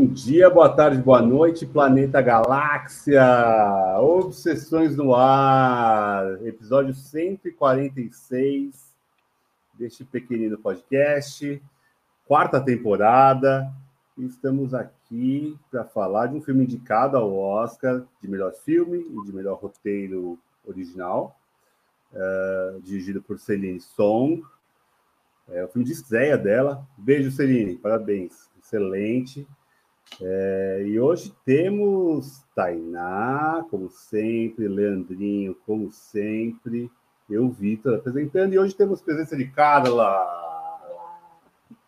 Bom dia, boa tarde, boa noite, planeta Galáxia, Obsessões no Ar, episódio 146 deste pequenino podcast, quarta temporada. Estamos aqui para falar de um filme indicado ao Oscar de melhor filme e de melhor roteiro original, uh, dirigido por Celine Song. É o filme de estreia dela. Beijo, Celine, parabéns excelente. É, e hoje temos Tainá, como sempre, Leandrinho, como sempre, eu, Vitor, apresentando, e hoje temos presença de Carla.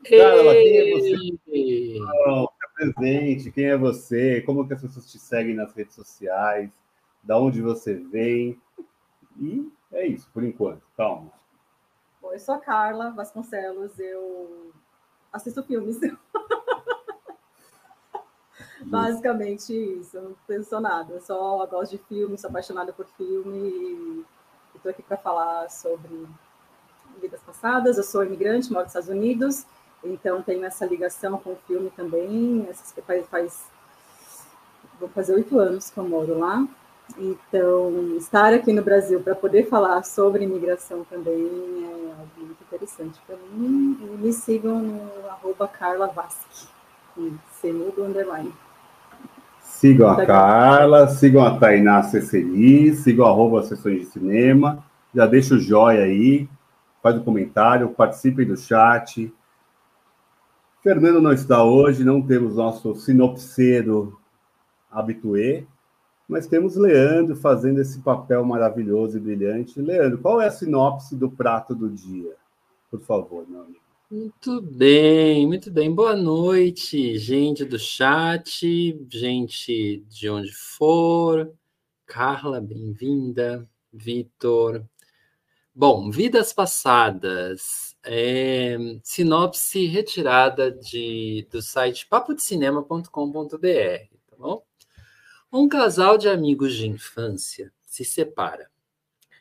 Carla, quem é você? Não, presente, quem é você? Como que as pessoas te seguem nas redes sociais? Da onde você vem? E é isso, por enquanto. Calma. Bom, eu sou a Carla Vasconcelos, eu assisto filmes. Basicamente isso, eu não penso nada. Eu só gosto de filme, sou apaixonada por filme e estou aqui para falar sobre vidas passadas. Eu sou imigrante, moro nos Estados Unidos, então tenho essa ligação com o filme também. Faz, faz vou fazer oito anos que eu moro lá. Então, estar aqui no Brasil para poder falar sobre imigração também é algo muito interessante para mim. E me sigam no arroba Carla Vasque, com cenudo underline. Sigam a Carla, sigam a Tainá Ceceli, sigam arroba Sessões de Cinema. Já deixa o joia aí, faz o um comentário, participem do chat. Fernando não está hoje, não temos nosso sinopseiro habituê, mas temos Leandro fazendo esse papel maravilhoso e brilhante. Leandro, qual é a sinopse do prato do dia? Por favor, meu amigo. Muito bem, muito bem. Boa noite, gente do chat, gente de onde for. Carla, bem-vinda. Vitor. Bom, Vidas Passadas. É, sinopse retirada de, do site papodecinema.com.br, tá bom? Um casal de amigos de infância se separa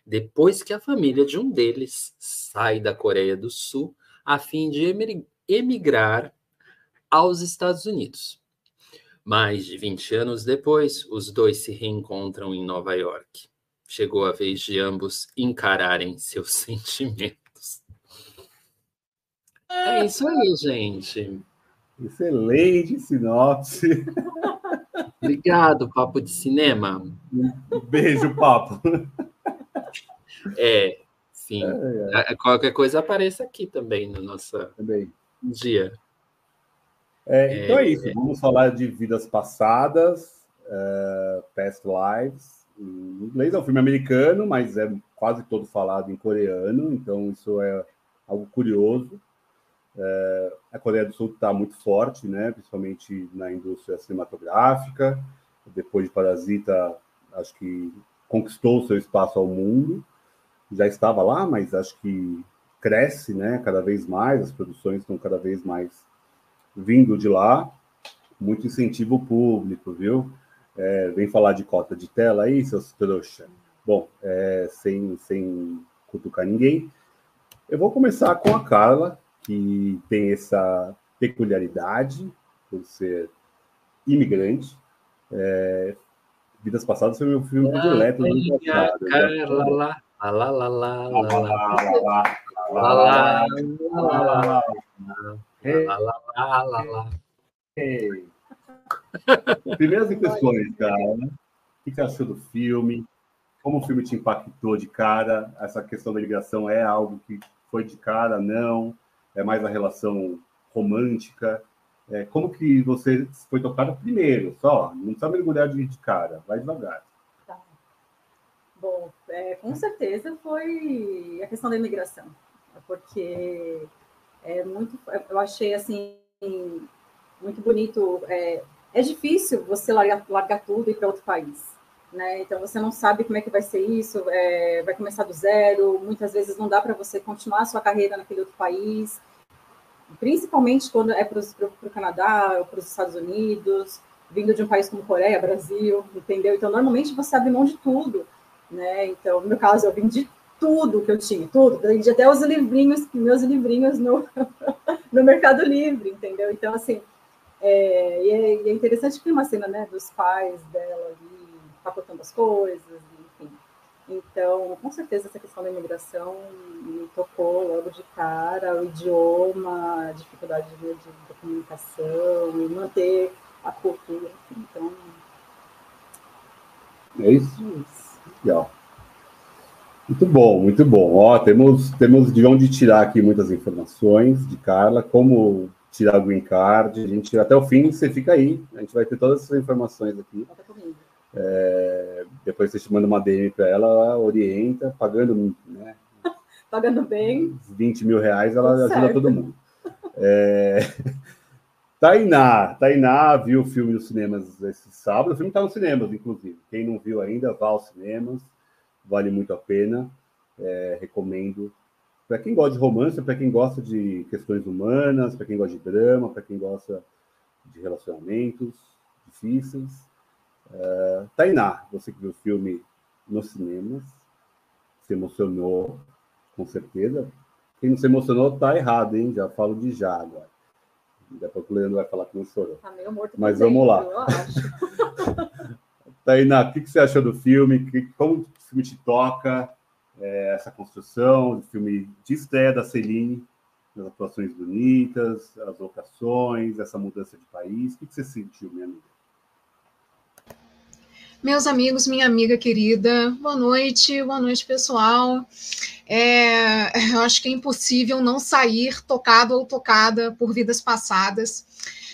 depois que a família de um deles sai da Coreia do Sul a fim de emigrar aos Estados Unidos. Mais de 20 anos depois, os dois se reencontram em Nova York. Chegou a vez de ambos encararem seus sentimentos. É isso aí, gente. Excelente sinopse. Obrigado, Papo de Cinema. Beijo, Papo. É, Sim. É, é. Qualquer coisa apareça aqui também no nosso também. dia. É, então é, isso. É. Vamos falar de vidas passadas, uh, past lives. Em inglês é um filme americano, mas é quase todo falado em coreano, então isso é algo curioso. É, a Coreia do Sul está muito forte, né? principalmente na indústria cinematográfica. Depois de Parasita, acho que conquistou seu espaço ao mundo já estava lá, mas acho que cresce, né? Cada vez mais, as produções estão cada vez mais vindo de lá. Muito incentivo público, viu? É, vem falar de cota de tela aí, seus trouxa. Bom, é, sem, sem cutucar ninguém. Eu vou começar com a Carla, que tem essa peculiaridade por ser imigrante. É, Vidas Passadas foi meu filme predileto do ano passado. Carla lá. Lá, lá, lá, lá, lá, lá, lá, lá, lá, lá, Primeiras impressões, cara. Né? O que você achou do filme? Como o filme te impactou de cara? Essa questão da ligação é algo que foi de cara? Não? É mais a relação romântica? É, como que você foi tocada primeiro? Só, não precisa mergulhar de cara, vai devagar. Bom, é, com certeza foi a questão da imigração, porque é muito, eu achei assim muito bonito. É, é difícil você largar, largar tudo e ir para outro país, né? Então você não sabe como é que vai ser isso, é, vai começar do zero. Muitas vezes não dá para você continuar a sua carreira naquele outro país, principalmente quando é para o Canadá ou para os Estados Unidos, vindo de um país como Coreia, Brasil, entendeu? Então normalmente você abre mão de tudo né? Então, no meu caso, eu vendi tudo que eu tinha, tudo. Eu vendi até os livrinhos, meus livrinhos no, no Mercado Livre, entendeu? Então, assim, É, e, é, e, é, interessante que tem uma cena né, dos pais dela ali empacotando as coisas, enfim. Então, com certeza, essa questão da imigração me tocou logo de cara, o idioma, a dificuldade de, de, de comunicação, e manter a cultura. Então. É isso? É isso. Legal. Muito bom, muito bom. Ó, temos, temos de onde tirar aqui muitas informações de Carla, como tirar o green card. A gente, até o fim, você fica aí. A gente vai ter todas essas informações aqui. É, depois você te manda uma DM para ela, ela orienta, pagando, né? pagando bem. 20 mil reais, ela Tudo ajuda certo. todo mundo. É... Tainá, Tainá viu o filme nos cinemas esse sábado. O filme está nos cinemas, inclusive. Quem não viu ainda, vá aos cinemas vale muito a pena. É, recomendo para quem gosta de romance, para quem gosta de questões humanas, para quem gosta de drama, para quem gosta de relacionamentos difíceis. Uh, Tainá, você que viu o filme nos cinemas, se emocionou, com certeza. Quem não se emocionou tá errado, hein? Já falo de já agora. Depois o Leandro vai falar que não chorou. Tá meio morto Mas vamos lá. Eu acho. Tainá, o que, que você achou do filme? Como o filme te toca? É, essa construção, o filme de estreia da Celine, as atuações bonitas, as locações, essa mudança de país. O que, que você sentiu, minha amiga? Meus amigos, minha amiga querida, boa noite, boa noite, pessoal. É, eu acho que é impossível não sair tocado ou tocada por vidas passadas.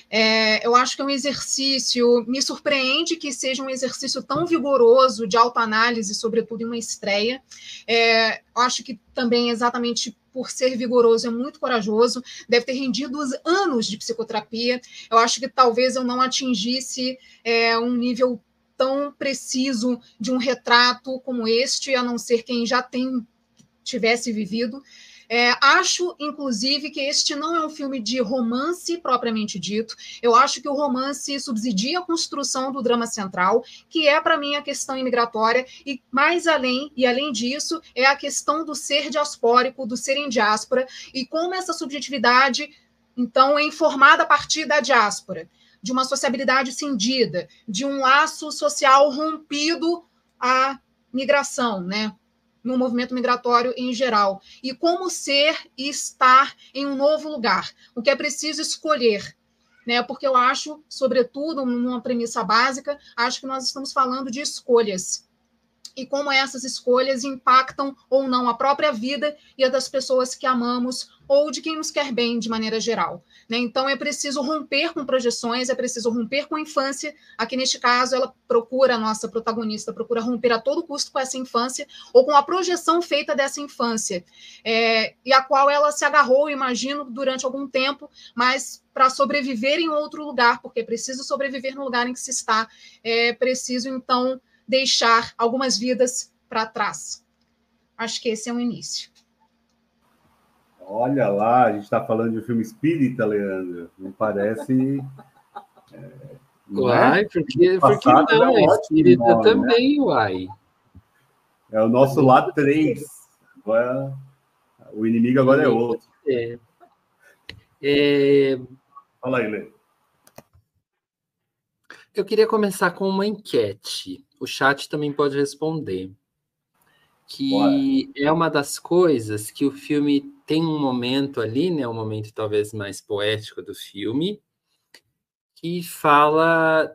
É, eu acho que é um exercício, me surpreende que seja um exercício tão vigoroso de autoanálise, sobretudo em uma estreia. É, eu acho que também, exatamente por ser vigoroso, é muito corajoso, deve ter rendido anos de psicoterapia. Eu acho que talvez eu não atingisse é, um nível tão preciso de um retrato como este, a não ser quem já tem tivesse vivido. É, acho, inclusive, que este não é um filme de romance propriamente dito. Eu acho que o romance subsidia a construção do drama central, que é, para mim, a questão imigratória, e mais além, e além disso, é a questão do ser diaspórico, do ser em diáspora, e como essa subjetividade, então, é informada a partir da diáspora, de uma sociabilidade cindida, de um laço social rompido à migração, né? no movimento migratório em geral, e como ser e estar em um novo lugar, o que é preciso escolher. Né, porque eu acho, sobretudo, numa premissa básica, acho que nós estamos falando de escolhas e como essas escolhas impactam ou não a própria vida e a das pessoas que amamos ou de quem nos quer bem de maneira geral. Né? Então é preciso romper com projeções, é preciso romper com a infância. Aqui neste caso, ela procura, a nossa protagonista procura romper a todo custo com essa infância ou com a projeção feita dessa infância, é, e a qual ela se agarrou, imagino, durante algum tempo, mas para sobreviver em outro lugar, porque é preciso sobreviver no lugar em que se está, é preciso então deixar algumas vidas para trás. Acho que esse é um início. Olha lá, a gente está falando de um filme espírita, Leandro. Não parece. É, não uai, é? porque, porque não, é, é espírita nome, né? também, né? uai. É o nosso lado 3. Agora, o inimigo agora é outro. É. É... Fala aí, Lê. Eu queria começar com uma enquete. O chat também pode responder. Que Bora. é uma das coisas que o filme tem um momento ali, né? Um momento talvez mais poético do filme, que fala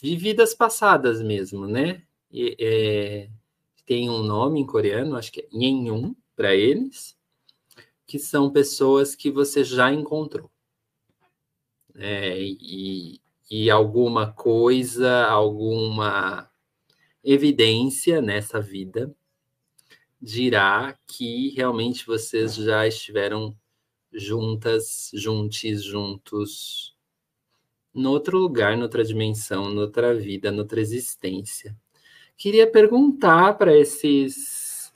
de vidas passadas mesmo, né? E, é, tem um nome em coreano, acho que é Nyenyun para eles, que são pessoas que você já encontrou. É, e, e alguma coisa, alguma evidência nessa vida dirá que realmente vocês já estiveram juntas, juntos, juntos, noutra lugar, noutra dimensão, noutra vida, noutra existência. Queria perguntar para esses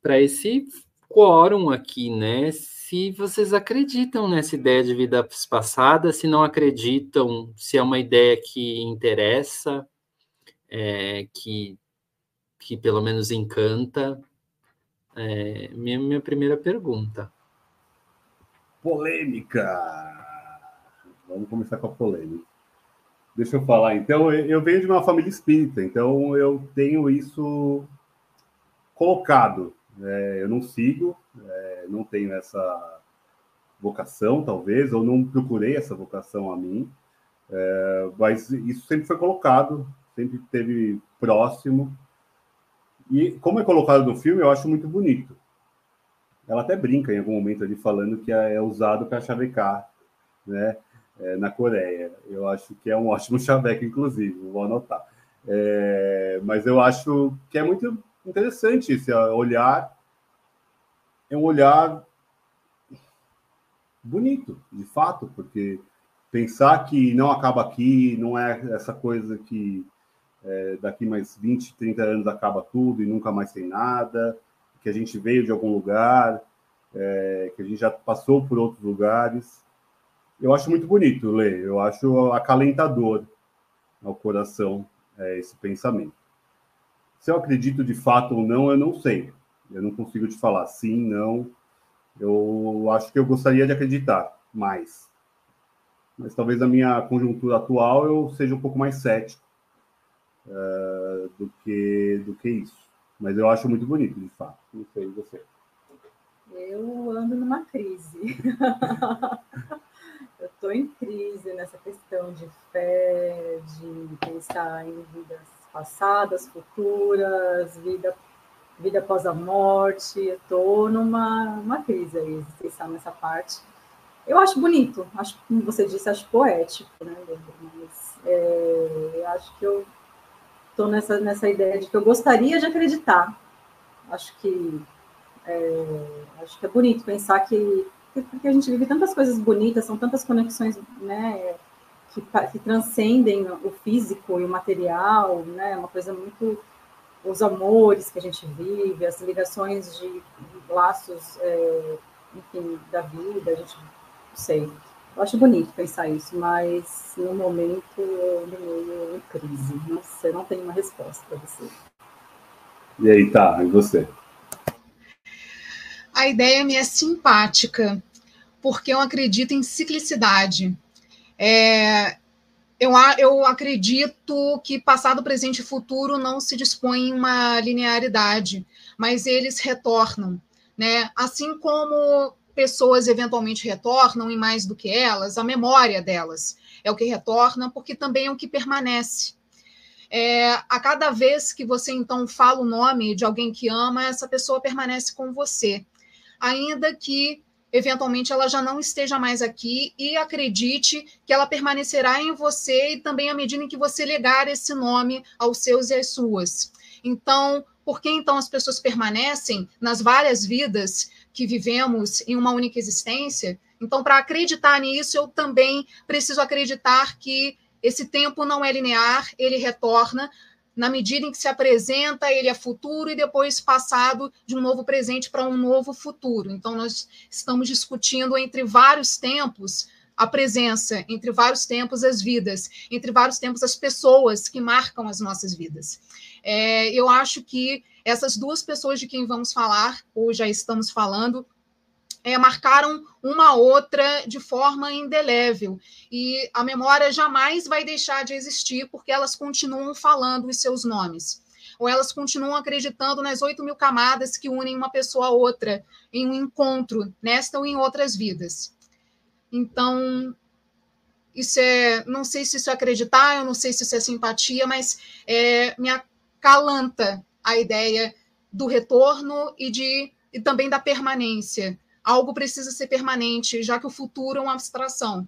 para esse quórum aqui, né, se vocês acreditam nessa ideia de vidas passadas, se não acreditam, se é uma ideia que interessa, é, que, que pelo menos encanta. É, minha, minha primeira pergunta. Polêmica! Vamos começar com a polêmica. Deixa eu falar. Então, eu venho de uma família espírita, então eu tenho isso colocado. É, eu não sigo, é, não tenho essa vocação, talvez, ou não procurei essa vocação a mim, é, mas isso sempre foi colocado, sempre teve próximo. E como é colocado no filme, eu acho muito bonito. Ela até brinca em algum momento ali falando que é usado para chavecar, né? É, na Coreia. Eu acho que é um ótimo chaveco, inclusive, vou anotar. É, mas eu acho que é muito interessante esse olhar. É um olhar bonito, de fato, porque pensar que não acaba aqui, não é essa coisa que é, daqui mais 20, 30 anos acaba tudo e nunca mais tem nada, que a gente veio de algum lugar, é, que a gente já passou por outros lugares. Eu acho muito bonito, Lê, eu acho acalentador ao coração é, esse pensamento. Se eu acredito de fato ou não, eu não sei. Eu não consigo te falar sim, não. Eu acho que eu gostaria de acreditar mais. Mas talvez na minha conjuntura atual eu seja um pouco mais cético uh, do, que, do que isso. Mas eu acho muito bonito, de fato. Não sei você. Eu ando numa crise. eu estou em crise nessa questão de fé, de pensar em vidas passadas, futuras, vida, vida após a morte. Eu estou numa uma crise aí, existencial nessa parte. Eu acho bonito, acho, como você disse, acho poético, né, Mas é, acho que eu estou nessa, nessa ideia de que eu gostaria de acreditar. Acho que é, acho que é bonito pensar que porque a gente vive tantas coisas bonitas, são tantas conexões, né, que, que transcendem o físico e o material, né, uma coisa muito os amores que a gente vive, as ligações de, laços, é, enfim, da vida, a gente não sei. Eu acho bonito pensar isso, mas no momento eu meio em crise. Não sei, não tenho uma resposta para você. E aí, tá, e você? A ideia me é simpática, porque eu acredito em ciclicidade. É, eu, eu acredito que passado, presente e futuro não se dispõem em uma linearidade, mas eles retornam. Né? Assim como pessoas eventualmente retornam e mais do que elas, a memória delas é o que retorna, porque também é o que permanece. É, a cada vez que você então fala o nome de alguém que ama, essa pessoa permanece com você, ainda que eventualmente ela já não esteja mais aqui e acredite que ela permanecerá em você e também à medida em que você legar esse nome aos seus e às suas. Então, por que então as pessoas permanecem nas várias vidas que vivemos em uma única existência. Então, para acreditar nisso, eu também preciso acreditar que esse tempo não é linear, ele retorna. Na medida em que se apresenta, ele é futuro e depois passado de um novo presente para um novo futuro. Então, nós estamos discutindo entre vários tempos a presença, entre vários tempos as vidas, entre vários tempos as pessoas que marcam as nossas vidas. É, eu acho que essas duas pessoas de quem vamos falar, ou já estamos falando, é, marcaram uma outra de forma indelével. E a memória jamais vai deixar de existir porque elas continuam falando os seus nomes. Ou elas continuam acreditando nas 8 mil camadas que unem uma pessoa a outra em um encontro, nesta ou em outras vidas. Então, isso é. Não sei se isso é acreditar, eu não sei se isso é simpatia, mas é, me acalanta a ideia do retorno e, de, e também da permanência. Algo precisa ser permanente, já que o futuro é uma abstração.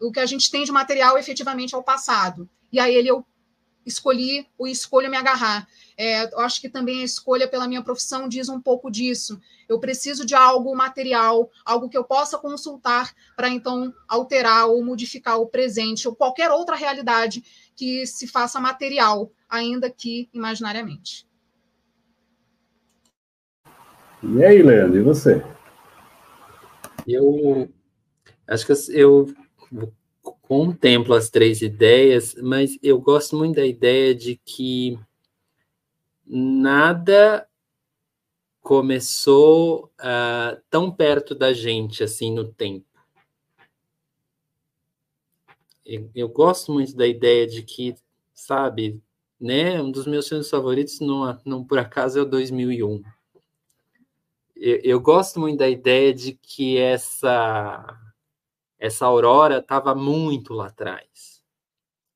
O que a gente tem de material efetivamente é o passado. E a ele eu escolhi ou escolho me agarrar. É, eu acho que também a escolha pela minha profissão diz um pouco disso. Eu preciso de algo material, algo que eu possa consultar para então alterar ou modificar o presente ou qualquer outra realidade que se faça material, ainda que imaginariamente. E aí, Leandro, e você? Eu acho que eu contemplo as três ideias, mas eu gosto muito da ideia de que nada começou uh, tão perto da gente assim no tempo. eu, eu, gosto muito da ideia de que, sabe, né, um dos meus filmes favoritos, não, não por acaso, é o 2001. Eu, eu gosto muito da ideia de que essa essa aurora estava muito lá atrás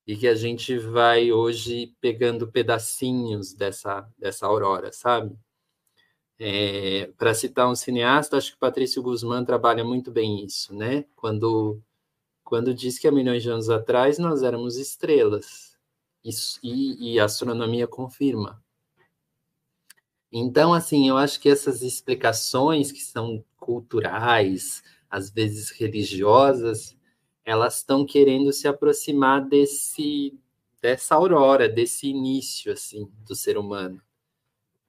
e que a gente vai hoje pegando pedacinhos dessa dessa aurora, sabe? É, Para citar um cineasta, acho que Patrício Guzmán trabalha muito bem isso, né? Quando, quando diz que há milhões de anos atrás nós éramos estrelas, isso, e, e a astronomia confirma. Então, assim, eu acho que essas explicações que são culturais, às vezes religiosas, elas estão querendo se aproximar desse dessa aurora, desse início assim do ser humano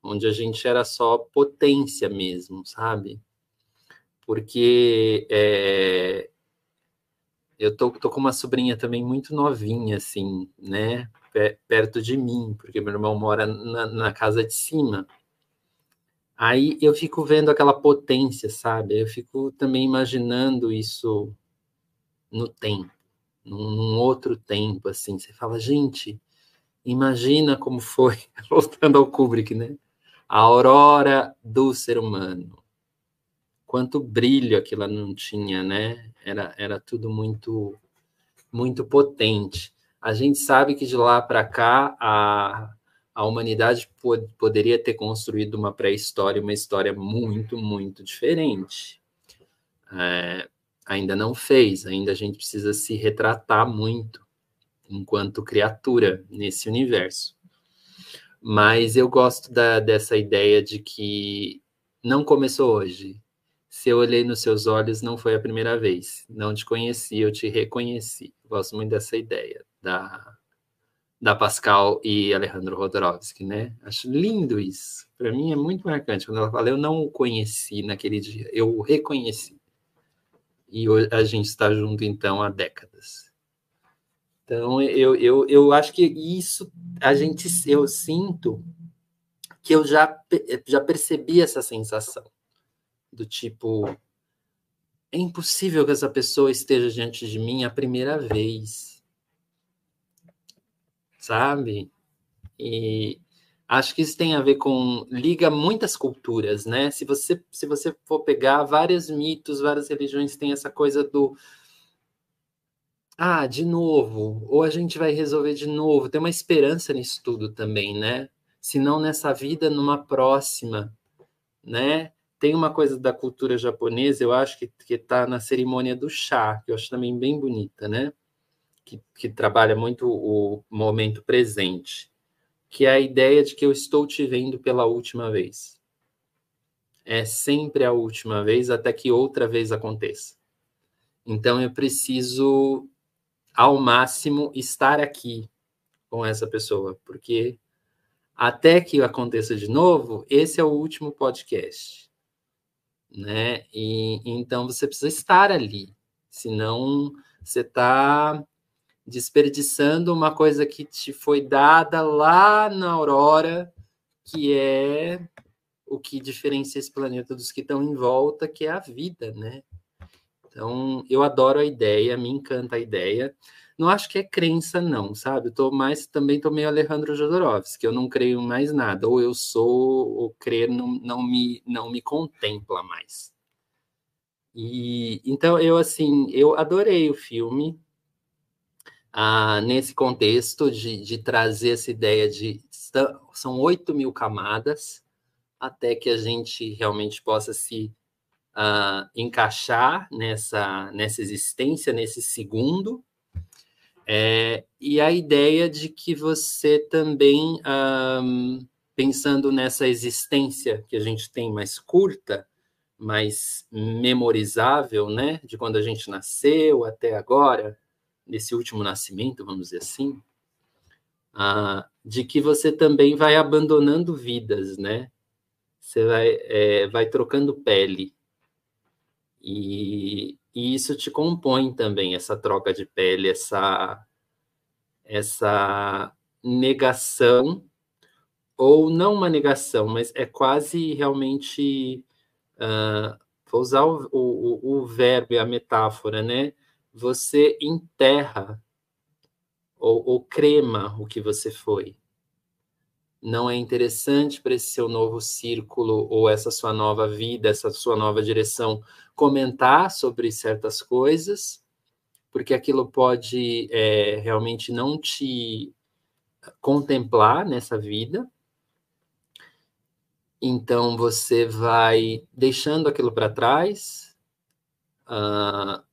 onde a gente era só potência mesmo, sabe? Porque é, eu tô, tô com uma sobrinha também muito novinha, assim, né? Perto de mim, porque meu irmão mora na, na casa de cima. Aí eu fico vendo aquela potência, sabe? Eu fico também imaginando isso no tempo, num, num outro tempo, assim. Você fala, gente, imagina como foi, voltando ao Kubrick, né? a aurora do ser humano. Quanto brilho aquilo não tinha, né? Era, era tudo muito, muito potente. A gente sabe que de lá para cá a, a humanidade pod, poderia ter construído uma pré-história, uma história muito, muito diferente. É, ainda não fez, ainda a gente precisa se retratar muito enquanto criatura nesse universo. Mas eu gosto da, dessa ideia de que não começou hoje. Se eu olhei nos seus olhos, não foi a primeira vez. Não te conheci, eu te reconheci. Gosto muito dessa ideia da, da Pascal e Alejandro Rodorovsky, né? Acho lindo isso. Para mim é muito marcante. Quando ela fala, eu não o conheci naquele dia, eu o reconheci. E a gente está junto, então, há décadas. Então, eu, eu, eu acho que isso a gente eu sinto que eu já, já percebi essa sensação do tipo é impossível que essa pessoa esteja diante de mim a primeira vez. Sabe? E acho que isso tem a ver com liga muitas culturas, né? Se você se você for pegar vários mitos, várias religiões têm essa coisa do ah, de novo, ou a gente vai resolver de novo. Tem uma esperança nisso tudo também, né? Se não nessa vida, numa próxima, né? Tem uma coisa da cultura japonesa, eu acho que está na cerimônia do chá, que eu acho também bem bonita, né? Que, que trabalha muito o momento presente, que é a ideia de que eu estou te vendo pela última vez. É sempre a última vez até que outra vez aconteça. Então eu preciso ao máximo estar aqui com essa pessoa, porque até que aconteça de novo, esse é o último podcast, né? E então você precisa estar ali, senão você está desperdiçando uma coisa que te foi dada lá na aurora, que é o que diferencia esse planeta dos que estão em volta, que é a vida, né? Então, eu adoro a ideia, me encanta a ideia. Não acho que é crença, não, sabe? Eu tô mais, também tô meio Alejandro Jodorowsky, que eu não creio mais nada. Ou eu sou, ou crer não, não, me, não me contempla mais. E, então, eu, assim, eu adorei o filme, ah, nesse contexto de, de trazer essa ideia de... São 8 mil camadas, até que a gente realmente possa se uh, encaixar nessa, nessa existência, nesse segundo, é, e a ideia de que você também, um, pensando nessa existência que a gente tem mais curta, mais memorizável, né, de quando a gente nasceu até agora, nesse último nascimento, vamos dizer assim, uh, de que você também vai abandonando vidas, né? Você vai, é, vai trocando pele. E, e isso te compõe também, essa troca de pele, essa, essa negação, ou não uma negação, mas é quase realmente. Uh, vou usar o, o, o verbo e a metáfora, né? Você enterra ou, ou crema o que você foi. Não é interessante para esse seu novo círculo ou essa sua nova vida, essa sua nova direção comentar sobre certas coisas, porque aquilo pode é, realmente não te contemplar nessa vida. Então você vai deixando aquilo para trás, uh,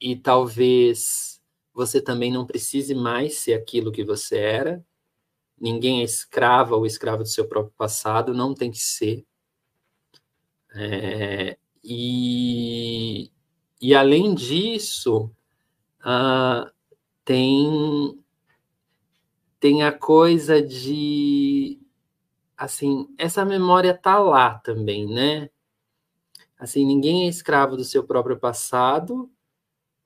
e talvez você também não precise mais ser aquilo que você era. Ninguém é escrava ou escravo do seu próprio passado, não tem que ser. É, e, e além disso, uh, tem tem a coisa de assim essa memória tá lá também, né? Assim ninguém é escravo do seu próprio passado,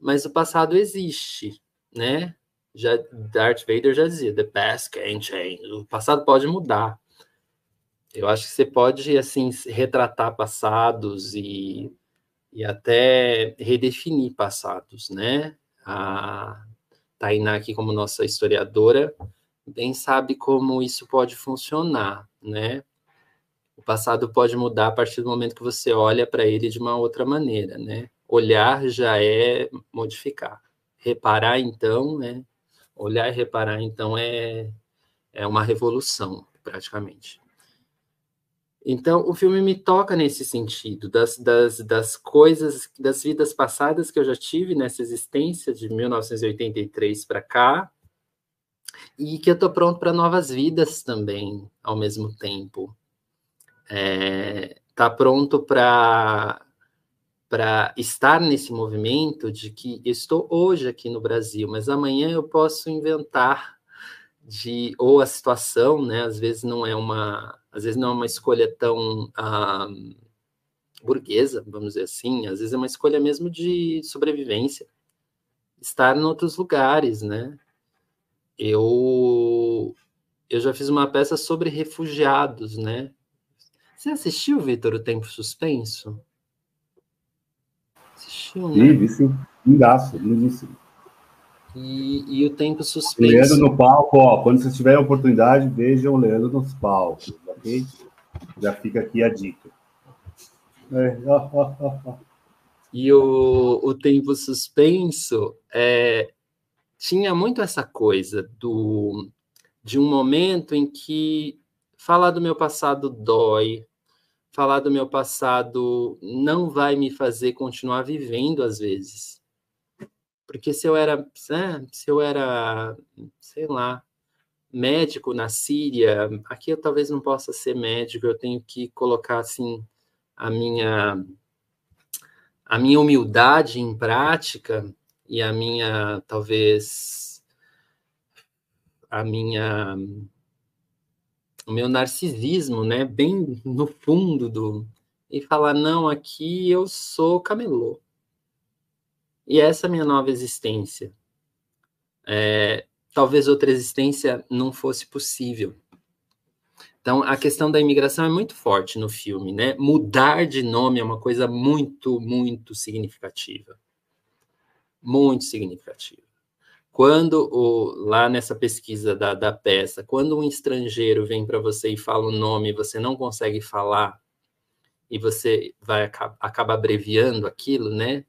mas o passado existe, né? Já Darth Vader já dizia, the past can change. O passado pode mudar. Eu acho que você pode assim retratar passados e, e até redefinir passados, né? A Tainá aqui como nossa historiadora bem sabe como isso pode funcionar, né? O passado pode mudar a partir do momento que você olha para ele de uma outra maneira, né? Olhar já é modificar. Reparar, então, né? Olhar e reparar, então, é, é uma revolução, praticamente. Então, o filme me toca nesse sentido, das, das, das coisas, das vidas passadas que eu já tive nessa existência de 1983 para cá, e que eu estou pronto para novas vidas também, ao mesmo tempo. É, tá pronto para para estar nesse movimento de que estou hoje aqui no Brasil, mas amanhã eu posso inventar de ou a situação, né? Às vezes não é uma, às vezes não é uma escolha tão ah, burguesa, vamos dizer assim. Às vezes é uma escolha mesmo de sobrevivência, estar em outros lugares, né? Eu eu já fiz uma peça sobre refugiados, né? Você assistiu, Vitor, o Tempo Suspenso? Né? Sim. Lindaço, lindíssimo. E, e, o tempo suspenso. Leandro no palco, ó, quando vocês tiverem a oportunidade, vejam o Leandro nos palcos, ok? Já fica aqui a dica. É. e o, o tempo suspenso é, tinha muito essa coisa do de um momento em que falar do meu passado dói, falar do meu passado não vai me fazer continuar vivendo às vezes. Porque se eu era, né, se eu era, sei lá, médico na Síria, aqui eu talvez não possa ser médico, eu tenho que colocar assim a minha a minha humildade em prática e a minha, talvez, a minha, o meu narcisismo, né, bem no fundo do, e falar, não, aqui eu sou camelô. E essa é a minha nova existência. É, talvez outra existência não fosse possível. Então, a questão da imigração é muito forte no filme, né? Mudar de nome é uma coisa muito, muito significativa muito significativa. Quando, o, lá nessa pesquisa da, da peça, quando um estrangeiro vem para você e fala o um nome e você não consegue falar, e você vai acaba abreviando aquilo, né?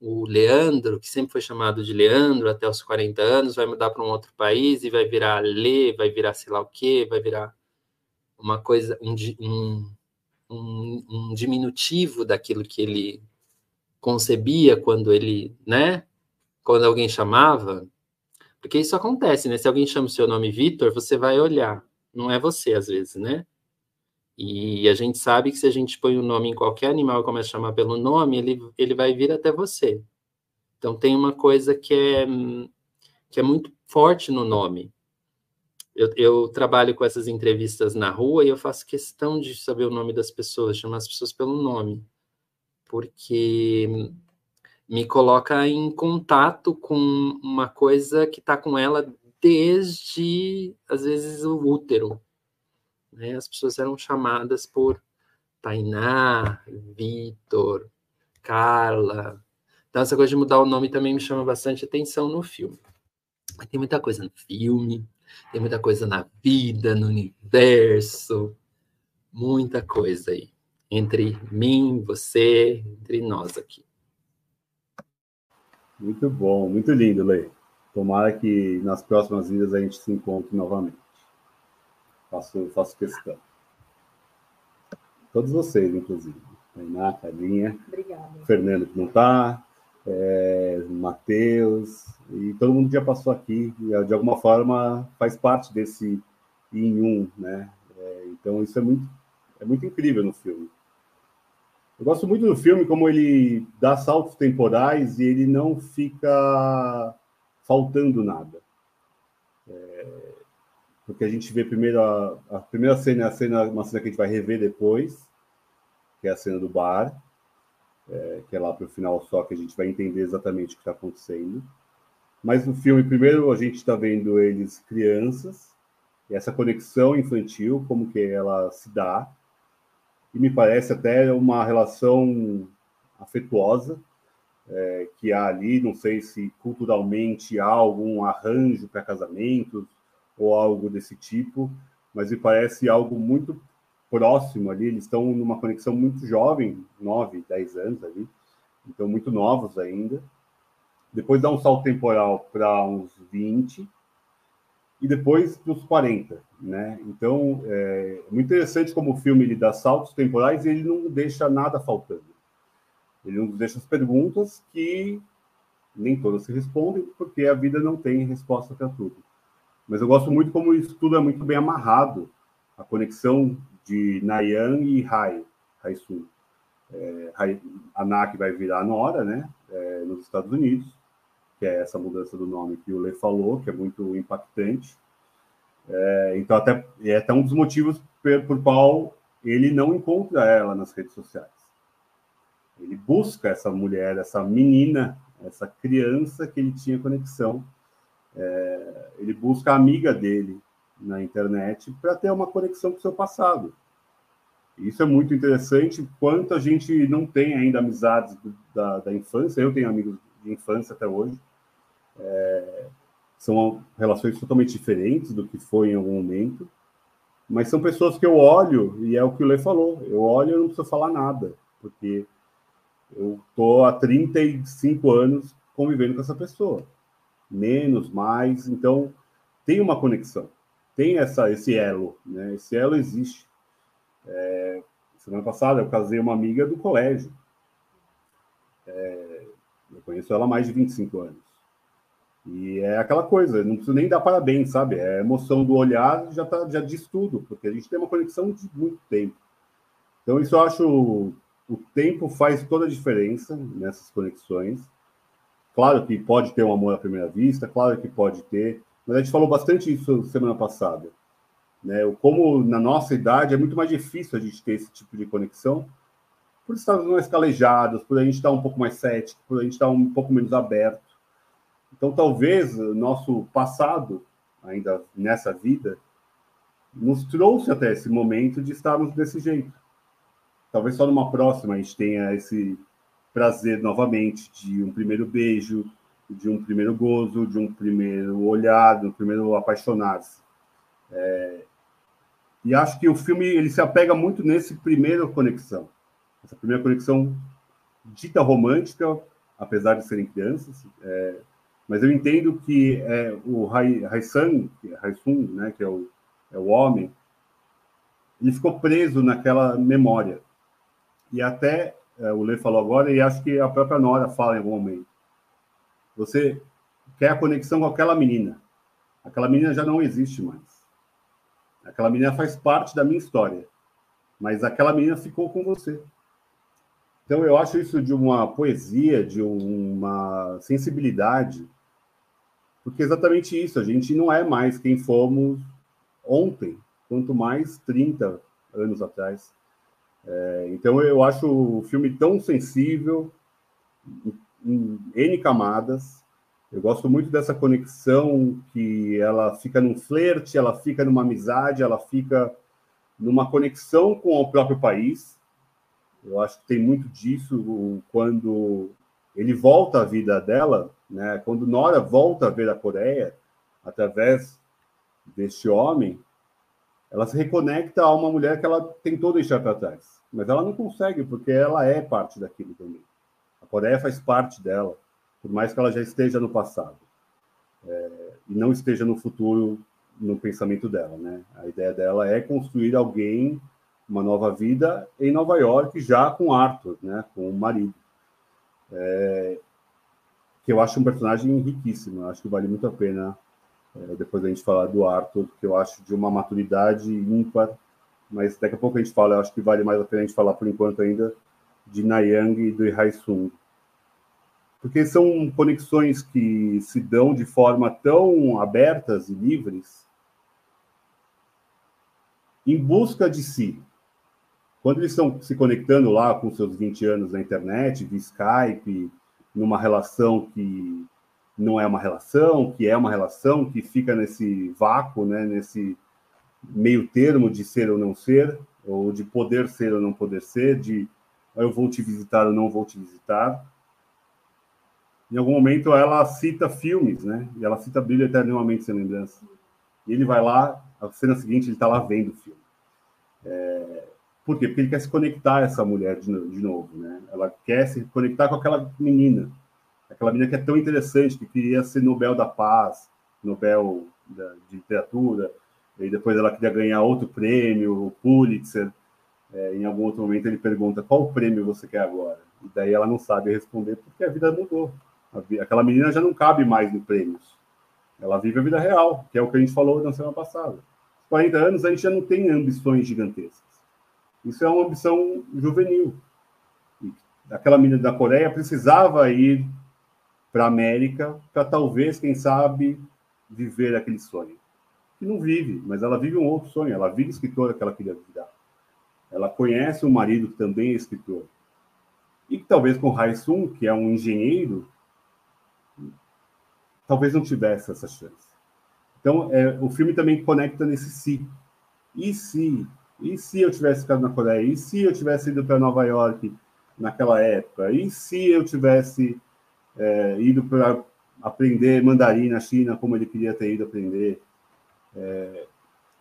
O Leandro, que sempre foi chamado de Leandro até os 40 anos, vai mudar para um outro país e vai virar Lê, vai virar sei lá o quê, vai virar uma coisa, um, um, um, um diminutivo daquilo que ele concebia quando ele, né? Quando alguém chamava, porque isso acontece, né? Se alguém chama o seu nome Vitor, você vai olhar, não é você às vezes, né? E a gente sabe que se a gente põe o um nome em qualquer animal e começa a chamar pelo nome, ele, ele vai vir até você. Então tem uma coisa que é, que é muito forte no nome. Eu, eu, trabalho com essas entrevistas na rua e eu faço questão de saber o nome das pessoas, chamar as pessoas pelo nome porque me coloca em contato com uma coisa que está com ela desde, às vezes, o útero. Né? As pessoas eram chamadas por Tainá, Vitor, Carla. Então, essa coisa de mudar o nome também me chama bastante atenção no filme. Tem muita coisa no filme, tem muita coisa na vida, no universo, muita coisa aí. Entre mim, você, entre nós aqui. Muito bom, muito lindo, Lei. Tomara que nas próximas vidas a gente se encontre novamente. Faço, faço questão. Todos vocês, inclusive. Tainá, Carlinha. Obrigada. Fernando, que não está. É, Matheus. E todo mundo já passou aqui. E, de alguma forma, faz parte desse em um, né? É, então, isso é muito, é muito incrível no filme. Eu gosto muito do filme como ele dá saltos temporais e ele não fica faltando nada. É, porque a gente vê primeiro a, a, primeira cena, a cena, uma cena que a gente vai rever depois, que é a cena do bar, é, que é lá para o final só que a gente vai entender exatamente o que está acontecendo. Mas no filme, primeiro a gente está vendo eles crianças, e essa conexão infantil, como que ela se dá, me parece até uma relação afetuosa é, que há ali. Não sei se culturalmente há algum arranjo para casamentos ou algo desse tipo, mas me parece algo muito próximo ali. Eles estão numa conexão muito jovem, 9, 10 anos ali, então muito novos ainda. Depois dá um salto temporal para uns 20, e depois dos 40, né? Então, é muito interessante como o filme ele dá saltos temporais e ele não deixa nada faltando. Ele nos deixa as perguntas que nem todas se respondem, porque a vida não tem resposta para tudo. Mas eu gosto muito como isso tudo é muito bem amarrado, a conexão de Nayan e Rai, Sun. É, a NAC vai virar Nora, né? É, nos Estados Unidos que é essa mudança do nome que o Lê falou, que é muito impactante. É, então, até é até um dos motivos por, por qual ele não encontra ela nas redes sociais. Ele busca essa mulher, essa menina, essa criança que ele tinha conexão. É, ele busca a amiga dele na internet para ter uma conexão com o seu passado. Isso é muito interessante. Quanto a gente não tem ainda amizades da, da infância, eu tenho amigos de infância até hoje, é, são relações totalmente diferentes do que foi em algum momento, mas são pessoas que eu olho, e é o que o Lê falou, eu olho e não preciso falar nada, porque eu estou há 35 anos convivendo com essa pessoa, menos, mais, então tem uma conexão, tem essa, esse elo, né? esse elo existe. É, semana passada eu casei uma amiga do colégio, é, eu conheço ela há mais de 25 anos. E é aquela coisa, não preciso nem dar parabéns, sabe? É a emoção do olhar já, tá, já diz tudo, porque a gente tem uma conexão de muito tempo. Então, isso eu acho. O tempo faz toda a diferença nessas conexões. Claro que pode ter um amor à primeira vista, claro que pode ter, mas a gente falou bastante isso semana passada. Né? Como na nossa idade é muito mais difícil a gente ter esse tipo de conexão, por estarmos mais calejados, por a gente estar um pouco mais cético, por a gente estar um pouco menos aberto. Então, talvez nosso passado, ainda nessa vida, nos trouxe até esse momento de estarmos desse jeito. Talvez só numa próxima a gente tenha esse prazer novamente de um primeiro beijo, de um primeiro gozo, de um primeiro olhar, de um primeiro apaixonar-se. É... E acho que o filme ele se apega muito nesse primeiro conexão, essa primeira conexão dita romântica, apesar de serem crianças. É mas eu entendo que é, o Haisan, Haisun, né, que é o, é o homem, ele ficou preso naquela memória. E até é, o Lê falou agora, e acho que a própria Nora fala em algum momento. Você quer a conexão com aquela menina. Aquela menina já não existe mais. Aquela menina faz parte da minha história. Mas aquela menina ficou com você. Então eu acho isso de uma poesia, de uma sensibilidade porque é exatamente isso, a gente não é mais quem fomos ontem, quanto mais 30 anos atrás. É, então eu acho o filme tão sensível, em N camadas. Eu gosto muito dessa conexão que ela fica num flerte, ela fica numa amizade, ela fica numa conexão com o próprio país. Eu acho que tem muito disso quando ele volta à vida dela, né? Quando Nora volta a ver a Coreia, através deste homem, ela se reconecta a uma mulher que ela tentou deixar para trás, mas ela não consegue porque ela é parte daquilo também. A Coreia faz parte dela, por mais que ela já esteja no passado é, e não esteja no futuro no pensamento dela, né? A ideia dela é construir alguém, uma nova vida em Nova York, já com Arthur, né? Com o marido. É, que eu acho um personagem riquíssimo. acho que vale muito a pena é, depois a gente falar do Arthur, que eu acho de uma maturidade ímpar. Mas daqui a pouco a gente fala. Eu acho que vale mais a pena a gente falar por enquanto ainda de Nayang e do Sung porque são conexões que se dão de forma tão abertas e livres em busca de si. Quando eles estão se conectando lá com seus 20 anos na internet, via Skype, numa relação que não é uma relação, que é uma relação, que fica nesse vácuo, né, nesse meio termo de ser ou não ser, ou de poder ser ou não poder ser, de eu vou te visitar ou não vou te visitar. Em algum momento ela cita filmes, né? E ela cita Brilho Eternamente Sem Lembrança. E ele vai lá, a cena seguinte ele está lá vendo o filme. É, por quê? Porque ele quer se conectar a essa mulher de, de novo, né? Ela quer se conectar com aquela menina, aquela menina que é tão interessante, que queria ser Nobel da Paz, Nobel da, de Literatura, e depois ela queria ganhar outro prêmio, o Pulitzer. É, em algum outro momento ele pergunta qual prêmio você quer agora, e daí ela não sabe responder porque a vida mudou. Aquela menina já não cabe mais no prêmios. Ela vive a vida real, que é o que a gente falou na semana passada. 40 anos, a gente já não tem ambições gigantescas. Isso é uma ambição juvenil. Aquela menina da Coreia precisava ir para a América para talvez, quem sabe, viver aquele sonho. Que não vive, mas ela vive um outro sonho. Ela vive escritora que ela queria virar. Ela conhece um marido que também é escritor. E que talvez com Sung, que é um engenheiro, talvez não tivesse essa chance. Então, é, o filme também conecta nesse si. E se? E se eu tivesse ficado na Coreia? E se eu tivesse ido para Nova York naquela época? E se eu tivesse é, ido para aprender mandarim na China como ele queria ter ido aprender? É,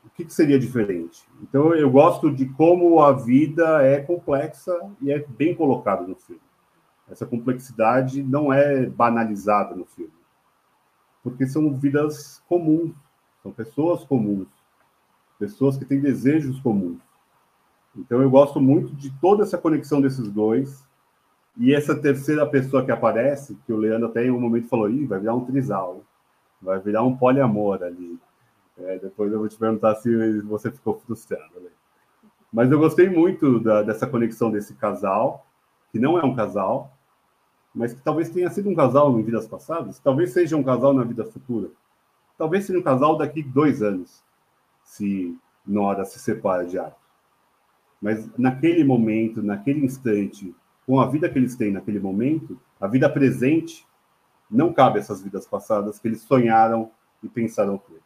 o que, que, seria diferente? Então, eu gosto de como a vida é complexa e é bem colocado no filme. Essa complexidade não é banalizada no filme porque são vidas comuns, são pessoas comuns, pessoas que têm desejos comuns. Então eu gosto muito de toda essa conexão desses dois e essa terceira pessoa que aparece, que o Leandro até em um momento falou, Ih, vai virar um trisal, vai virar um poliamor ali. É, depois eu vou te perguntar se você ficou frustrado. Né? Mas eu gostei muito da, dessa conexão desse casal, que não é um casal, mas que talvez tenha sido um casal em vidas passadas, talvez seja um casal na vida futura, talvez seja um casal daqui dois anos, se Nora se separa de Arthur. Mas naquele momento, naquele instante, com a vida que eles têm naquele momento, a vida presente, não cabe essas vidas passadas que eles sonharam e pensaram ter.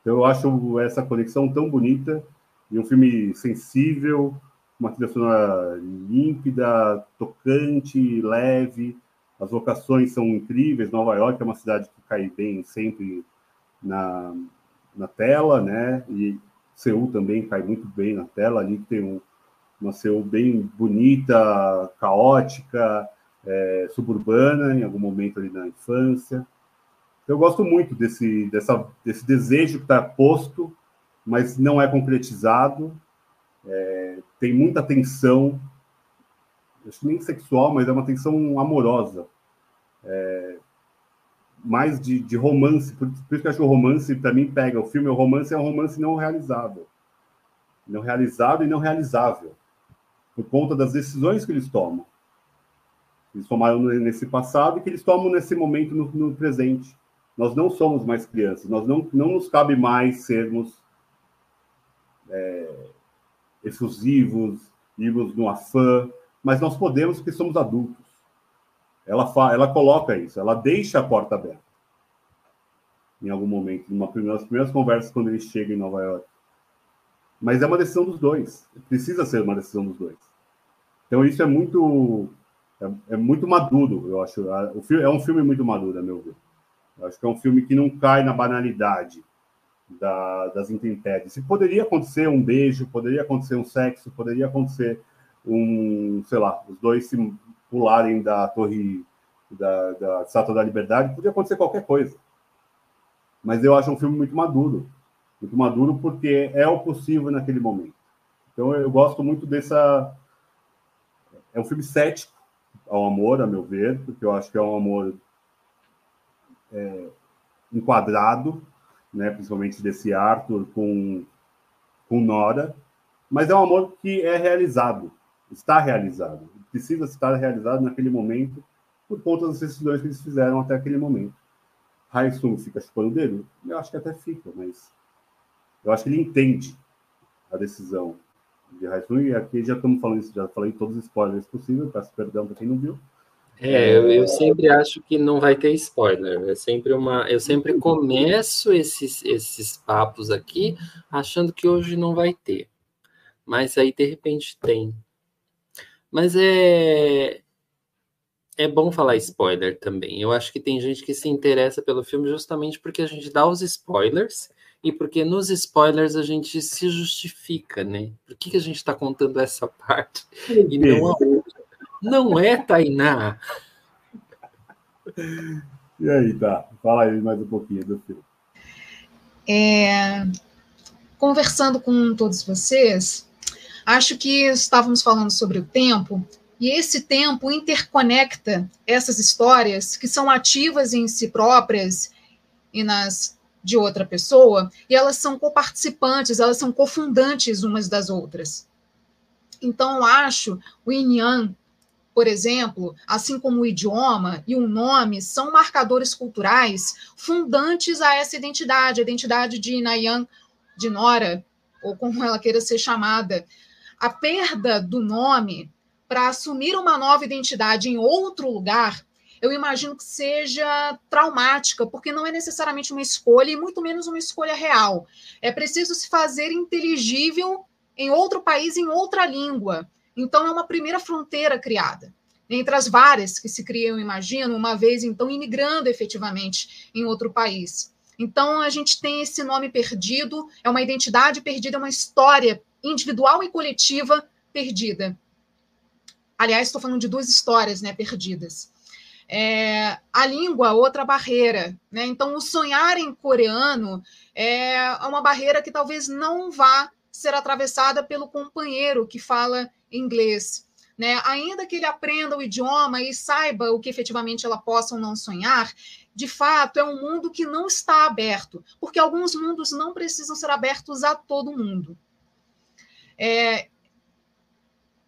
Então eu acho essa conexão tão bonita e um filme sensível, uma trilha sonora límpida, tocante, leve, as locações são incríveis. Nova York é uma cidade que cai bem sempre na, na tela, né? E Seul também cai muito bem na tela. Ali tem um, uma Seul bem bonita, caótica, é, suburbana, em algum momento ali na infância. Eu gosto muito desse, dessa, desse desejo que está posto, mas não é concretizado. É, tem muita tensão, acho nem sexual, mas é uma tensão amorosa é, mais de, de, romance, por, por, isso que eu acho que o romance, mim, pega. O filme, o romance é um romance não realizável. Não realizado e não realizável. Por conta das decisões que eles tomam. Eles tomaram nesse passado e que eles tomam nesse momento no, no presente. Nós não somos mais crianças, nós não, não nos cabe mais sermos é, efusivos, irmos no afã, mas nós podemos porque somos adultos. Ela, ela coloca isso, ela deixa a porta aberta. Em algum momento, numa primeira, nas primeiras conversas, quando ele chega em Nova York. Mas é uma decisão dos dois. Precisa ser uma decisão dos dois. Então, isso é muito. É, é muito maduro, eu acho. O filme, é um filme muito maduro, a meu ver. Eu acho que é um filme que não cai na banalidade da, das intempéries. E poderia acontecer um beijo, poderia acontecer um sexo, poderia acontecer um, sei lá, os dois se pularem da torre da, da Estátua da Liberdade, poderia acontecer qualquer coisa. Mas eu acho um filme muito maduro. Muito maduro porque é o possível naquele momento. Então eu gosto muito dessa. É um filme cético ao amor, a meu ver, porque eu acho que é um amor é, enquadrado, né, principalmente desse Arthur com, com Nora, mas é um amor que é realizado, está realizado, precisa estar realizado naquele momento por conta das decisões que eles fizeram até aquele momento. Raisung fica chupando o dedo? Eu acho que até fica, mas eu acho que ele entende a decisão de Raisung, e aqui já estamos falando isso, já falei todos os spoilers possíveis, peço perdão para quem não viu. É, eu, eu, sempre acho que não vai ter spoiler. É sempre uma. Eu sempre começo esses, esses papos aqui achando que hoje não vai ter. Mas aí de repente tem. Mas é. É bom falar spoiler também. Eu acho que tem gente que se interessa pelo filme justamente porque a gente dá os spoilers e porque nos spoilers a gente se justifica, né? Por que, que a gente está contando essa parte e não a outra? Não é, Tainá? E aí, tá? Fala aí mais um pouquinho do filme. É, conversando com todos vocês, acho que estávamos falando sobre o tempo, e esse tempo interconecta essas histórias que são ativas em si próprias e nas de outra pessoa, e elas são coparticipantes, elas são cofundantes umas das outras. Então, eu acho o Yin Yang por exemplo, assim como o idioma e o nome são marcadores culturais fundantes a essa identidade, a identidade de Nayan, de Nora, ou como ela queira ser chamada. A perda do nome para assumir uma nova identidade em outro lugar, eu imagino que seja traumática, porque não é necessariamente uma escolha e muito menos uma escolha real. É preciso se fazer inteligível em outro país, em outra língua. Então, é uma primeira fronteira criada, entre as várias que se criam, imagino, uma vez então imigrando efetivamente em outro país. Então, a gente tem esse nome perdido, é uma identidade perdida, é uma história individual e coletiva perdida. Aliás, estou falando de duas histórias né, perdidas. É, a língua, outra barreira. Né? Então, o sonhar em coreano é uma barreira que talvez não vá ser atravessada pelo companheiro que fala inglês. Né? Ainda que ele aprenda o idioma e saiba o que efetivamente ela possa ou não sonhar, de fato é um mundo que não está aberto, porque alguns mundos não precisam ser abertos a todo mundo. É,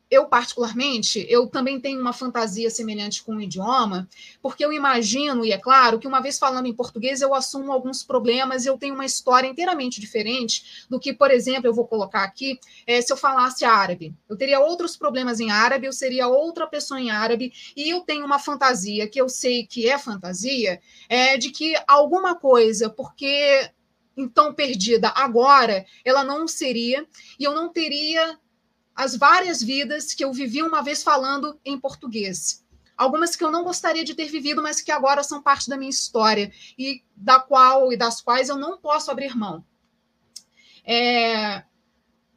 eu, particularmente, eu também tenho uma fantasia semelhante com o idioma, porque eu imagino, e é claro, que uma vez falando em português, eu assumo alguns problemas, eu tenho uma história inteiramente diferente do que, por exemplo, eu vou colocar aqui, é, se eu falasse árabe. Eu teria outros problemas em árabe, eu seria outra pessoa em árabe, e eu tenho uma fantasia, que eu sei que é fantasia, é de que alguma coisa, porque então perdida agora, ela não seria, e eu não teria as várias vidas que eu vivi uma vez falando em português. Algumas que eu não gostaria de ter vivido, mas que agora são parte da minha história e da qual e das quais eu não posso abrir mão. É,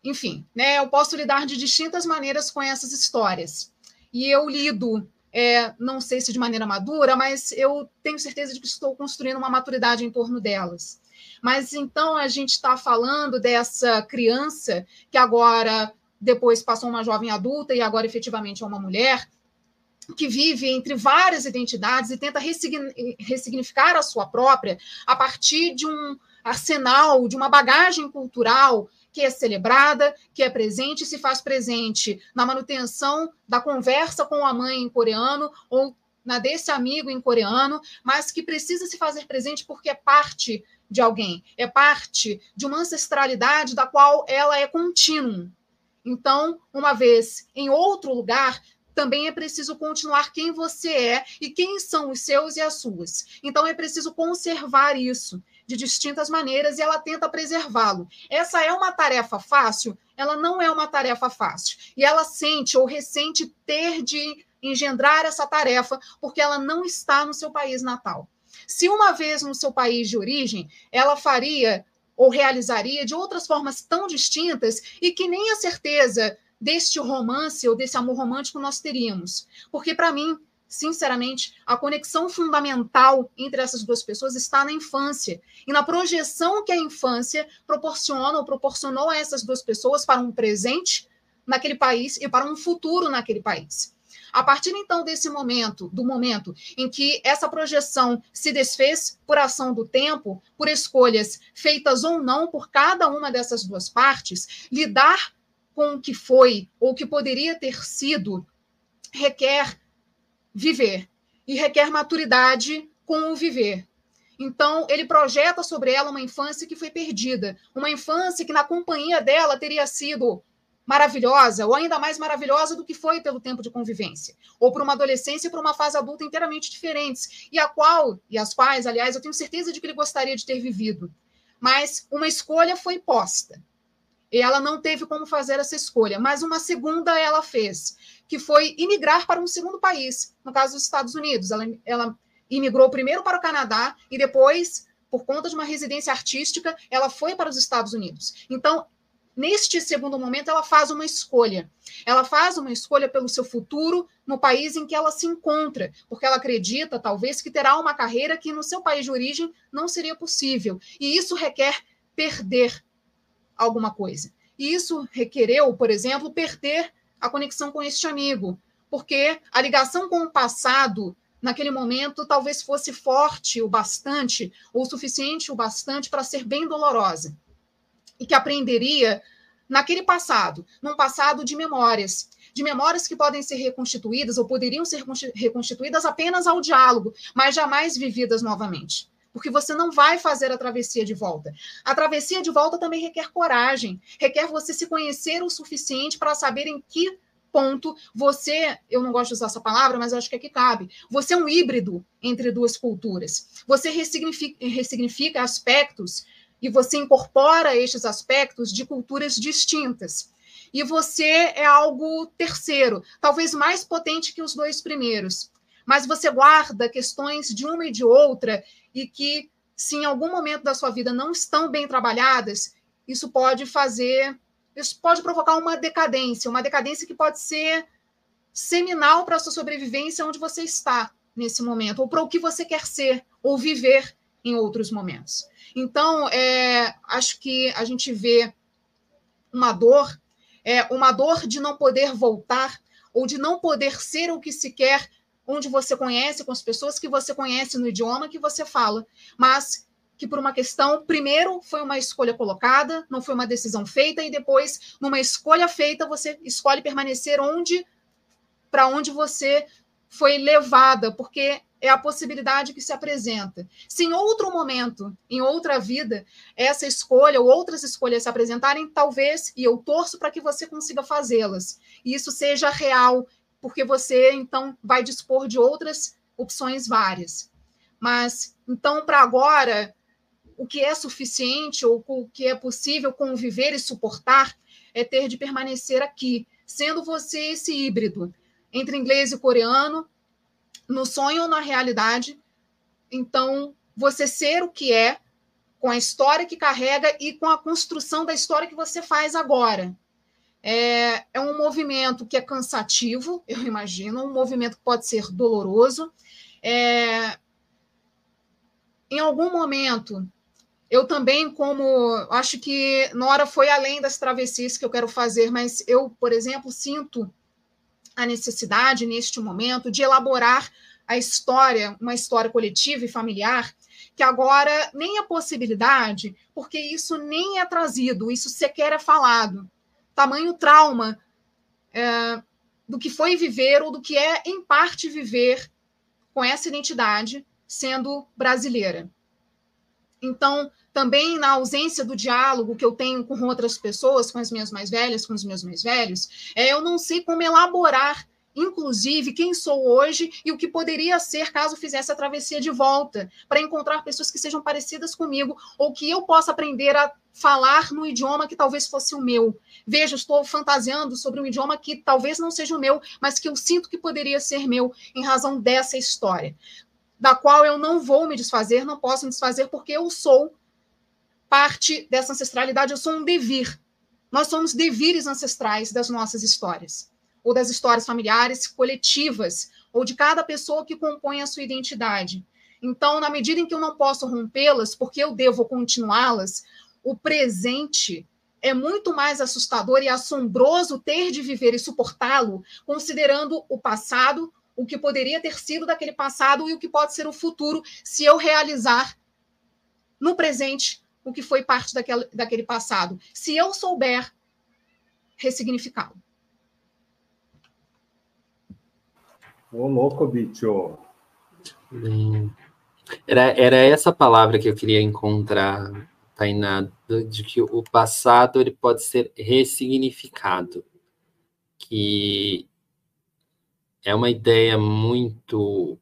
enfim, né, eu posso lidar de distintas maneiras com essas histórias. E eu lido, é, não sei se de maneira madura, mas eu tenho certeza de que estou construindo uma maturidade em torno delas. Mas então a gente está falando dessa criança que agora depois passou uma jovem adulta e agora efetivamente é uma mulher, que vive entre várias identidades e tenta ressignificar a sua própria a partir de um arsenal, de uma bagagem cultural que é celebrada, que é presente e se faz presente na manutenção da conversa com a mãe em coreano ou na desse amigo em coreano, mas que precisa se fazer presente porque é parte de alguém, é parte de uma ancestralidade da qual ela é contínua. Então, uma vez em outro lugar, também é preciso continuar quem você é e quem são os seus e as suas. Então, é preciso conservar isso de distintas maneiras e ela tenta preservá-lo. Essa é uma tarefa fácil? Ela não é uma tarefa fácil. E ela sente ou ressente ter de engendrar essa tarefa porque ela não está no seu país natal. Se uma vez no seu país de origem, ela faria ou realizaria de outras formas tão distintas e que nem a certeza deste romance ou desse amor romântico nós teríamos. Porque, para mim, sinceramente, a conexão fundamental entre essas duas pessoas está na infância e na projeção que a infância proporciona ou proporcionou a essas duas pessoas para um presente naquele país e para um futuro naquele país. A partir então desse momento, do momento em que essa projeção se desfez por ação do tempo, por escolhas feitas ou não por cada uma dessas duas partes, lidar com o que foi ou que poderia ter sido requer viver e requer maturidade com o viver. Então, ele projeta sobre ela uma infância que foi perdida, uma infância que na companhia dela teria sido maravilhosa, ou ainda mais maravilhosa do que foi pelo tempo de convivência, ou por uma adolescência e por uma fase adulta inteiramente diferentes, e a qual, e as quais, aliás, eu tenho certeza de que ele gostaria de ter vivido. Mas uma escolha foi posta. E ela não teve como fazer essa escolha, mas uma segunda ela fez, que foi imigrar para um segundo país, no caso dos Estados Unidos. Ela, ela imigrou primeiro para o Canadá e depois, por conta de uma residência artística, ela foi para os Estados Unidos. Então, neste segundo momento, ela faz uma escolha. Ela faz uma escolha pelo seu futuro no país em que ela se encontra, porque ela acredita, talvez, que terá uma carreira que no seu país de origem não seria possível. E isso requer perder alguma coisa. E isso requereu, por exemplo, perder a conexão com este amigo, porque a ligação com o passado naquele momento talvez fosse forte o bastante, ou suficiente o bastante para ser bem dolorosa e que aprenderia naquele passado, num passado de memórias, de memórias que podem ser reconstituídas ou poderiam ser reconstituídas apenas ao diálogo, mas jamais vividas novamente. Porque você não vai fazer a travessia de volta. A travessia de volta também requer coragem, requer você se conhecer o suficiente para saber em que ponto você, eu não gosto de usar essa palavra, mas acho que aqui cabe. Você é um híbrido entre duas culturas. Você ressignifica, ressignifica aspectos e você incorpora estes aspectos de culturas distintas. E você é algo terceiro, talvez mais potente que os dois primeiros. Mas você guarda questões de uma e de outra, e que, se em algum momento da sua vida não estão bem trabalhadas, isso pode fazer, isso pode provocar uma decadência, uma decadência que pode ser seminal para a sua sobrevivência onde você está nesse momento, ou para o que você quer ser ou viver em outros momentos. Então, é, acho que a gente vê uma dor, é, uma dor de não poder voltar ou de não poder ser o que se quer, onde você conhece, com as pessoas que você conhece no idioma que você fala, mas que por uma questão, primeiro foi uma escolha colocada, não foi uma decisão feita, e depois, numa escolha feita, você escolhe permanecer onde, para onde você foi levada, porque é a possibilidade que se apresenta. Se em outro momento, em outra vida, essa escolha ou outras escolhas se apresentarem, talvez, e eu torço para que você consiga fazê-las, e isso seja real, porque você então vai dispor de outras opções várias. Mas então, para agora, o que é suficiente ou o que é possível conviver e suportar é ter de permanecer aqui, sendo você esse híbrido entre inglês e coreano, no sonho ou na realidade. Então, você ser o que é, com a história que carrega e com a construção da história que você faz agora. É, é um movimento que é cansativo, eu imagino, um movimento que pode ser doloroso. É, em algum momento, eu também, como acho que Nora foi além das travessias que eu quero fazer, mas eu, por exemplo, sinto a necessidade, neste momento, de elaborar a história, uma história coletiva e familiar, que agora nem a possibilidade, porque isso nem é trazido, isso sequer é falado. Tamanho trauma é, do que foi viver ou do que é, em parte, viver com essa identidade sendo brasileira. Então, também na ausência do diálogo que eu tenho com outras pessoas, com as minhas mais velhas, com os meus mais velhos, é, eu não sei como elaborar, inclusive, quem sou hoje e o que poderia ser caso fizesse a travessia de volta, para encontrar pessoas que sejam parecidas comigo ou que eu possa aprender a falar no idioma que talvez fosse o meu. Veja, estou fantasiando sobre um idioma que talvez não seja o meu, mas que eu sinto que poderia ser meu em razão dessa história da qual eu não vou me desfazer, não posso me desfazer, porque eu sou parte dessa ancestralidade, eu sou um devir. Nós somos devires ancestrais das nossas histórias, ou das histórias familiares coletivas, ou de cada pessoa que compõe a sua identidade. Então, na medida em que eu não posso rompê-las, porque eu devo continuá-las, o presente é muito mais assustador e assombroso ter de viver e suportá-lo, considerando o passado, o que poderia ter sido daquele passado e o que pode ser o futuro, se eu realizar no presente o que foi parte daquele, daquele passado, se eu souber ressignificá-lo. Ô, louco, bicho. Era, era essa palavra que eu queria encontrar, Tainá, de que o passado ele pode ser ressignificado. Que é uma ideia muito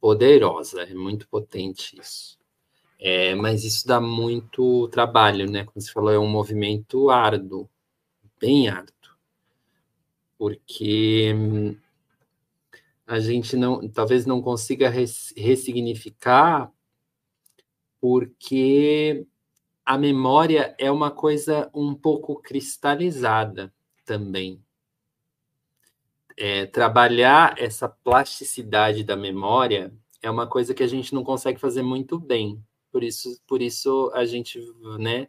poderosa, é muito potente isso. É, mas isso dá muito trabalho, né? Como você falou, é um movimento árduo, bem árduo. Porque hum, a gente não, talvez não consiga res, ressignificar, porque a memória é uma coisa um pouco cristalizada também. É, trabalhar essa plasticidade da memória é uma coisa que a gente não consegue fazer muito bem. Por isso, por isso a gente, né,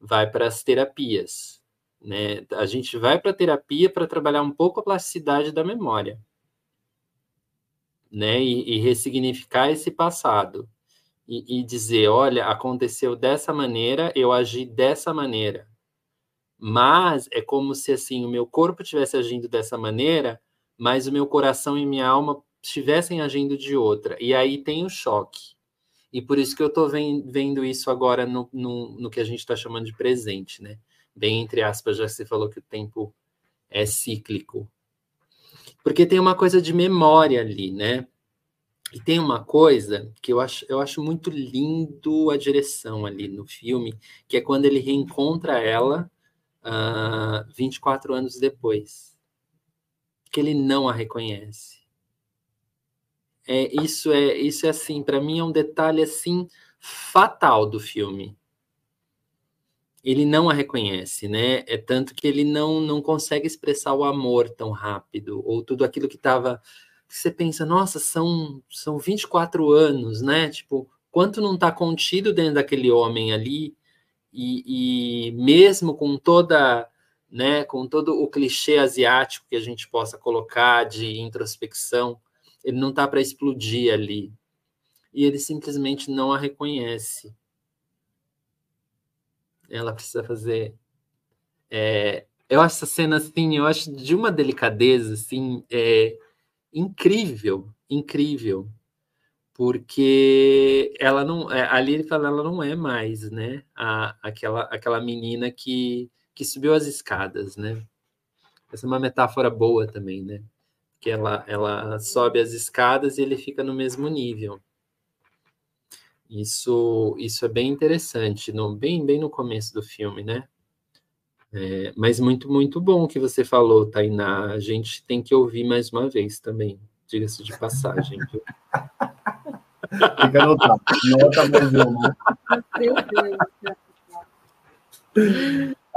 vai para as terapias, né? A gente vai para a terapia para trabalhar um pouco a plasticidade da memória, né? E, e ressignificar esse passado e, e dizer, olha, aconteceu dessa maneira, eu agi dessa maneira. Mas é como se assim o meu corpo estivesse agindo dessa maneira, mas o meu coração e minha alma estivessem agindo de outra. E aí tem o choque. E por isso que eu estou vendo isso agora no, no, no que a gente está chamando de presente, né? Bem entre aspas, já você falou que o tempo é cíclico. Porque tem uma coisa de memória ali, né? E tem uma coisa que eu acho, eu acho muito lindo a direção ali no filme, que é quando ele reencontra ela uh, ah, 24 anos depois. Que ele não a reconhece. É, isso é isso é assim, para mim é um detalhe assim fatal do filme. Ele não a reconhece, né? É tanto que ele não não consegue expressar o amor tão rápido ou tudo aquilo que estava você pensa, nossa, são são 24 anos, né? Tipo, quanto não está contido dentro daquele homem ali e, e mesmo com toda né, com todo o clichê asiático que a gente possa colocar de introspecção, ele não está para explodir ali. E ele simplesmente não a reconhece. Ela precisa fazer. É, eu acho essa cena assim, eu acho de uma delicadeza assim, é, incrível, incrível, porque ela não, é, ali ele fala, ela não é mais, né, a, aquela, aquela menina que, que subiu as escadas, né? Essa é uma metáfora boa também, né? que ela, ela sobe as escadas e ele fica no mesmo nível. Isso, isso é bem interessante, no, bem, bem no começo do filme, né? É, mas muito, muito bom que você falou, Tainá. A gente tem que ouvir mais uma vez também, diga-se de passagem. Viu? Fica anotado. Nota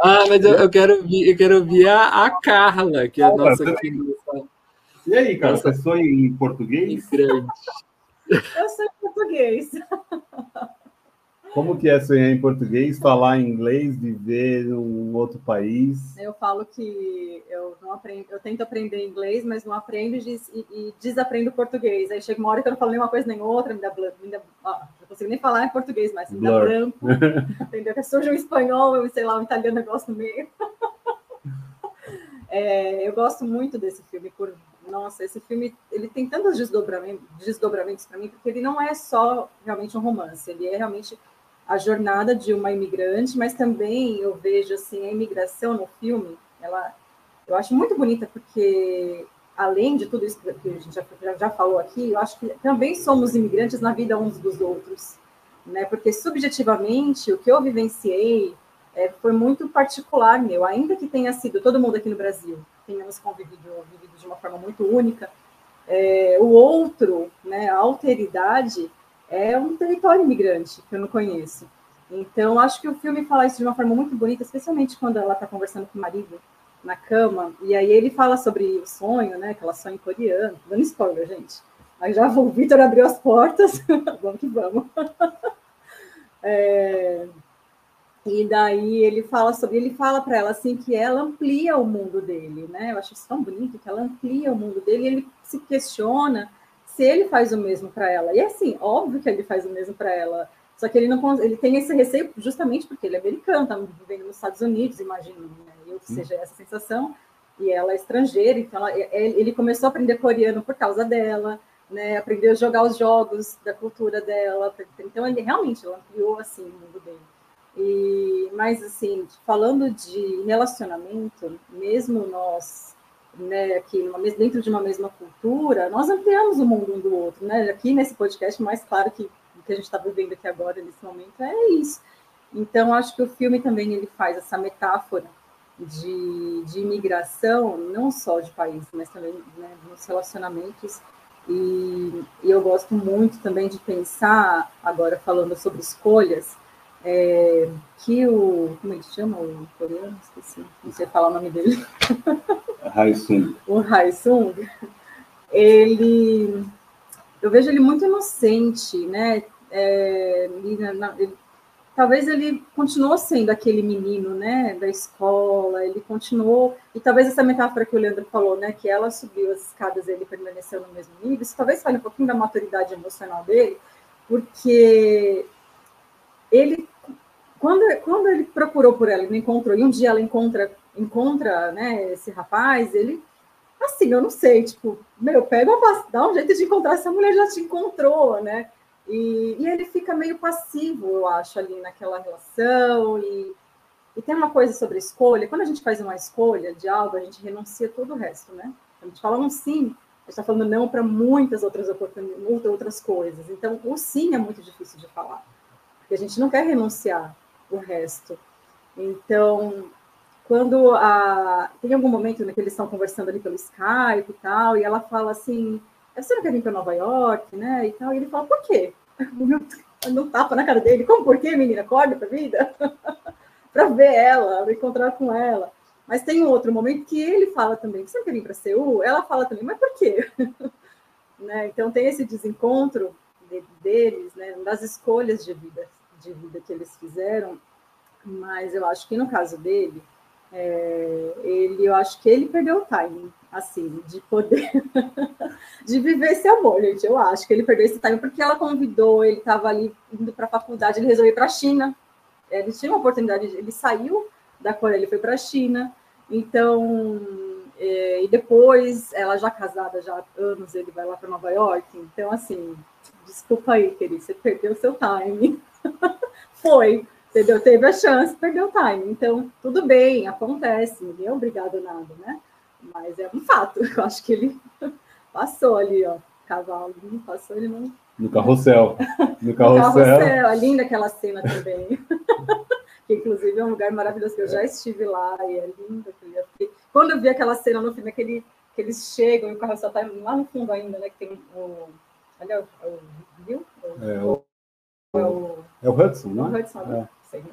Ah, mas eu, eu, quero ouvir, eu quero ouvir a, a Carla, que é a nossa querida. E aí, cara, você sonha em português? Eu em português. Como que é sonhar em português, falar inglês, viver em um outro país? Eu falo que eu não aprendo, eu tento aprender inglês, mas não aprendo e, e desaprendo português. Aí chega uma hora que eu não falo nem uma coisa nem outra, me dá, me dá não consigo nem falar em português mais, me dá branco, entendeu? Que surge um espanhol, eu sei lá, um italiano negócio no meio. É, eu gosto muito desse filme por nossa, esse filme ele tem tantos desdobramentos, desdobramentos para mim, porque ele não é só realmente um romance, ele é realmente a jornada de uma imigrante, mas também eu vejo assim a imigração no filme, ela eu acho muito bonita porque além de tudo isso que a gente já, já, falou aqui, eu acho que também somos imigrantes na vida uns dos outros, né? Porque subjetivamente o que eu vivenciei é, foi muito particular meu, ainda que tenha sido todo mundo aqui no Brasil tenhamos convivido vivido de uma forma muito única, É, o outro, né, a alteridade, é um território imigrante que eu não conheço. Então, acho que o filme fala isso de uma forma muito bonita, especialmente quando ela está conversando com o marido na cama, e aí ele fala sobre o sonho, né, que ela sonha em coreano, dando spoiler, gente. Aí já o Vitor abriu as portas, vamos que vamos. É, e daí ele fala sobre, ele fala para ela assim que ela amplia o mundo dele, né? Eu acho isso tão bonito que ela amplia o mundo dele e ele se questiona se ele faz o mesmo para ela. E é assim, óbvio que ele faz o mesmo para ela. Só que ele não ele tem esse receio justamente porque ele é americano, está vivendo nos Estados Unidos, imagino, né? Eu que seja essa sensação. E ela é estrangeira, então ela, ele começou a aprender coreano por causa dela né, aprendeu a jogar os jogos da cultura dela. Então, ele realmente ela ampliou assim, o mundo dele. E, mas, assim, falando de relacionamento, mesmo nós, né, aqui numa, dentro de uma mesma cultura, nós ampliamos o mundo um do outro. Né? Aqui nesse podcast, mais claro que o que a gente está vivendo aqui agora, nesse momento, é isso. Então, acho que o filme também ele faz essa metáfora de, de imigração, não só de país, mas também né, nos relacionamentos e, e, eu gosto muito também de pensar, agora falando sobre escolhas, é, que o. Como ele chama o coreano? Esqueci, não sei falar o nome dele. Haisung. o Haisung, ele. Eu vejo ele muito inocente, né? É, ele, ele talvez ele continuou sendo aquele menino, né, da escola, ele continuou, e talvez essa metáfora que o Leandro falou, né, que ela subiu as escadas e ele permaneceu no mesmo nível, isso talvez fale um pouquinho da maturidade emocional dele, porque ele, quando, quando ele procurou por ela, ele encontrou, e um dia ela encontra, encontra, né, esse rapaz, ele, assim, eu não sei, tipo, meu, pega uma, dá um jeito de encontrar, essa mulher já te encontrou, né, e, e, ele fica meio passivo, eu acho, ali naquela relação. E, e tem uma coisa sobre escolha: quando a gente faz uma escolha de algo, a gente renuncia todo o resto, né? A gente fala um sim, a gente está falando não para muitas outras oportunidades, outras coisas. Então, o sim é muito difícil de falar, porque a gente não quer renunciar o resto. Então, quando a... tem algum momento né, que eles estão conversando ali pelo Skype e tal, e ela fala assim: você não quer vir para Nova York, né? E tal, e ele fala: por quê? Não tapa na cara dele. Como por quê, menina? Acorda pra vida. para ver ela, para encontrar com ela. Mas tem um outro momento que ele fala também: você quer vir para Seul? Ela fala também: mas por quê? né? Então tem esse desencontro de, deles, né? Das escolhas de vida, de vida que eles fizeram. Mas eu acho que no caso dele, é, ele, eu acho que ele perdeu o timing assim, de poder, de viver esse amor, gente. Eu acho que ele perdeu esse time porque ela convidou, ele estava ali indo para a faculdade, ele resolveu ir para a China. Ele tinha uma oportunidade, ele saiu da Coreia, ele foi para a China. Então, é, e depois, ela já casada, já há anos, ele vai lá para Nova York. Então, assim, desculpa aí, querido, você perdeu seu time. foi, entendeu? Teve a chance, perdeu o time. Então, tudo bem, acontece, ninguém é obrigado a nada, né? Mas é um fato. Eu acho que ele passou ali, ó. Cavalo, passou ele não. No carrossel. No carrossel. no carrossel. É linda aquela cena também. que inclusive é um lugar maravilhoso que eu já estive lá e é lindo. Quando eu vi aquela cena no filme, aquele, que eles chegam e o carrossel está lá no fundo ainda, né? Que tem o. Olha, o, o viu? É o, é o, é o Hudson, né? O Hudson, é. sei,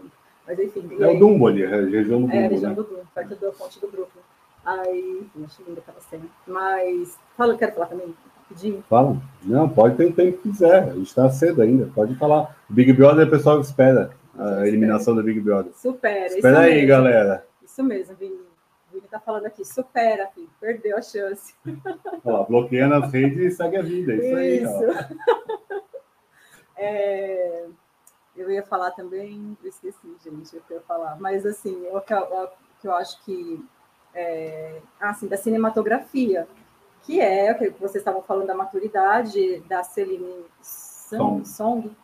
mas enfim. É o Dumbo ali, a região do Dumbo. É, a região né? do Dumbo, perto da ponte do Brooklyn. Aí, acho linda aquela cena. Mas, fala, quero falar também, rapidinho. Fala. Não, pode ter o tempo que quiser. A gente está cedo ainda, pode falar. Big Brother, o pessoal espera a eliminação do Big Brother. Supera. Espera aí, mesmo. galera. Isso mesmo, Vini. Vini tá falando aqui, supera, filho. Perdeu a chance. Olha lá, bloqueia nas redes e segue a vida. É isso, isso. aí, ó. É, eu ia falar também, eu esqueci, gente, o que eu ia falar. Mas, assim, o que eu, eu acho que é, assim, da cinematografia, que é o que vocês estavam falando da maturidade da Celine Song. Song.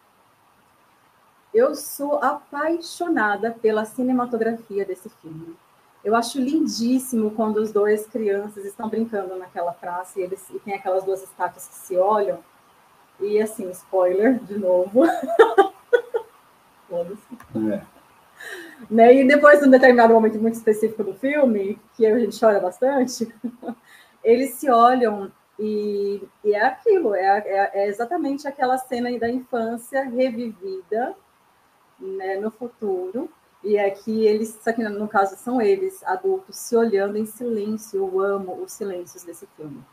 Eu sou apaixonada pela cinematografia desse filme. Eu acho lindíssimo quando os dois crianças estão brincando naquela praça e, eles, e tem aquelas duas estátuas que se olham. E assim, spoiler de novo. é. Né? E depois, num determinado momento muito específico do filme, que a gente chora bastante, eles se olham E, e é aquilo, é, é, é, exatamente aquela cena da infância revivida né, no futuro. E é que eles, que no caso são eles, adultos, se olhando em silêncio. Eu amo os silêncios desse filme.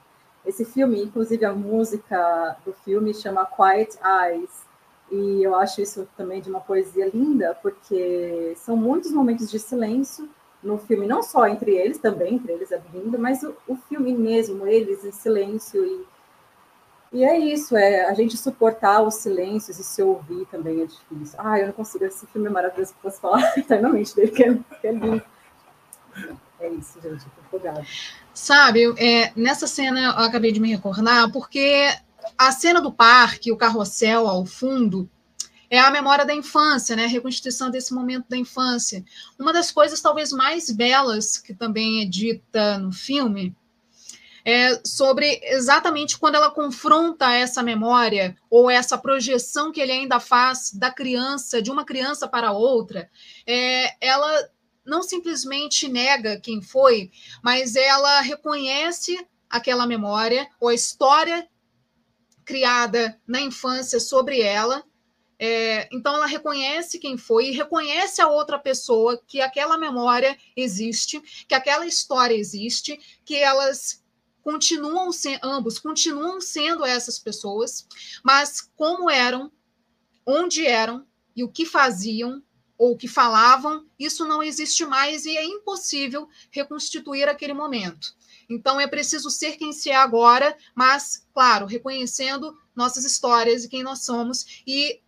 Esse filme, inclusive a música do filme chama Quiet Eyes. E eu acho isso também de uma poesia linda, porque são muitos momentos de silêncio no filme, não só entre eles, também entre eles é lindo, mas o, o filme mesmo, eles em silêncio. E, e é isso, é a gente suportar os silêncios e se ouvir também é difícil. Ah, eu não consigo, esse filme é maravilhoso, posso falar eternamente dele, que é, que é lindo. É isso, gente, empolgada. Sabe, é, nessa cena eu acabei de me recordar, porque a cena do parque, o carrossel ao fundo, é a memória da infância, né? A reconstituição desse momento da infância. Uma das coisas talvez mais belas que também é dita no filme é sobre exatamente quando ela confronta essa memória ou essa projeção que ele ainda faz da criança, de uma criança para outra. É, ela não simplesmente nega quem foi, mas ela reconhece aquela memória ou a história criada na infância sobre ela. É, então, ela reconhece quem foi e reconhece a outra pessoa que aquela memória existe, que aquela história existe, que elas continuam sendo, ambos continuam sendo essas pessoas, mas como eram, onde eram e o que faziam ou que falavam, isso não existe mais e é impossível reconstituir aquele momento. Então é preciso ser quem se é agora, mas, claro, reconhecendo nossas histórias e quem nós somos e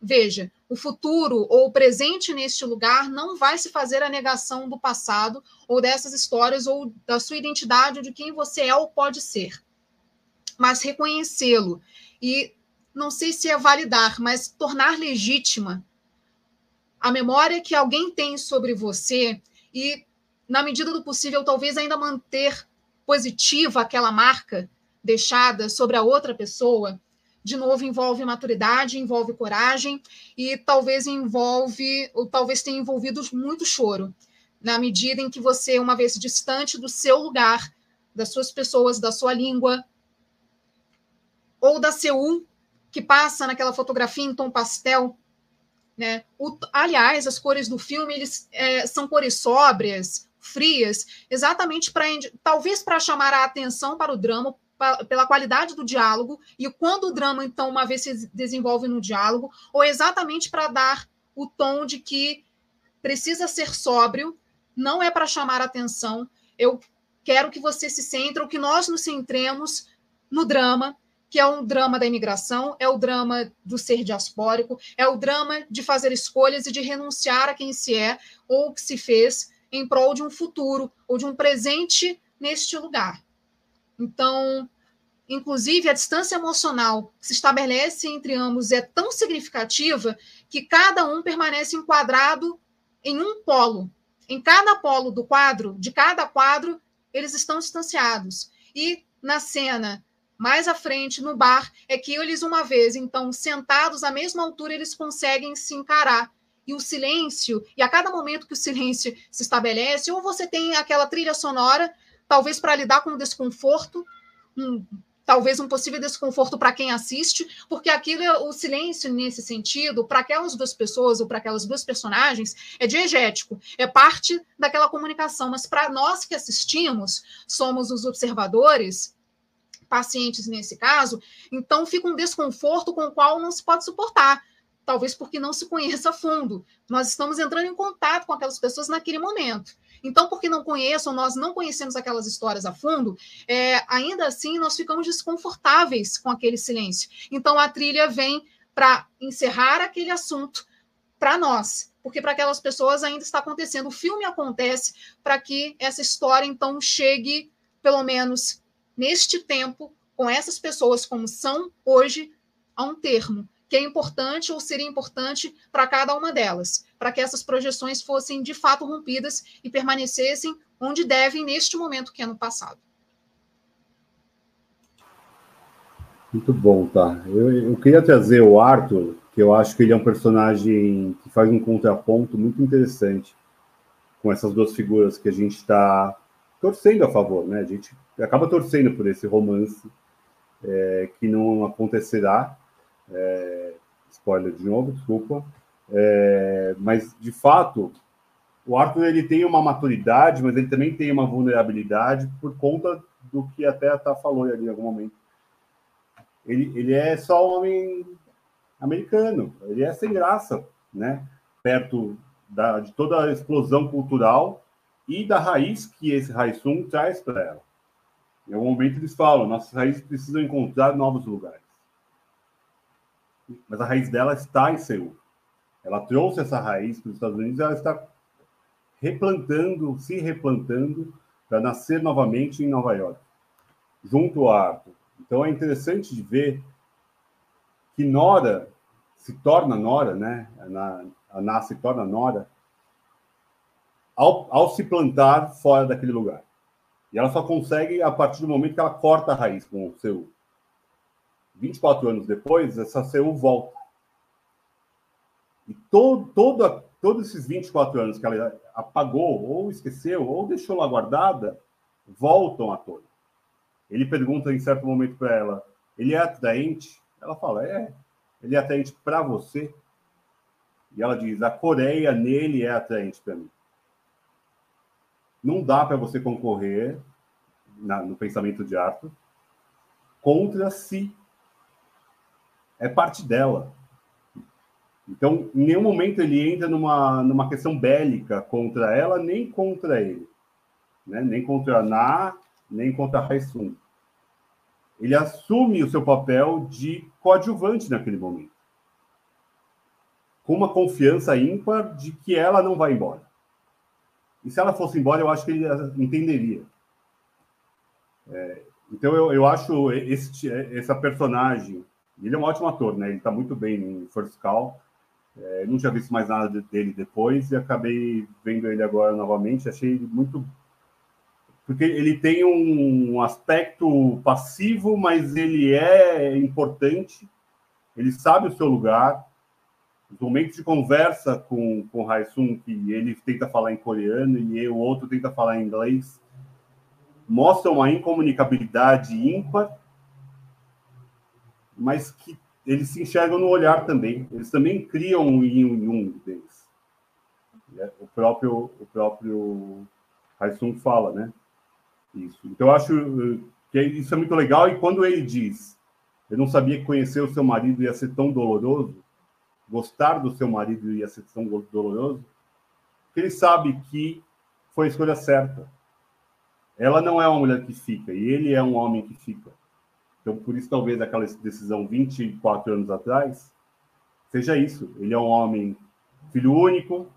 Veja, o futuro ou o presente neste lugar não vai se fazer a negação do passado ou dessas histórias ou da sua identidade ou de quem você é ou pode ser. Mas reconhecê-lo e não sei se é validar, mas tornar legítima a memória que alguém tem sobre você e, na medida do possível, talvez ainda manter positiva aquela marca deixada sobre a outra pessoa de novo envolve maturidade, envolve coragem e talvez envolve, ou talvez tenha envolvido muito choro, na medida em que você, uma vez distante do seu lugar, das suas pessoas, da sua língua, ou da Seul, que passa naquela fotografia em tom pastel, né? O, aliás, as cores do filme eles é, são cores sóbrias, frias, exatamente para talvez para chamar a atenção para o drama, pela qualidade do diálogo e quando o drama, então, uma vez se desenvolve no diálogo, ou exatamente para dar o tom de que precisa ser sóbrio, não é para chamar atenção. Eu quero que você se centre, ou que nós nos centremos no drama, que é um drama da imigração, é o drama do ser diaspórico, é o drama de fazer escolhas e de renunciar a quem se é ou que se fez em prol de um futuro ou de um presente neste lugar. Então, inclusive, a distância emocional que se estabelece entre ambos é tão significativa que cada um permanece enquadrado em um polo. Em cada polo do quadro, de cada quadro, eles estão distanciados. E na cena mais à frente, no bar, é que eles, uma vez, então, sentados à mesma altura, eles conseguem se encarar. E o silêncio, e a cada momento que o silêncio se estabelece, ou você tem aquela trilha sonora talvez para lidar com o desconforto, um, talvez um possível desconforto para quem assiste, porque aquilo, é, o silêncio nesse sentido, para aquelas duas pessoas ou para aquelas duas personagens, é diegético, é parte daquela comunicação, mas para nós que assistimos, somos os observadores, pacientes nesse caso, então fica um desconforto com o qual não se pode suportar talvez porque não se conheça a fundo. Nós estamos entrando em contato com aquelas pessoas naquele momento. Então, porque não conheçam, nós não conhecemos aquelas histórias a fundo, é, ainda assim nós ficamos desconfortáveis com aquele silêncio. Então, a trilha vem para encerrar aquele assunto para nós, porque para aquelas pessoas ainda está acontecendo. O filme acontece para que essa história então chegue, pelo menos neste tempo, com essas pessoas como são hoje, a um termo que é importante ou seria importante para cada uma delas, para que essas projeções fossem de fato rompidas e permanecessem onde devem neste momento que é no passado. Muito bom, tá? Eu, eu, queria trazer o Arthur, que eu acho que ele é um personagem que faz um contraponto muito interessante com essas duas figuras que a gente está torcendo a favor, né? A gente acaba torcendo por esse romance é, que não acontecerá. É, spoiler de novo, desculpa. É, mas, de fato, o Arthur ele tem uma maturidade, mas ele também tem uma vulnerabilidade por conta do que até a Tá falou ali em algum momento. Ele, ele é só um homem americano, ele é sem graça, né? Perto da, de toda a explosão cultural e da raiz que esse Raisum traz para ela. Em algum momento eles falam, nossas raízes precisam encontrar novos lugares. Mas a raiz dela está em Seul. Ela trouxe essa raiz para os Estados Unidos e ela está replantando, se replantando para nascer novamente em Nova York, junto ao Arthur. Então é interessante de ver que Nora se torna Nora, né? A Ná se torna Nora ao, ao se plantar fora daquele lugar. E ela só consegue a partir do momento que ela corta a raiz com o seu 24 anos depois, essa Seul volta. E todo, todo, todos esses 24 anos que ela apagou, ou esqueceu, ou deixou lá guardada, voltam à tona. Ele pergunta em certo momento para ela: ele é atraente? Ela fala: é. Ele é atraente para você? E ela diz: a Coreia nele é atraente para mim. Não dá para você concorrer na, no pensamento de Arthur contra si. É parte dela. Então, em nenhum momento ele entra numa, numa questão bélica contra ela, nem contra ele. Né? Nem contra a Na, nem contra a Haisung. Ele assume o seu papel de coadjuvante naquele momento. Com uma confiança ímpar de que ela não vai embora. E se ela fosse embora, eu acho que ele entenderia. É, então, eu, eu acho esse, essa personagem. Ele é um ótimo ator, né? Ele está muito bem em First Call. É, não tinha visto mais nada dele depois e acabei vendo ele agora novamente. Achei ele muito. Porque ele tem um aspecto passivo, mas ele é importante. Ele sabe o seu lugar. Os momentos de conversa com, com o Haesung, que ele tenta falar em coreano e o outro tenta falar em inglês, mostram uma incomunicabilidade ímpar, mas que eles se enxergam no olhar também. Eles também criam um yin e um deles. É, o próprio o próprio Haisung fala, né? Isso. Então eu acho eh, que isso é muito legal e quando ele diz, eu não sabia que conhecer o seu marido ia ser tão doloroso, gostar do seu marido ia ser tão doloroso, porque ele sabe que foi a escolha certa. Ela não é uma mulher que fica e ele é um homem que fica. Então, por isso, talvez aquela decisão 24 anos atrás seja isso. Ele é um homem filho único,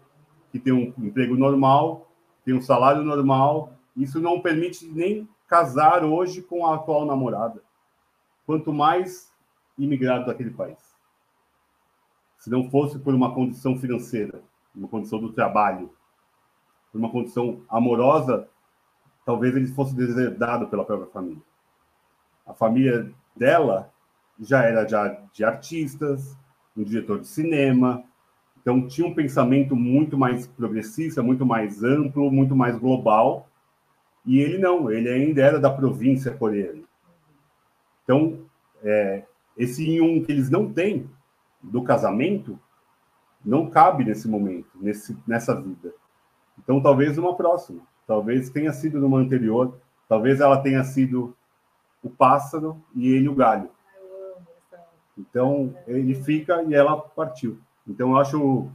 que tem um emprego normal, tem um salário normal. Isso não permite nem casar hoje com a atual namorada. Quanto mais imigrado daquele país. Se não fosse por uma condição financeira, uma condição do trabalho, por uma condição amorosa, talvez ele fosse deserdado pela própria família a família dela já era de, de artistas, um diretor de cinema, então tinha um pensamento muito mais progressista, muito mais amplo, muito mais global. E ele não, ele ainda era da província coreana. Então, é, esse um que eles não têm do casamento não cabe nesse momento, nesse, nessa vida. Então, talvez uma próxima, talvez tenha sido numa anterior, talvez ela tenha sido o pássaro e ele o galho. Então ele fica e ela partiu. Então eu acho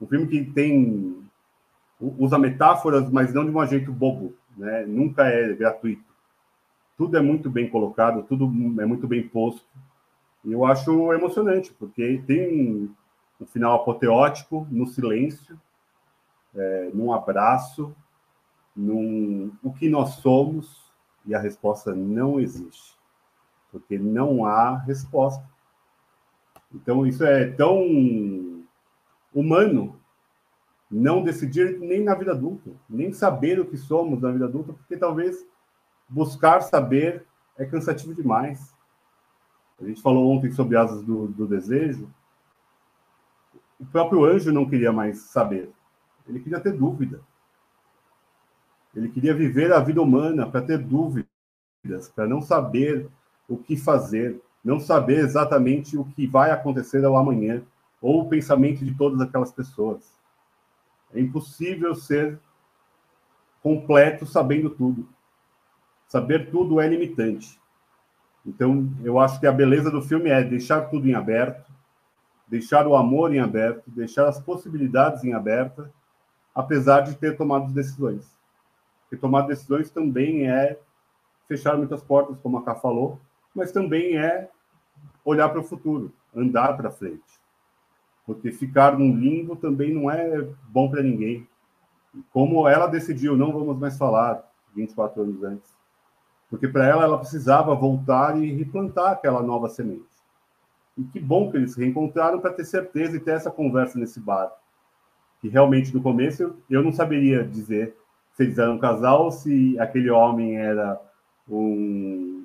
um filme que tem usa metáforas, mas não de um jeito bobo, né? Nunca é gratuito. Tudo é muito bem colocado, tudo é muito bem posto. E eu acho emocionante, porque tem um final apoteótico no silêncio, é, num abraço, num o que nós somos, e a resposta não existe, porque não há resposta. Então, isso é tão humano não decidir nem na vida adulta, nem saber o que somos na vida adulta, porque talvez buscar saber é cansativo demais. A gente falou ontem sobre asas do, do desejo. O próprio anjo não queria mais saber, ele queria ter dúvida. Ele queria viver a vida humana para ter dúvidas, para não saber o que fazer, não saber exatamente o que vai acontecer ao amanhã, ou o pensamento de todas aquelas pessoas. É impossível ser completo sabendo tudo. Saber tudo é limitante. Então, eu acho que a beleza do filme é deixar tudo em aberto, deixar o amor em aberto, deixar as possibilidades em aberto, apesar de ter tomado decisões. Porque tomar decisões também é fechar muitas portas, como a Ká falou, mas também é olhar para o futuro, andar para frente. Porque ficar num limbo também não é bom para ninguém. Como ela decidiu, não vamos mais falar 24 anos antes. Porque para ela, ela precisava voltar e replantar aquela nova semente. E que bom que eles se reencontraram para ter certeza e ter essa conversa nesse bar. Que realmente, no começo, eu não saberia dizer se eles eram um casal, se aquele homem era um.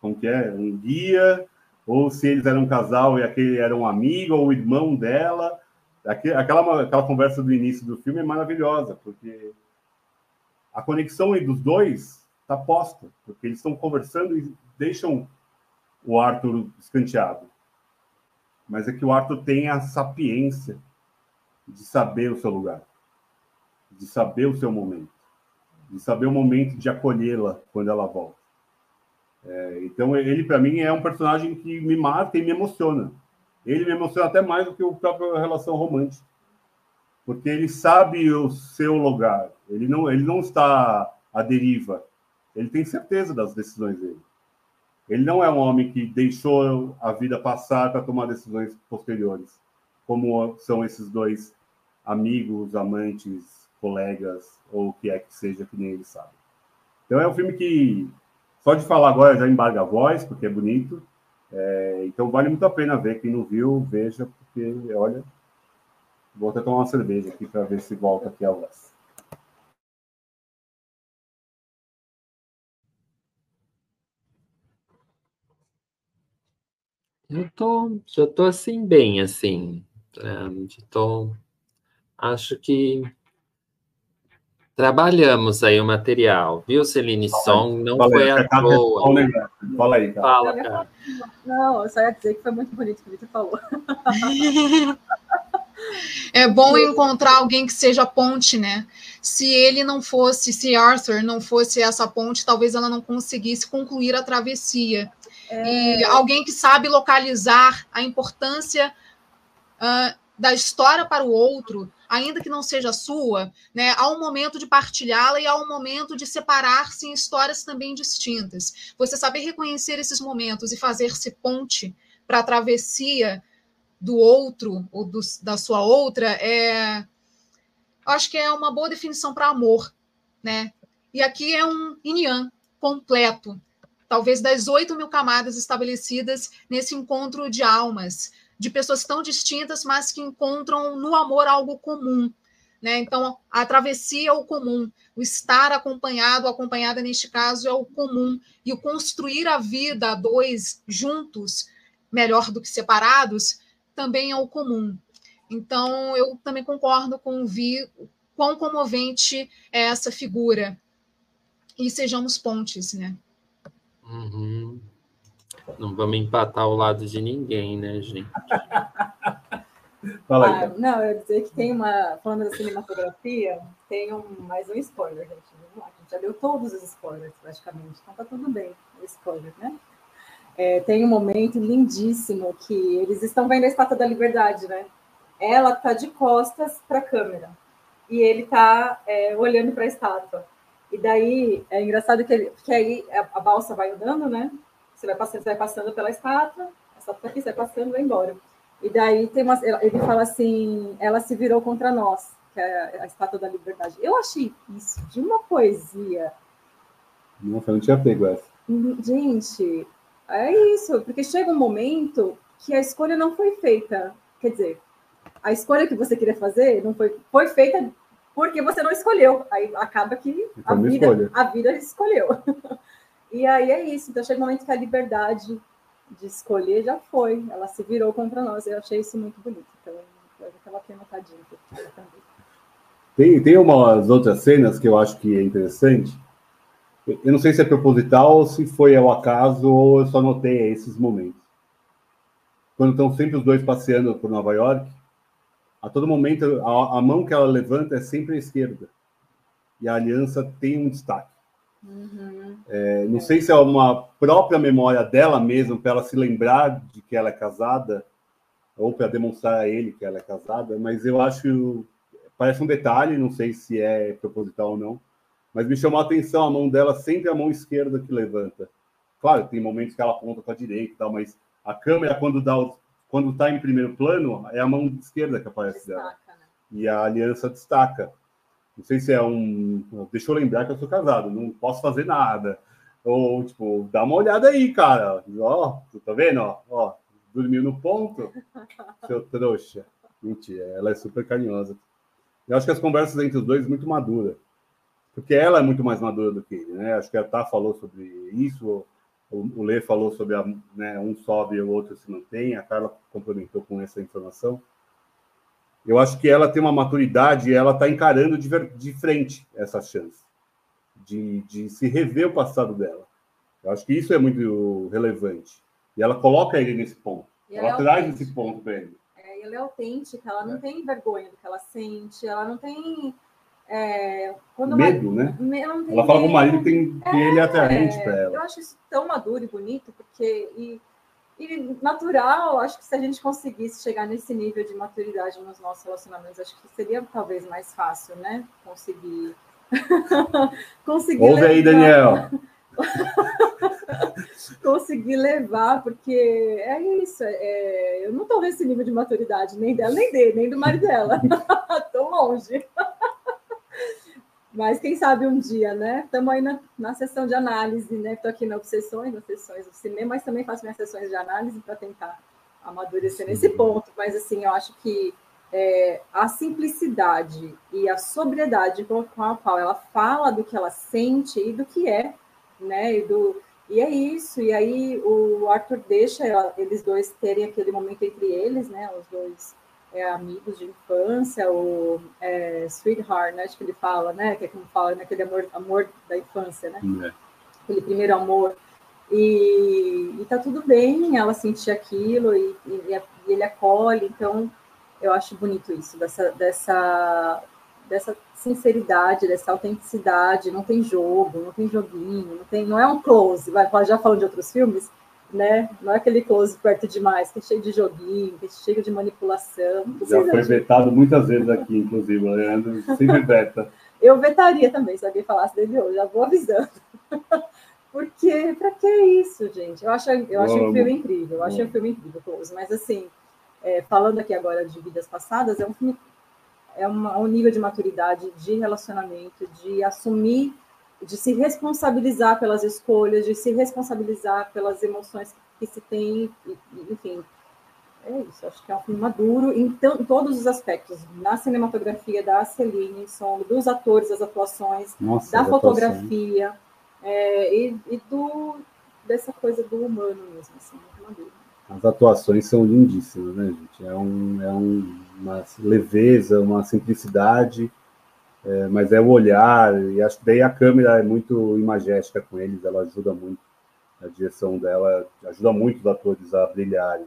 Como que é? Um guia, ou se eles eram um casal e aquele era um amigo ou irmão dela. Aquela, aquela conversa do início do filme é maravilhosa, porque a conexão dos dois está posta, porque eles estão conversando e deixam o Arthur escanteado. Mas é que o Arthur tem a sapiência de saber o seu lugar, de saber o seu momento, de saber o momento de acolhê-la quando ela volta. É, então, ele, para mim, é um personagem que me marca e me emociona. Ele me emociona até mais do que a própria relação romântica. Porque ele sabe o seu lugar. Ele não, ele não está à deriva. Ele tem certeza das decisões dele. Ele não é um homem que deixou a vida passar para tomar decisões posteriores, como são esses dois amigos, amantes, colegas, ou o que é que seja, que nem ele sabe. Então é um filme que, só de falar agora, já embarga a voz, porque é bonito, é, então vale muito a pena ver. Quem não viu, veja, porque, olha, vou até tomar uma cerveja aqui para ver se volta aqui a voz. Eu tô, já tô assim, bem, assim. É, já tô, acho que Trabalhamos aí o material, viu, Celine Song? Não Fala foi à toa. Fala aí, cara. Fala, cara. Não, eu só ia dizer que foi muito bonito o que o Vitor falou. É bom encontrar alguém que seja ponte, né? Se ele não fosse, se Arthur não fosse essa ponte, talvez ela não conseguisse concluir a travessia. É... E alguém que sabe localizar a importância uh, da história para o outro, ainda que não seja sua, né, há um momento de partilhá-la e há um momento de separar-se em histórias também distintas. Você saber reconhecer esses momentos e fazer-se ponte para a travessia do outro ou do, da sua outra é acho que é uma boa definição para amor, né? E aqui é um yin completo, talvez das oito mil camadas estabelecidas nesse encontro de almas, de pessoas tão distintas, mas que encontram no amor algo comum. Né? Então, a travessia é o comum, o estar acompanhado, acompanhada neste caso, é o comum, e o construir a vida a dois juntos, melhor do que separados, também é o comum. Então, eu também concordo com o Vi, quão comovente é essa figura. E sejamos pontes, né? Uhum. Não vamos empatar ao lado de ninguém, né, gente? Fala aí. Ah, não, eu ia dizer que tem uma. Falando da cinematografia, tem um, mais um spoiler, gente. Vamos lá, a gente já deu todos os spoilers, praticamente. Então tá tudo bem, o spoiler, né? É, tem um momento lindíssimo que eles estão vendo a estátua da liberdade, né? Ela tá de costas para a câmera e ele tá é, olhando para a estátua. E daí é engraçado que, ele, que aí a, a balsa vai andando, né? Você vai passando, você vai passando pela estátua, a estátua tá aqui, você vai passando e vai embora. E daí tem uma, ele fala assim, ela se virou contra nós, que é a estátua da liberdade. Eu achei isso de uma poesia. Nossa, eu não tinha pego essa. Gente, é isso, porque chega um momento que a escolha não foi feita. Quer dizer, a escolha que você queria fazer não foi, foi feita porque você não escolheu. Aí acaba que a vida, a vida escolheu. E aí é isso. Então chega um momento que a liberdade de escolher já foi. Ela se virou contra nós. Eu achei isso muito bonito. Então eu estava aqui anotadinho. Tem, tem umas outras cenas que eu acho que é interessante. Eu não sei se é proposital ou se foi ao acaso ou eu só notei esses momentos. Quando estão sempre os dois passeando por Nova York, a todo momento a, a mão que ela levanta é sempre a esquerda. E a aliança tem um destaque. Uhum. É, não é. sei se é uma própria memória dela mesma para ela se lembrar de que ela é casada ou para demonstrar a ele que ela é casada, mas eu acho parece um detalhe, não sei se é proposital ou não, mas me chamou a atenção a mão dela sempre a mão esquerda que levanta. Claro, tem momentos que ela aponta com a direita e tal, mas a câmera quando dá quando está em primeiro plano é a mão esquerda que aparece destaca, dela né? e a aliança destaca. Não sei se é um. Deixa eu lembrar que eu sou casado, não posso fazer nada. Ou, tipo, dá uma olhada aí, cara. Ó, tu tá vendo? Ó, ó dormiu no ponto, seu trouxa. Mentira, ela é super carinhosa. Eu acho que as conversas entre os dois muito maduras. Porque ela é muito mais madura do que ele, né? Acho que a Tá falou sobre isso, o Lê falou sobre a, né, um sobe e o outro se mantém, a Carla complementou com essa informação. Eu acho que ela tem uma maturidade e ela está encarando de, de, frente essa chance de, de se rever o passado dela. Eu acho que isso é muito relevante. E ela coloca ele nesse ponto. Ela, ela é traz esse ponto para ele. É, ela é autêntica, ela não é. tem vergonha do que ela sente, ela não tem. É, medo, né? ela fala com o marido que, tem, que ele é atraente para ela. Eu acho isso tão maduro e bonito, porque. E, e natural, acho que se a gente conseguisse chegar nesse nível de maturidade nos nossos relacionamentos, acho que seria talvez mais fácil, né? Conseguir. conseguir Ouve levar... aí, Daniel. conseguir levar, porque é isso. É, eu não estou nesse nível de maturidade, nem dela, nem dele, nem do marido dela. Estou longe. Mas quem sabe um dia, né? Estamos aí na, na sessão de análise, né? Estou aqui na Obsessões, nas sessões do cinema, mas também faço minhas sessões de análise para tentar amadurecer Sim. nesse ponto. Mas, assim, eu acho que é, a simplicidade e a sobriedade com a qual ela fala do que ela sente e do que é, né? E, do, e é isso. E aí o Arthur deixa eles dois terem aquele momento entre eles, né? Os dois é, amigos de infância, o é, sweetheart, né? Acho que ele fala, né? Que é como fala, naquele né? amor, amor da infância, né? É. Aquele primeiro amor. E, e tá tudo bem ela sentir aquilo e, e, e, ele acolhe. Então, eu acho bonito isso, dessa, dessa, dessa sinceridade, dessa autenticidade. Não tem jogo, não tem joguinho, não, tem, não é um close. Vai, já falando de outros filmes, né? Não é aquele close perto demais, que é cheio de joguinho, que é cheio de manipulação. Já foi vetado muitas vezes aqui, inclusive, Leandro sempre veta. Eu vetaria também, se alguém falasse dele hoje, já vou avisando. Porque, para que isso, gente? Eu acho, eu acho um filme incrível, eu acho um filme incrível, Close, mas assim, é, falando aqui agora de vidas passadas, é um filme, é uma, um nível de maturidade, de relacionamento, de assumir de se responsabilizar pelas escolhas, de se responsabilizar pelas emoções que se tem, enfim. É isso, acho que é um filme maduro em, em todos os aspectos, na cinematografia da Celine Song, dos atores, das atuações, Nossa, da fotografia é, e, e, do, dessa coisa do humano mesmo, assim, muito maduro. As atuações são lindíssimas, né, gente? É, um, é um, uma leveza, uma simplicidade é, mas é o olhar, e acho que daí a câmera é muito imagética com eles, ela ajuda muito, a direção dela ajuda muito os atores a brilharem,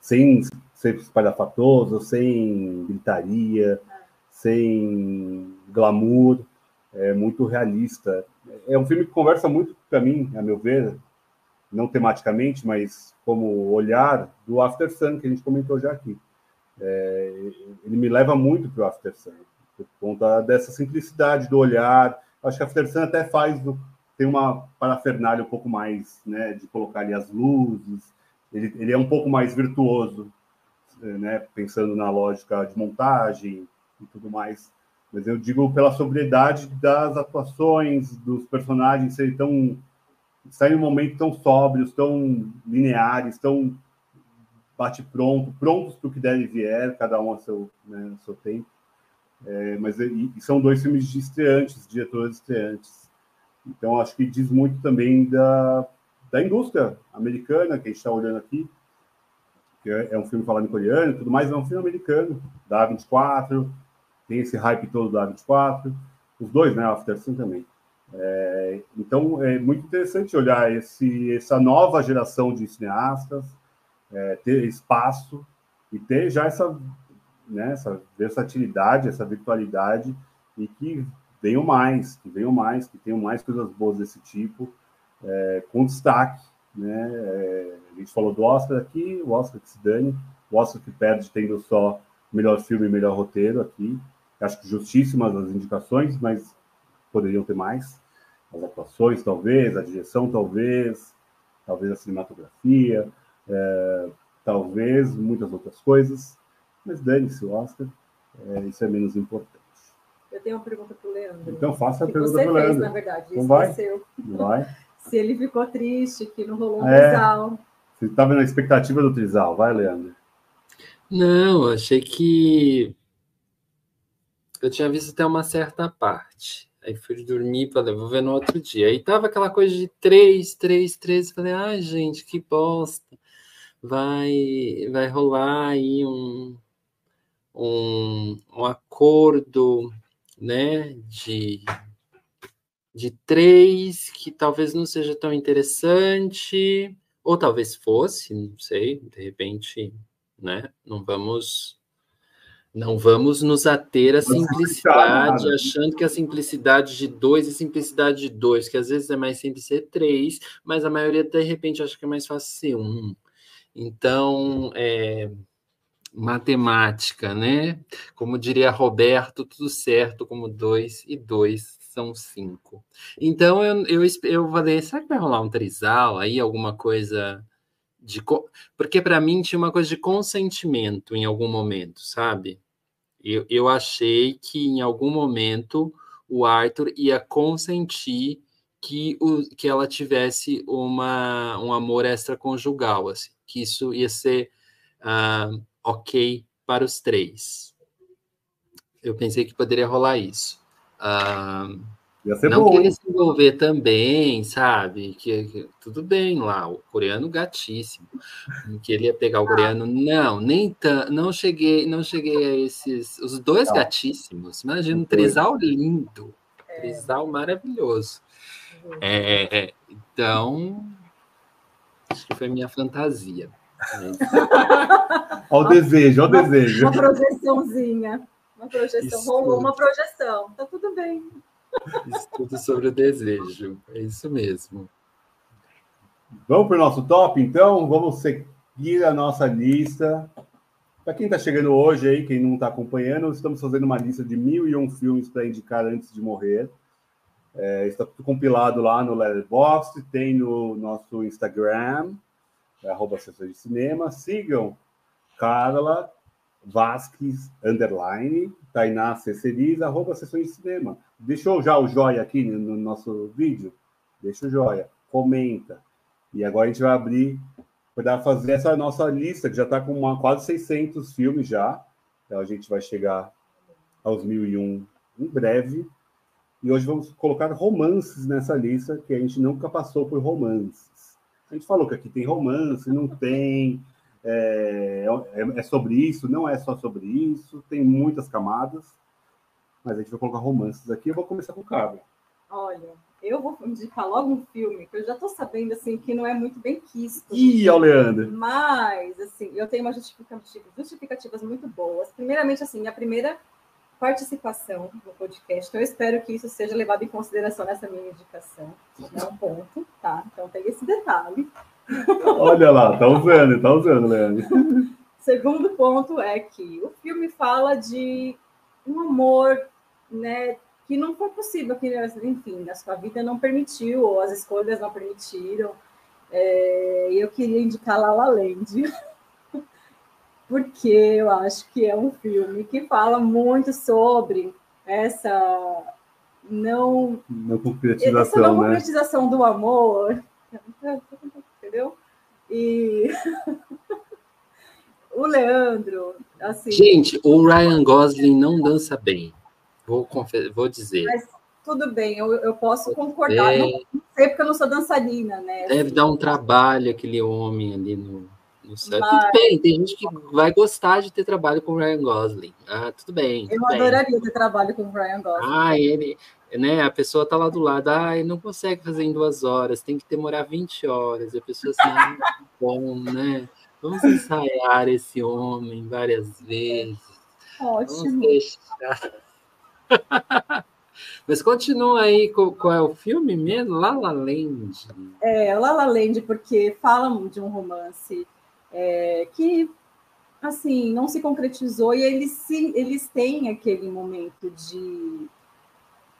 sem ser espalhafatoso, sem gritaria, sem glamour, é muito realista. É um filme que conversa muito para mim, a meu ver, não tematicamente, mas como olhar do After Sun, que a gente comentou já aqui. É, ele me leva muito para o After Sun por conta dessa simplicidade do olhar. Acho que a After Sun até faz tem uma parafernália um pouco mais, né, de colocar ali as luzes. Ele, ele é um pouco mais virtuoso, né, pensando na lógica de montagem e tudo mais. Mas eu digo pela sobriedade das atuações, dos personagens serem tão saem um momento tão sóbrios, tão lineares, tão bate pronto, prontos para o que der e vier, cada um a seu, né, a seu tempo. É, mas e, e são dois filmes de estreantes, diretores estreantes. Então, acho que diz muito também da, da indústria americana, que a gente está olhando aqui, que é, é, um filme falado em coreano e tudo mais, é um filme americano, da A24, tem esse hype todo da A24, os dois, né, After Sun também. É, então, é muito interessante olhar esse, essa nova geração de cineastas, é, ter espaço e ter já essa, né, essa versatilidade, essa virtualidade, e que venham mais, que venham mais, que tenham mais coisas boas desse tipo, é, com destaque. Né? É, a gente falou do Oscar aqui, o Oscar que se dane, o Oscar que perde tendo só melhor filme e melhor roteiro aqui. Acho que justíssimas as indicações, mas poderiam ter mais as atuações, talvez, a direção, talvez, talvez a cinematografia, é, talvez muitas outras coisas, mas dane-se o Oscar, é, isso é menos importante. Eu tenho uma pergunta para o Leandro. Então faça a que pergunta para o Leandro. na verdade, então vai. vai. Se ele ficou triste, que não rolou um é, trisal. Você estava na expectativa do trisal, vai, Leandro. Não, achei que eu tinha visto até uma certa parte. Aí fui dormir, falei, vou ver no outro dia. Aí tava aquela coisa de três, três, três. Falei, ai, gente, que bosta. Vai, vai rolar aí um, um, um acordo, né, de, de três, que talvez não seja tão interessante, ou talvez fosse, não sei, de repente, né, não vamos não vamos nos ater à simplicidade, achando que a simplicidade de dois é simplicidade de dois, que às vezes é mais simples ser três, mas a maioria, de repente, acha que é mais fácil ser um. Então, é, matemática, né? Como diria Roberto, tudo certo como dois e dois são cinco. Então, eu, eu, eu falei, será que vai rolar um trisal aí, alguma coisa de... Porque para mim tinha uma coisa de consentimento em algum momento, sabe? Eu, eu achei que em algum momento o Arthur ia consentir que, o, que ela tivesse uma, um amor extraconjugal, assim, que isso ia ser uh, ok para os três. Eu pensei que poderia rolar isso. Uh, Ia ser não bom. queria se envolver também, sabe? Que, que, tudo bem lá, o coreano gatíssimo. Que ele ia pegar o coreano. Não, nem tanto. Não cheguei, não cheguei a esses. Os dois não. gatíssimos. Imagina um trisal lindo. É. Trisal maravilhoso. É, é, então, acho que foi minha fantasia. Olha o desejo, olha o desejo. Uma projeçãozinha. Uma projeção. Rolou uma projeção. Tá tudo bem. Estudo sobre o desejo. É isso mesmo. Vamos para o nosso top, então? Vamos seguir a nossa lista. Para quem está chegando hoje aí, quem não está acompanhando, estamos fazendo uma lista de mil e um filmes para indicar antes de morrer. É, está tudo compilado lá no Letterboxd, tem no nosso Instagram, é, arroba de cinema. Sigam Carla Vasques, underline, Tainá Ceceriz, arroba sessões de cinema. Deixou já o joia aqui no nosso vídeo? Deixa o joia, comenta. E agora a gente vai abrir para fazer essa nossa lista, que já está com uma, quase 600 filmes já. Então a gente vai chegar aos 1001 em breve. E hoje vamos colocar romances nessa lista, que a gente nunca passou por romances. A gente falou que aqui tem romance, não tem, é, é, é, sobre isso, não é só sobre isso, tem muitas camadas, mas a gente vai colocar romances aqui. Eu vou começar com o Cabo. Olha, eu vou indicar logo um filme que eu já estou sabendo assim que não é muito bem quisto. Ih, ao Leandro. Mas, assim, eu tenho umas justificativas, justificativas muito boas. Primeiramente, assim, minha primeira participação no podcast. Então, eu espero que isso seja levado em consideração nessa minha indicação. É um ponto, tá? Então, tem esse detalhe. Olha lá, tá usando, tá usando, Leandro. Segundo ponto é que o filme fala de um amor, né, que não foi possível, que, enfim, a sua vida não permitiu, ou as escolhas não permitiram. É, e eu queria indicar La La Land, porque eu acho que é um filme que fala muito sobre essa não, não concretização, essa não né? concretização do amor entendeu? E o Leandro, assim. Gente, o Ryan Gosling não dança bem. Vou, vou dizer. Mas tudo bem, eu, eu posso concordar. É... Não, não, sei porque eu não sou dançarina, né? Deve dar um trabalho aquele homem ali no, Mas... Tudo bem, tem gente que vai gostar de ter trabalho com o Ryan Gosling. Ah, tudo bem. Tudo eu bem. adoraria ter trabalho com o Ryan Gosling. Ah, ele né, a pessoa tá lá do lado, ai, não consegue fazer em duas horas, tem que demorar 20 horas. E a pessoa assim, ah, bom, né? Vamos ensaiar esse homem várias vezes. Ótimo. Mas continua aí, qual é o filme mesmo? La La Land. É, La La Land, porque falam de um romance é, que, assim, não se concretizou e eles, se, eles têm aquele momento de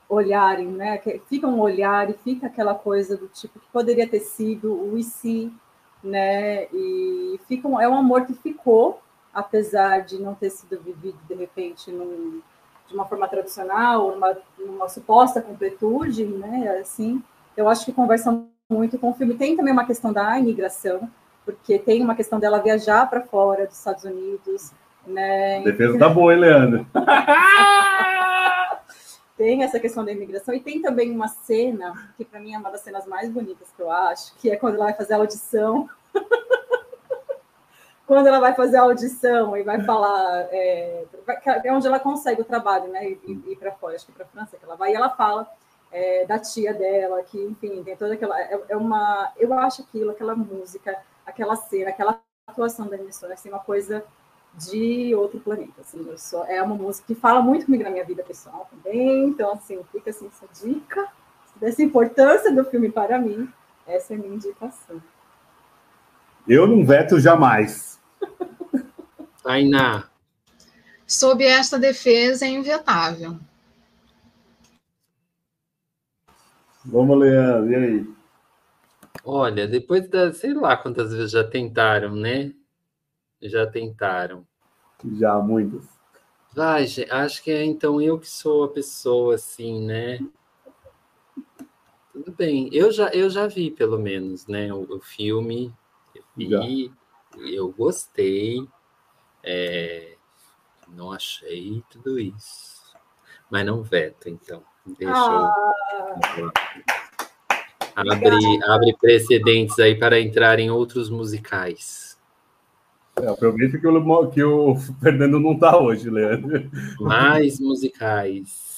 olharem, né? Fica um olhar e fica aquela coisa do tipo que poderia ter sido o e se, né? E fica um, é um amor que ficou, apesar de não ter sido vivido de repente num, de uma forma tradicional, numa suposta completude, né? Assim, eu acho que conversa muito com o filme. Tem também uma questão da imigração, porque tem uma questão dela viajar para fora dos Estados Unidos, né? Defesa tá boa, hein, Leandro? tem essa questão da imigração e tem também uma cena que para mim é uma das cenas mais bonitas que eu acho, que é quando ela vai fazer a audição. quando ela vai fazer a audição e vai falar, é, é onde ela consegue o trabalho, né? E ir para fora, acho que para França que ela vai e ela fala é, da tia dela, que enfim tem toda aquela é, é, uma, eu acho aquilo, aquela música, aquela cena, aquela atuação da emissora, assim, uma coisa de outro planeta. Assim, eu sou, é uma música que fala muito comigo na minha vida pessoal também. Então, assim, fica assim, essa dica dessa importância do filme para mim. Essa é a minha indicação. Eu não veto jamais. Tainá. Sob esta defesa é invetável. Vamos, Leandro, e aí? Olha, depois da, sei lá quantas vezes já tentaram, né? Já tentaram. Já, muitas. Vai, acho que é então eu que sou a pessoa assim, né? Tudo bem. Eu já, eu já vi, pelo menos, né? O, o filme. Eu vi, já. eu gostei. É, não achei tudo isso. Mas não veto, então. Deixa ah. eu. Abre, abre precedentes aí para entrar em outros musicais. É, aproveita que o, que o Fernando não está hoje, Leandro. Mais musicais.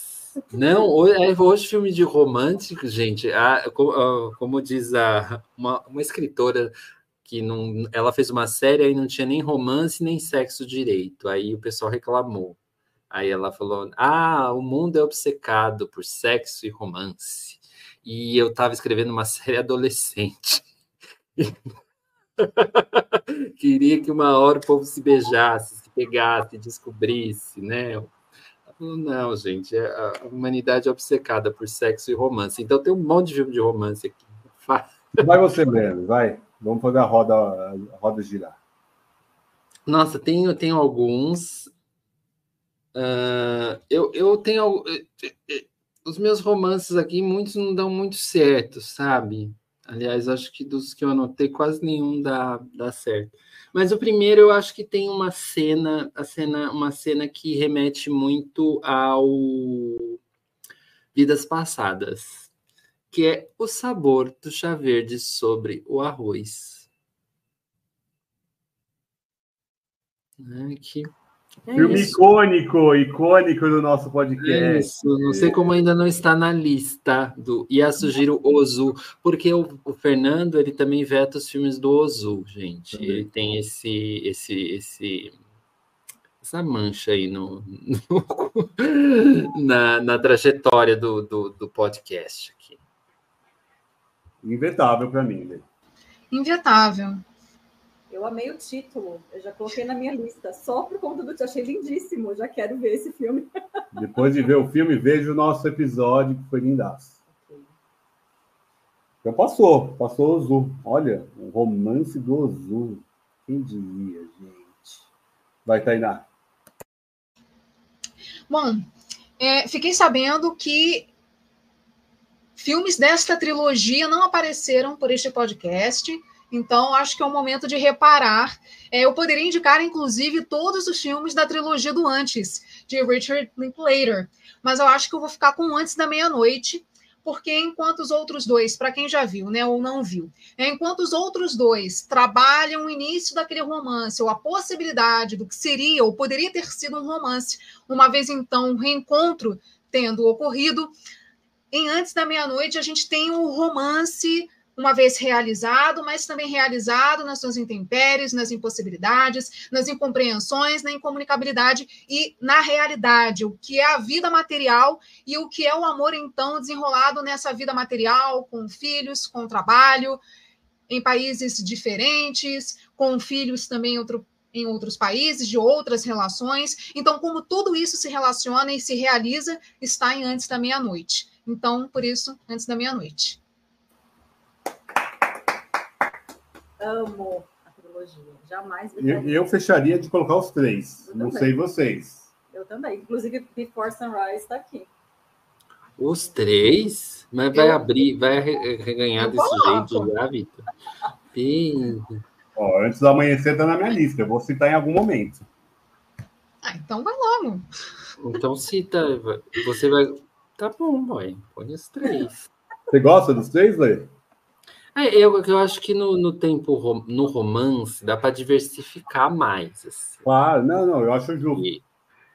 Não, hoje, é, hoje filme de romântico, gente. A, como, como, diz a, uma, uma escritora que não, ela fez uma série e não tinha nem romance nem sexo direito. Aí o pessoal reclamou. Aí ela falou: Ah, o mundo é obcecado por sexo e romance. E eu estava escrevendo uma série adolescente. Queria que uma hora o povo se beijasse, se pegasse, descobrisse, né? Não, gente, é, a humanidade é obcecada por sexo e romance. Então tem um monte de filme de romance aqui. Vai você, Breno, vai. Vamos fazer a roda, a roda girar. Nossa, tenho, tenho alguns. Uh, eu, eu tenho. Os meus romances aqui, muitos não dão muito certo, sabe? Aliás, acho que dos que eu anotei, quase nenhum dá, dá certo. Mas o primeiro eu acho que tem uma cena, a cena, uma cena que remete muito ao Vidas Passadas, que é o sabor do chá verde sobre o arroz. Né, que é Filme isso. icônico, icônico do nosso podcast. Isso, não sei como ainda não está na lista do Yasujiro Ozu, porque o, o, Fernando ele também veta os filmes do Ozu, gente. Também. Ele tem esse, esse, esse, essa mancha aí no, no na, na trajetória do, do, do podcast aqui. Invetável para mim, né? Invetável. Eu amei o título, eu já coloquei na minha lista, só por conta do que achei lindíssimo, já quero ver esse filme. Depois de ver o filme, veja o nosso episódio, que foi lindaço. Então passou, passou o Ozu. Olha, um romance do Ozu. Quem diria, gente? Vai, Tainá. Bom, é, fiquei sabendo que filmes desta trilogia não apareceram por este podcast. Então, acho que é o momento de reparar. É, eu poderia indicar, inclusive, todos os filmes da trilogia do Antes, de Richard Linklater, mas eu acho que eu vou ficar com Antes da Meia-Noite, porque enquanto os outros dois, para quem já viu, né, ou não viu, é, enquanto os outros dois trabalham o início daquele romance, ou a possibilidade do que seria ou poderia ter sido um romance, uma vez então um reencontro tendo ocorrido, em Antes da Meia-Noite, a gente tem o romance uma vez realizado, mas também realizado nas suas intempéries, nas impossibilidades, nas incompreensões, na incomunicabilidade e na realidade, o que é a vida material e o que é o amor, então, desenrolado nessa vida material, com filhos, com trabalho, em países diferentes, com filhos também em, outro, em outros países, de outras relações. Então, como tudo isso se relaciona e se realiza, está em Antes da Meia-Noite. Então, por isso, Antes da Meia-Noite. Amo a trilogia. Jamais eu, eu, fecharia de colocar os três. Eu Não também. sei vocês. Eu também. Inclusive, Before Sunrise está aqui. Os três? Mas vai eu... abrir, vai reganhar desse jeito já, Vitor. Ó, antes do amanhecer tá na minha lista. Eu vou citar em algum momento. Ah, então vai logo. Então cita. Você vai. Tá bom, boy. Põe os três. Você gosta dos três, Lê? É, eu, eu acho que no, no tempo, no romance, dá para diversificar mais. Assim. Claro, não, não, eu acho justo. E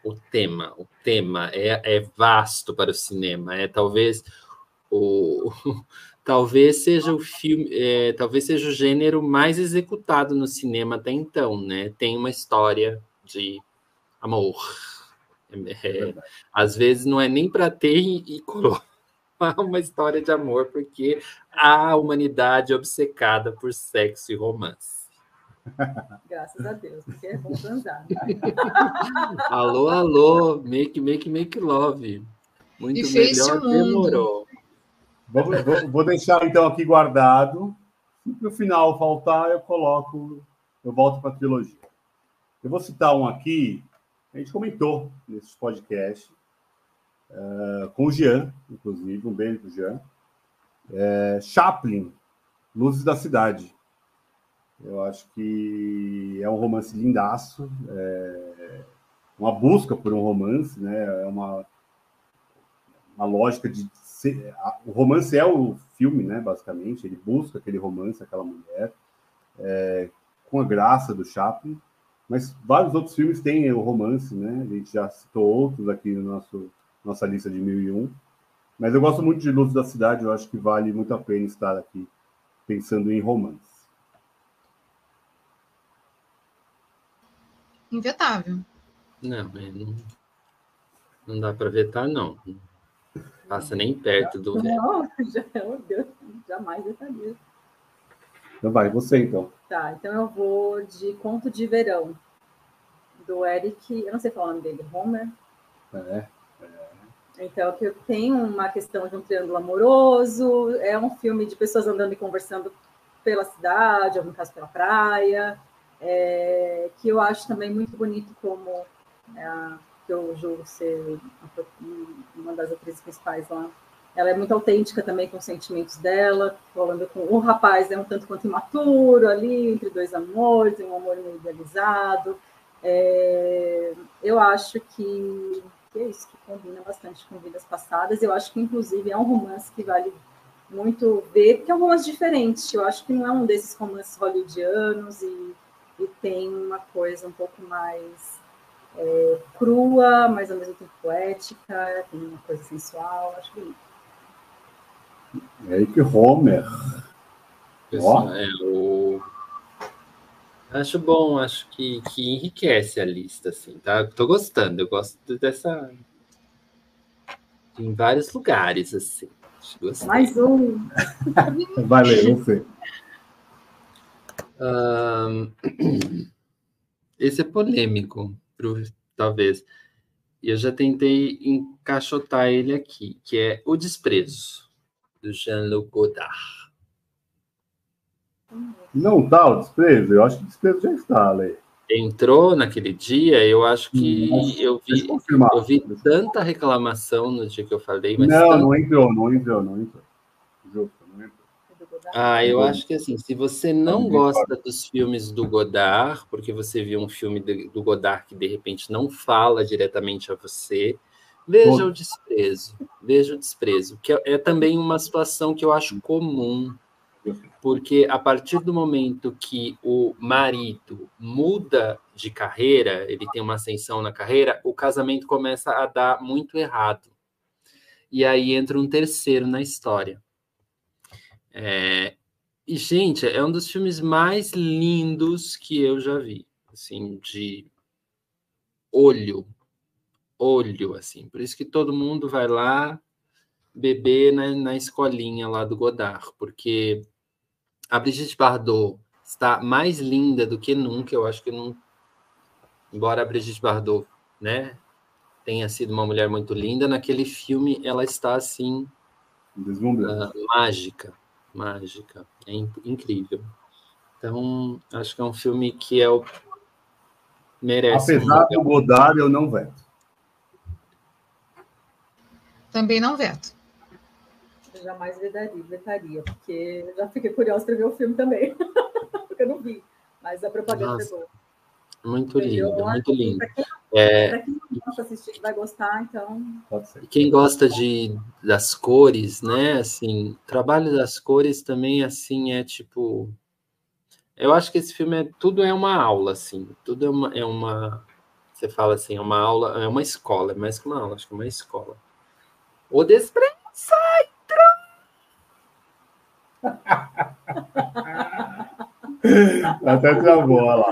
o tema, o tema é, é vasto para o cinema. É talvez o talvez seja o filme, é, talvez seja o gênero mais executado no cinema até então, né? Tem uma história de amor. É, é às vezes não é nem para ter e, e uma história de amor, porque a humanidade é obcecada por sexo e romance. Graças a Deus, porque é bom transar. Né? alô, alô, make, make, make love. Muito e melhor demorou. Vou, vou, vou, deixar então aqui guardado. Se no final faltar, eu coloco, eu volto para a trilogia. Eu vou citar um aqui, a gente comentou nesse podcast, uh, com o Jean, inclusive, um beijo para o Jean. É, Chaplin, Luzes da Cidade. Eu acho que é um romance lindaço, é uma busca por um romance, né? É uma, uma lógica de ser, o romance é o filme, né? Basicamente, ele busca aquele romance, aquela mulher, é, com a graça do Chaplin. Mas vários outros filmes têm o romance, né? A gente já citou outros aqui no nosso nossa lista de 1001. Mas eu gosto muito de Luz da Cidade, eu acho que vale muito a pena estar aqui pensando em romance. Invetável. Não, não, não dá para vetar, não. Passa nem perto do Não, já, meu Deus, jamais vetaria. Então vai, você então. Tá, então eu vou de Conto de Verão, do Eric, eu não sei falar o nome dele, Homer. É. Então, que tem uma questão de um triângulo amoroso, é um filme de pessoas andando e conversando pela cidade, ou no caso pela praia, é, que eu acho também muito bonito como é, que eu julgo ser uma das atrizes principais lá. Ela é muito autêntica também com os sentimentos dela, falando com o rapaz é um tanto quanto imaturo ali, entre dois amores, um amor idealizado. É, eu acho que que é isso que combina bastante com vidas passadas. Eu acho que, inclusive, é um romance que vale muito ver, porque é um romance diferente. Eu acho que não é um desses romances hollywoodianos e, e tem uma coisa um pouco mais é, crua, mas ao mesmo tempo poética, tem uma coisa sensual. Acho bonito. É que Homer. Ó. É, o Acho bom, acho que, que enriquece a lista, assim, tá? Tô gostando, eu gosto dessa. Em vários lugares, assim. Mais um. Valeu, você. Um, esse é polêmico, talvez. E eu já tentei encaixotar ele aqui, que é O Desprezo, do Jean-Luc Godard. Não está o desprezo? Eu acho que o desprezo já está, Ale. Entrou naquele dia, eu acho que eu vi, eu vi tanta reclamação no dia que eu falei. Não, não entrou, não entrou, não entrou. Justo, não entrou. Ah, eu acho que assim, se você não gosta dos filmes do Godard, porque você viu um filme do Godard que de repente não fala diretamente a você, veja o desprezo, veja o desprezo, que é, é também uma situação que eu acho comum porque a partir do momento que o marido muda de carreira, ele tem uma ascensão na carreira, o casamento começa a dar muito errado. e aí entra um terceiro na história. É, e, gente, é um dos filmes mais lindos que eu já vi, assim, de olho, olho, assim. Por isso que todo mundo vai lá beber na, na escolinha lá do Godard, porque a Brigitte Bardot está mais linda do que nunca, eu acho que não... Embora a Brigitte Bardot, né, tenha sido uma mulher muito linda, naquele filme ela está, assim, uh, mágica, mágica. É incrível. Então, acho que é um filme que é o... merece. Apesar um... do Godard, eu não veto. Também não veto. Eu jamais vetaria, vetaria, porque já fiquei curiosa para ver o filme também. porque eu não vi. Mas a propaganda Nossa, é boa. Muito lindo, muito lindo. Para quem, é... quem não gosta assistir, vai gostar, então. Quem gosta de, das cores, né? Assim, trabalho das cores também, assim, é tipo. Eu acho que esse filme é tudo é uma aula, assim. Tudo é uma, é uma. Você fala assim, é uma aula, é uma escola, é mais que uma aula, acho que é uma escola. O despreza Até travou, olha lá.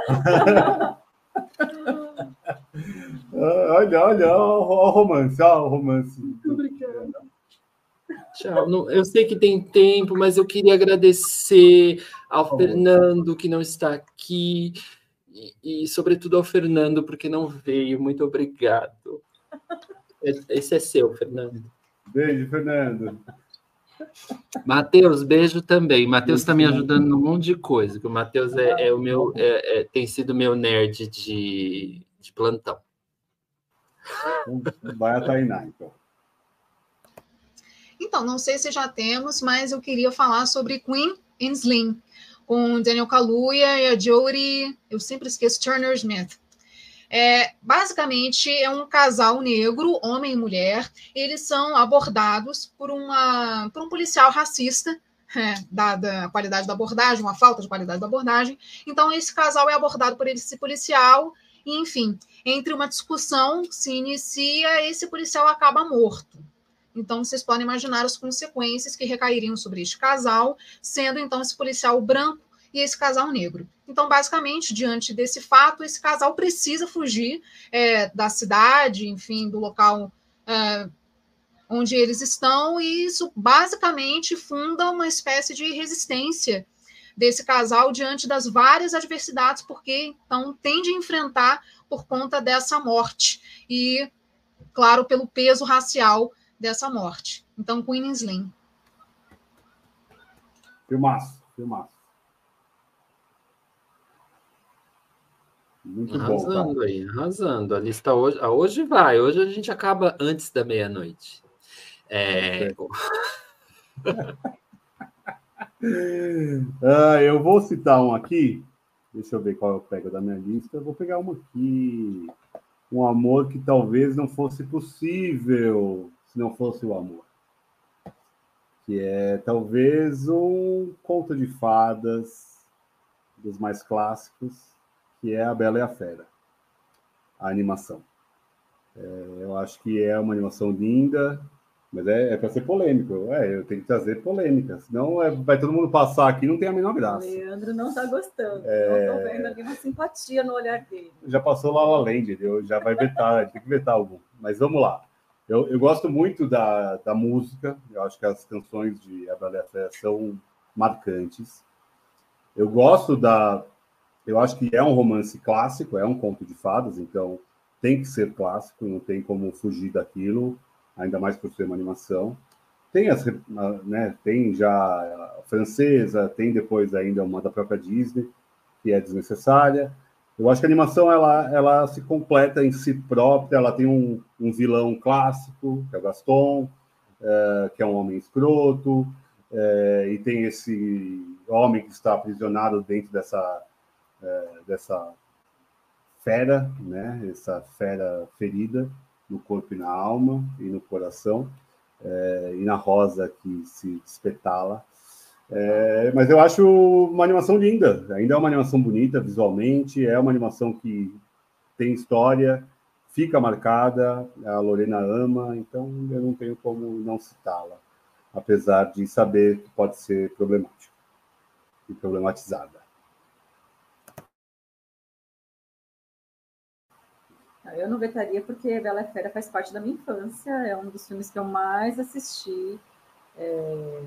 olha, olha, o romance, olha o romance. Tchau. Eu sei que tem tempo, mas eu queria agradecer ao Fernando, que não está aqui, e, e, sobretudo ao Fernando, porque não veio. Muito obrigado. Esse é seu, Fernando. Beijo, Fernando. Matheus, beijo também. Matheus está me ajudando num monte de coisa. O Matheus é, é, o meu, é, é, tem sido meu nerd de, de plantão. Vai a Tainá, então. Então, não sei se já temos, mas eu queria falar sobre Queen and Slim, com Daniel Kaluuya e a Jodie, eu sempre esqueço, Turner Smith. É, basicamente, é um casal negro, homem e mulher. Eles são abordados por, uma, por um policial racista, é, dada a qualidade da abordagem, uma falta de qualidade da abordagem. Então, esse casal é abordado por esse policial, e, enfim, entre uma discussão se inicia, esse policial acaba morto. Então, vocês podem imaginar as consequências que recairiam sobre este casal, sendo então esse policial branco e esse casal negro. Então, basicamente, diante desse fato, esse casal precisa fugir é, da cidade, enfim, do local é, onde eles estão, e isso basicamente funda uma espécie de resistência desse casal diante das várias adversidades, porque então tende a enfrentar por conta dessa morte e, claro, pelo peso racial dessa morte. Então, Queen Slim. Filmaço, filmaço. Muito arrasando bom, aí, arrasando. A lista hoje, hoje vai. Hoje a gente acaba antes da meia-noite. É... ah, eu vou citar um aqui. Deixa eu ver qual eu pego da minha lista. Eu vou pegar uma aqui. Um amor que talvez não fosse possível se não fosse o amor. Que é talvez um conto de fadas dos mais clássicos que é A Bela e a Fera, a animação. É, eu acho que é uma animação linda, mas é, é para ser polêmico. É, eu tenho que trazer polêmica, senão é, vai todo mundo passar aqui não tem a menor graça. O Leandro não está gostando. É... Não estou vendo ali uma simpatia no olhar dele. Já passou lá La Land, já vai vetar, tem que vetar algum. Mas vamos lá. Eu, eu gosto muito da, da música, eu acho que as canções de A Bela e a Fera são marcantes. Eu gosto da, eu acho que é um romance clássico, é um conto de fadas, então tem que ser clássico, não tem como fugir daquilo, ainda mais por ser uma animação. Tem, as, né, tem já a francesa, tem depois ainda uma da própria Disney, que é desnecessária. Eu acho que a animação ela, ela se completa em si própria, ela tem um, um vilão clássico, que é o Gaston, é, que é um homem escroto, é, e tem esse homem que está aprisionado dentro dessa é, dessa fera, né? Essa fera ferida no corpo e na alma e no coração, é, e na rosa que se espetala. É, mas eu acho uma animação linda, ainda é uma animação bonita visualmente, é uma animação que tem história, fica marcada, a Lorena ama, então eu não tenho como não citá-la, apesar de saber que pode ser problemático e problematizada. Eu não vetaria porque Bela Fera faz parte da minha infância, é um dos filmes que eu mais assisti. É...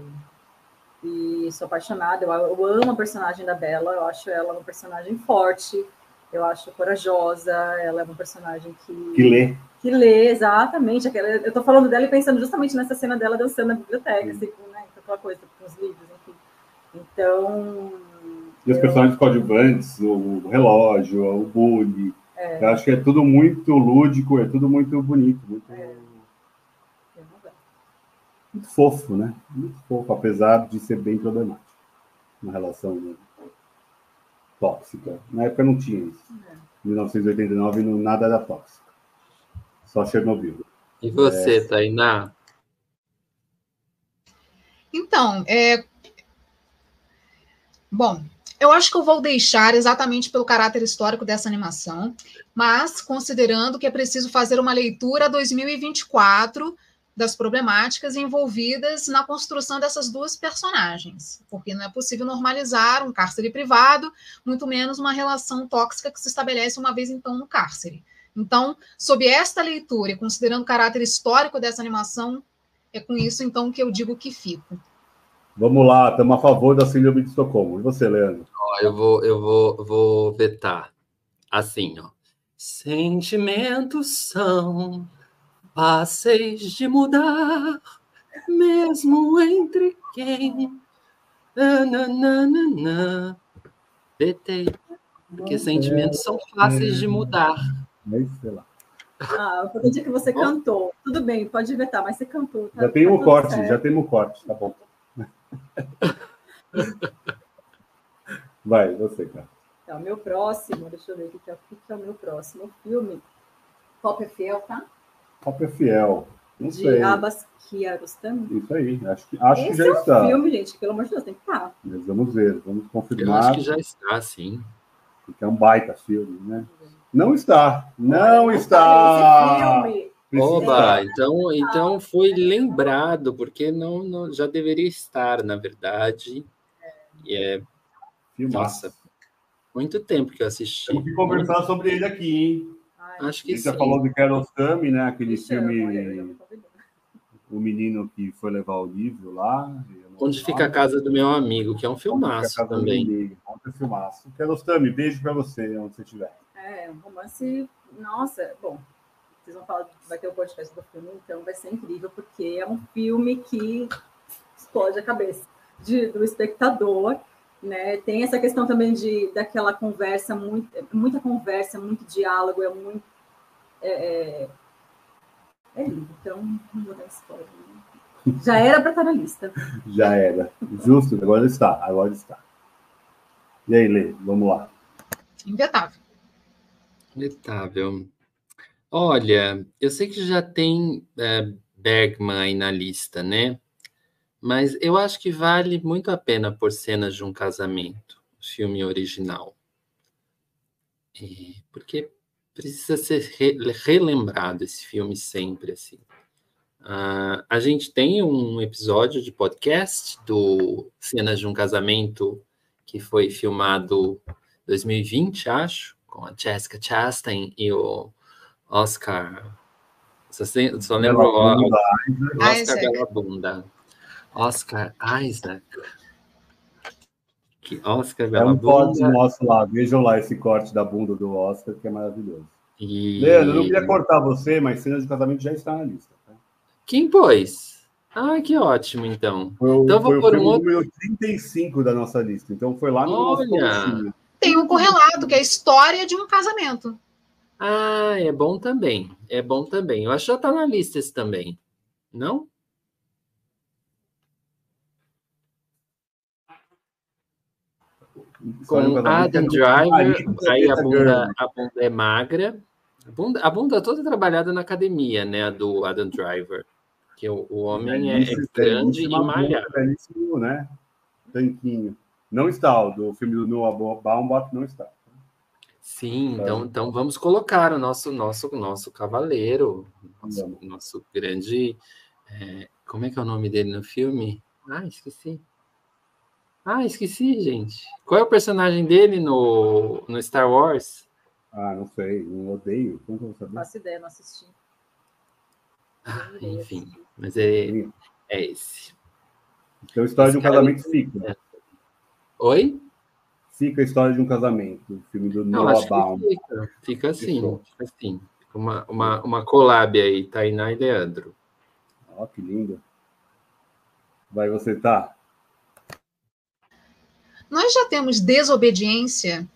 E sou apaixonada, eu, eu amo a personagem da Bela, eu acho ela uma personagem forte, eu acho corajosa, ela é uma personagem que. Que lê. Que lê, exatamente. Eu estou falando dela e pensando justamente nessa cena dela dançando na biblioteca, assim, né? Aquela coisa, com os livros, enfim. Então. E os eu... personagens coadjuvantes, o relógio, o bully. É. Eu acho que é tudo muito lúdico, é tudo muito bonito, muito. É muito fofo, né? Muito fofo, apesar de ser bem problemático. Uma relação tóxica. Na época não tinha isso. Em 1989 não, nada era tóxico. Só Chernobyl. E você, é... Tainá? Então, é... Bom, eu acho que eu vou deixar exatamente pelo caráter histórico dessa animação, mas considerando que é preciso fazer uma leitura 2024 das problemáticas envolvidas na construção dessas duas personagens, porque não é possível normalizar um cárcere privado, muito menos uma relação tóxica que se estabelece uma vez então no cárcere. Então, sob esta leitura e considerando o caráter histórico dessa animação, é com isso então que eu digo que fico. Vamos lá, estamos a favor da síndrome de Estocolmo. E você, Leandro? Eu vou, eu vou, vou vetar assim, ó. Sentimentos são fáceis de mudar, mesmo entre quem. Nananana. Detei. Porque sentimentos são fáceis de mudar. Mas, sei lá. Ah, o dia que você cantou. Tudo bem, pode vetar, mas você cantou. Tá, já tem tá um corte, certo. já tem um corte, tá bom. Vai, você, cara. Então, meu próximo, deixa eu ver o que é, o que é o meu próximo filme. Pop é fiel, tá? Pop é fiel. Não de sei. Abbas Kiarostami? Isso aí, acho que, acho Esse que já é um está. filme, gente, pelo amor de Deus, tem que estar. Mas vamos ver, vamos confirmar. Eu acho que já está, sim. Porque é um baita filme, né? Não está, não Olha, está. Oba, então, então foi lembrado, porque não, não já deveria estar, na verdade. E é. Filmaça. Nossa, muito tempo que eu assisti. Temos que conversar sobre ele aqui, hein? Acho que Você já falou de Carol Sami, né? Aquele filme. O menino que foi levar o livro lá. Onde fica a casa do meu amigo, que é um filmaço também. Outro é filmaço. Kerostami, beijo para você, onde você estiver. É, um romance. Nossa, bom, vocês vão falar, vai ter o um podcast do filme, então vai ser incrível, porque é um filme que explode a cabeça de, do espectador. Né? Tem essa questão também de daquela conversa, muito, muita conversa, muito diálogo, é muito. É, é, é lindo, então não vou dar spoiler. Né? Já era para estar na lista. Já era. Justo, agora está, agora está. E aí, Lê, vamos lá. Invetável. Invetável. Olha, eu sei que já tem é, Bergman aí na lista, né? Mas eu acho que vale muito a pena por cenas de um casamento, filme original. E, porque precisa ser re, relembrado esse filme sempre assim. Uh, a gente tem um episódio de podcast do Cenas de um Casamento que foi filmado em 2020, acho, com a Jessica Chastain e o Oscar. Só, só lembro o Oscar Bela Bunda. Oscar Isaac. Que Oscar Bela É um corte nosso lá. Vejam lá esse corte da bunda do Oscar, que é maravilhoso. E... Leandro, eu não queria cortar você, mas cenas de casamento já está na lista. Tá? Quem pôs? Ah, que ótimo, então. Foi, então vou por um outro... número 35 da nossa lista. Então foi lá no Olha. nosso Tem um correlato, que é a história de um casamento. Ah, é bom também. É bom também. Eu acho que já está na lista esse também. Não? Com Adam Driver, aí a bunda, a bunda é magra. A bunda, a bunda toda trabalhada na academia, né? A do Adam Driver. Que o, o homem é, é grande e malhado. Belíssimo, né? Tanquinho. Não está, o do filme do Noah Baumbach não está. Sim, então, então vamos colocar o nosso nosso nosso cavaleiro, nosso, nosso grande. É, como é que é o nome dele no filme? Ah, esqueci. Ah, esqueci, gente. Qual é o personagem dele no, no Star Wars? Ah, não sei, não odeio. Como que eu vou saber? Não faço ideia, não assisti. Ah, enfim, mas é, é esse. Então, a história esse de um casamento fica. É. Oi? Fica a história de um casamento, o filme do Noah Baum. Fica, fica assim, fica assim. Uma, uma, uma collab aí, Tainá e Leandro. Ó, oh, que lindo. Vai você, tá? Nós já temos desobediência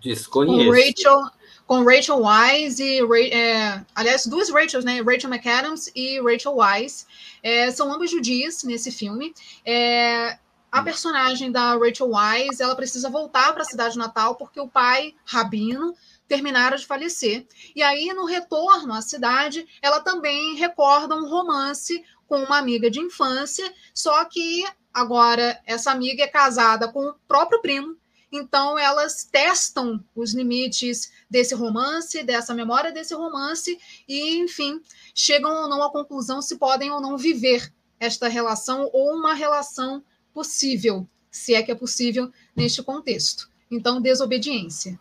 Desconheço. Com Rachel, com Rachel Wise e é, aliás duas Rachels, né? Rachel McAdams e Rachel Wise é, são ambas judias nesse filme. É, a personagem da Rachel Wise ela precisa voltar para a cidade natal porque o pai Rabino terminara de falecer. E aí no retorno à cidade ela também recorda um romance com uma amiga de infância, só que agora essa amiga é casada com o próprio primo então, elas testam os limites desse romance, dessa memória desse romance, e, enfim, chegam ou não à conclusão se podem ou não viver esta relação ou uma relação possível, se é que é possível neste contexto. Então, desobediência.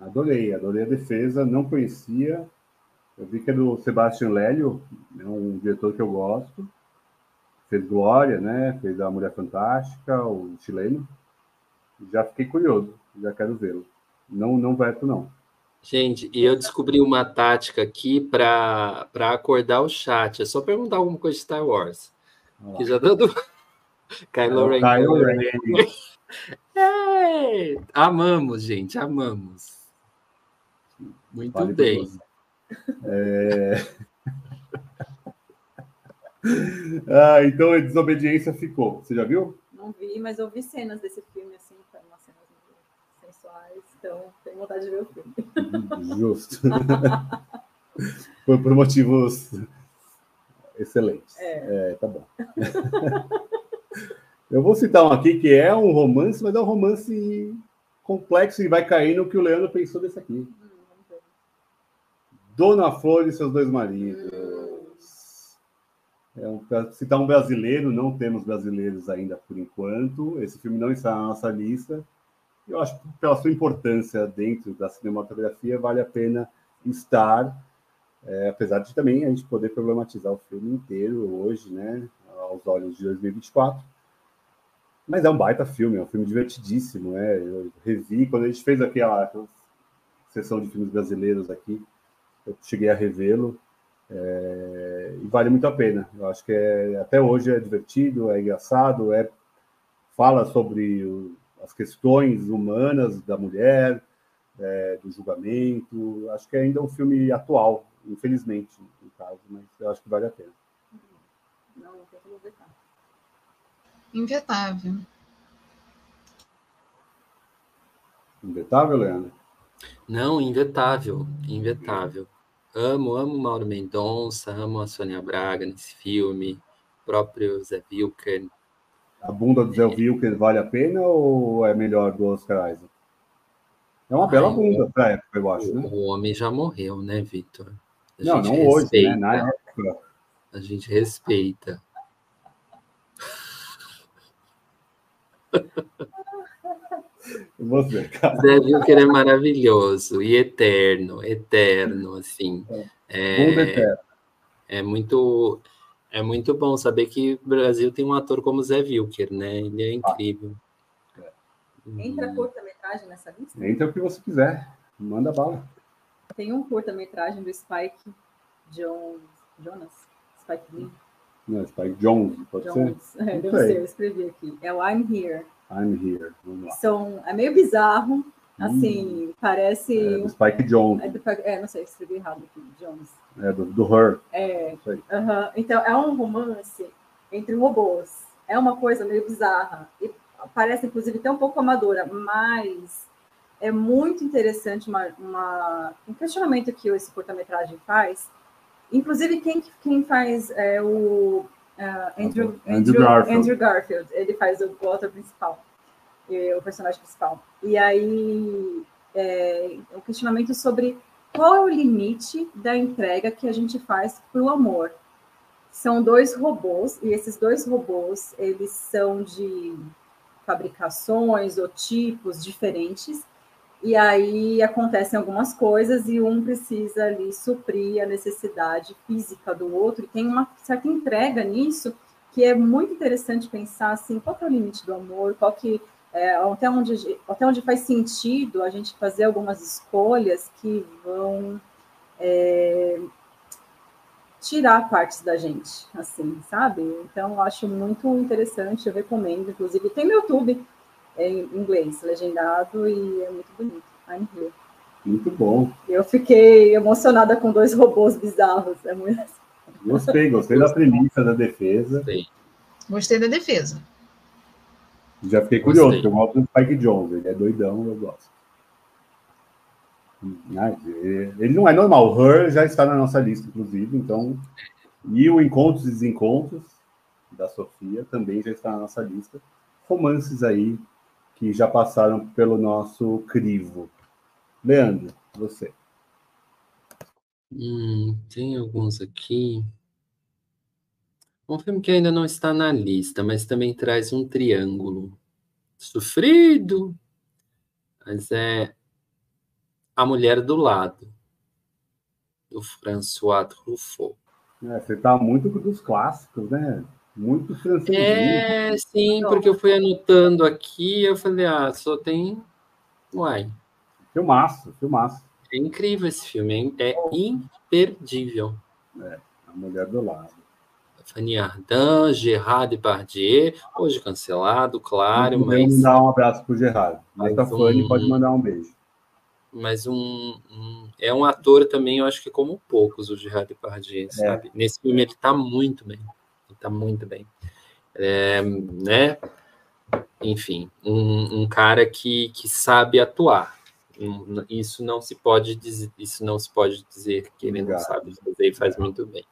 Adorei, adorei a defesa, não conhecia. Eu vi que é do Sebastian Lélio, é um diretor que eu gosto. Fez Glória, né? Fez a Mulher Fantástica, o chileno já fiquei curioso, já quero vê-lo. Não, não veto, não. Gente, e eu descobri uma tática aqui para acordar o chat. É só perguntar alguma coisa de Star Wars. Que já dando. Kylo Ren. Kylo Ren. é, amamos, gente, amamos. Muito vale bem. É... ah, então a desobediência ficou. Você já viu? Não vi, mas eu vi cenas desse filme assim então tenho vontade de ver o filme. Justo. por, por, motivos excelentes. É. é tá bom. Eu vou citar um aqui que é um romance, mas é um romance complexo e vai cair no que o Leandro pensou desse aqui. Dona Flor e seus dois maridos. É um, citar um brasileiro, não temos brasileiros ainda por enquanto. Esse filme não está na nossa lista eu acho que pela sua importância dentro da cinematografia vale a pena estar, é, apesar de também a gente poder problematizar o filme inteiro hoje, né, aos olhos de 2024. Mas é um baita filme, é um filme divertidíssimo, né? Eu revi quando a gente fez aquela sessão de filmes brasileiros aqui, eu cheguei a revê-lo é, e vale muito a pena. Eu acho que é, até hoje é divertido, é engraçado, é fala sobre o, as questões humanas da mulher, é, do julgamento. Acho que ainda é um filme atual, infelizmente, no caso, mas eu acho que vale a pena. Não, não quero vetar. Invetável. Invetável, Leandro? Não, invetável, invetável. Amo, amo Mauro Mendonça, amo a Sônia Braga nesse filme, próprio Zé Wilker, a bunda do Zé Wilker vale a pena ou é melhor do Oscar Isaac? É uma bela Ai, bunda para época, eu acho, né? O homem já morreu, né, Vitor? Não, não respeita, hoje, né? Na época. A gente respeita. Você, cara. Zé Wilker é maravilhoso e eterno, eterno, assim. É, é, é muito é muito bom saber que o Brasil tem um ator como Zé Wilker, né? Ele é incrível. Ah, é. Entra curta-metragem nessa lista? Entra o que você quiser. Manda bala. Tem um curta-metragem do Spike Jones. Jonas? Spike Lee? Não, Spike Jones, pode Jones. ser? É, deve ser, eu escrevi aqui. É o I'm Here. I'm Here. Vamos lá. São, é meio bizarro, Assim, hum. parece. É, do Spike Jones. É, do, é, não sei, escrevi errado aqui, Jones. É, do, do Her. É. Uh -huh. Então, é um romance entre robôs. É uma coisa meio bizarra. E parece, inclusive, até um pouco amadora, mas é muito interessante uma, uma, um questionamento que esse curta-metragem faz. Inclusive, quem, quem faz é o uh, Andrew, Andrew, Garfield. Andrew Garfield. Ele faz o, o autor principal. o personagem principal. E aí, é, o questionamento sobre qual é o limite da entrega que a gente faz para o amor. São dois robôs, e esses dois robôs, eles são de fabricações ou tipos diferentes, e aí acontecem algumas coisas e um precisa ali suprir a necessidade física do outro, e tem uma certa entrega nisso, que é muito interessante pensar assim, qual é o limite do amor, qual que é, até, onde, até onde faz sentido a gente fazer algumas escolhas que vão é, tirar partes da gente, assim, sabe? Então, eu acho muito interessante, eu recomendo, inclusive, tem no YouTube em inglês, legendado, e é muito bonito. I'm here. Muito bom. Eu fiquei emocionada com dois robôs bizarros. É muito... Gostei, gostei da premissa da defesa. Gostei, gostei da defesa. Já fiquei curioso, porque eu gosto do Spike Jones, ele é doidão, eu gosto. Ele não é normal, o Her já está na nossa lista, inclusive, então. E o Encontros e Desencontros, da Sofia, também já está na nossa lista. Romances aí que já passaram pelo nosso crivo. Leandro, você. Hum, tem alguns aqui. Um filme que ainda não está na lista, mas também traz um triângulo sofrido, mas é A Mulher do Lado, do François Truffaut. É, você está muito dos clássicos, né? Muito francês. É, sim, porque eu fui anotando aqui, eu falei, ah, só tem. Uai. Filmaço, filmaço. É incrível esse filme, é imperdível. É, A Mulher do Lado. Fanny Ardant, Gerard Depardieu, hoje cancelado, claro, Não mas... mandar um abraço pro Gerard. Mas a Fanny um... pode mandar um beijo. Mas um, um, é um ator também, eu acho que como poucos, o Gerard Depardieu, é. sabe? Nesse filme ele tá muito bem. Tá muito bem. É, né? Enfim, um, um cara que, que sabe atuar. Isso não se pode dizer, isso não se pode dizer que ele não sabe fazer e faz muito bem.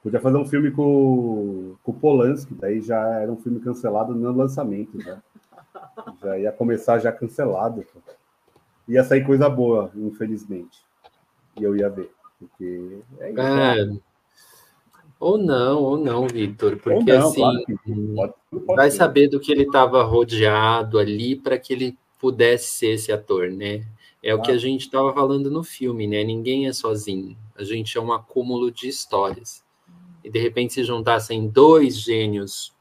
Podia fazer um filme com, com o Polanski, daí já era um filme cancelado no lançamento, né? Já ia começar já cancelado. Ia sair coisa boa, infelizmente. E eu ia ver. Porque é isso. É. Ou não, ou não, Vitor, porque não, assim claro pode, pode vai ser. saber do que ele estava rodeado ali para que ele pudesse ser esse ator, né? É o que a gente estava falando no filme, né? Ninguém é sozinho. A gente é um acúmulo de histórias e de repente se juntassem dois gênios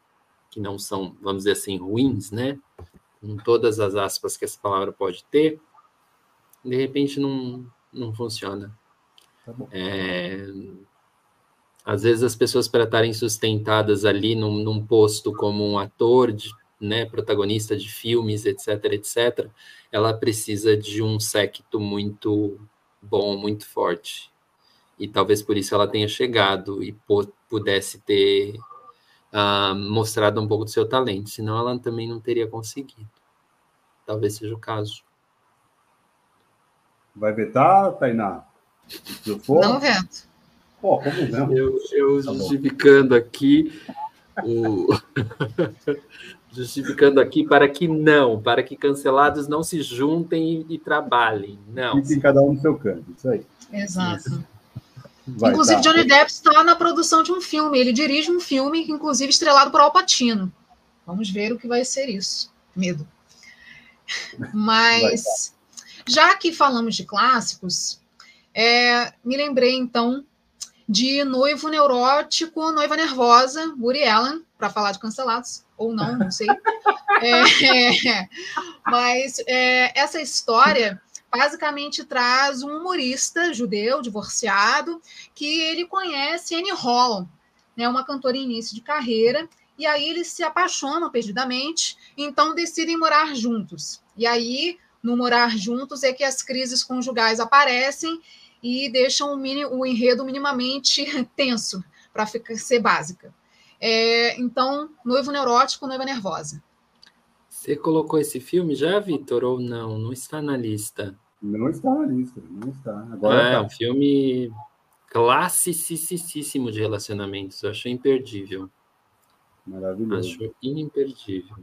que não são, vamos dizer assim, ruins, né? Com todas as aspas que essa palavra pode ter, de repente não, não funciona. Tá é, às vezes as pessoas para estarem sustentadas ali num, num, posto como um ator, de, né, protagonista de filmes, etc, etc, ela precisa de um séquito muito bom, muito forte e talvez por isso ela tenha chegado e pudesse ter uh, mostrado um pouco do seu talento, senão ela também não teria conseguido. Talvez seja o caso. Vai vetar, Tainá? Não veto. Pô, como não? Eu, eu tá justificando aqui o. justificando aqui para que não, para que cancelados não se juntem e, e trabalhem. Não. Fiquem cada um no seu canto, isso aí. Exato. Isso. Vai, inclusive, tá. Johnny Depp está na produção de um filme. Ele dirige um filme, inclusive estrelado por Al Pacino. Vamos ver o que vai ser isso. Medo. Mas, já que falamos de clássicos, é, me lembrei então de Noivo Neurótico, Noiva Nervosa, Woody Allen, para falar de cancelados, ou não, não sei. É, é, mas é, essa história basicamente traz um humorista judeu, divorciado, que ele conhece Annie Holland, né, uma cantora em início de carreira, e aí eles se apaixonam perdidamente, então decidem morar juntos. E aí, no morar juntos, é que as crises conjugais aparecem e deixam o, mini, o enredo minimamente tenso, para ser básica. É, então, noivo neurótico, noiva nervosa. Você colocou esse filme já, Vitor, ou não? Não está na lista. Não está na lista, não está. Agora é tá. um filme classicíssimo de relacionamentos. Eu acho imperdível. Maravilhoso. Acho imperdível.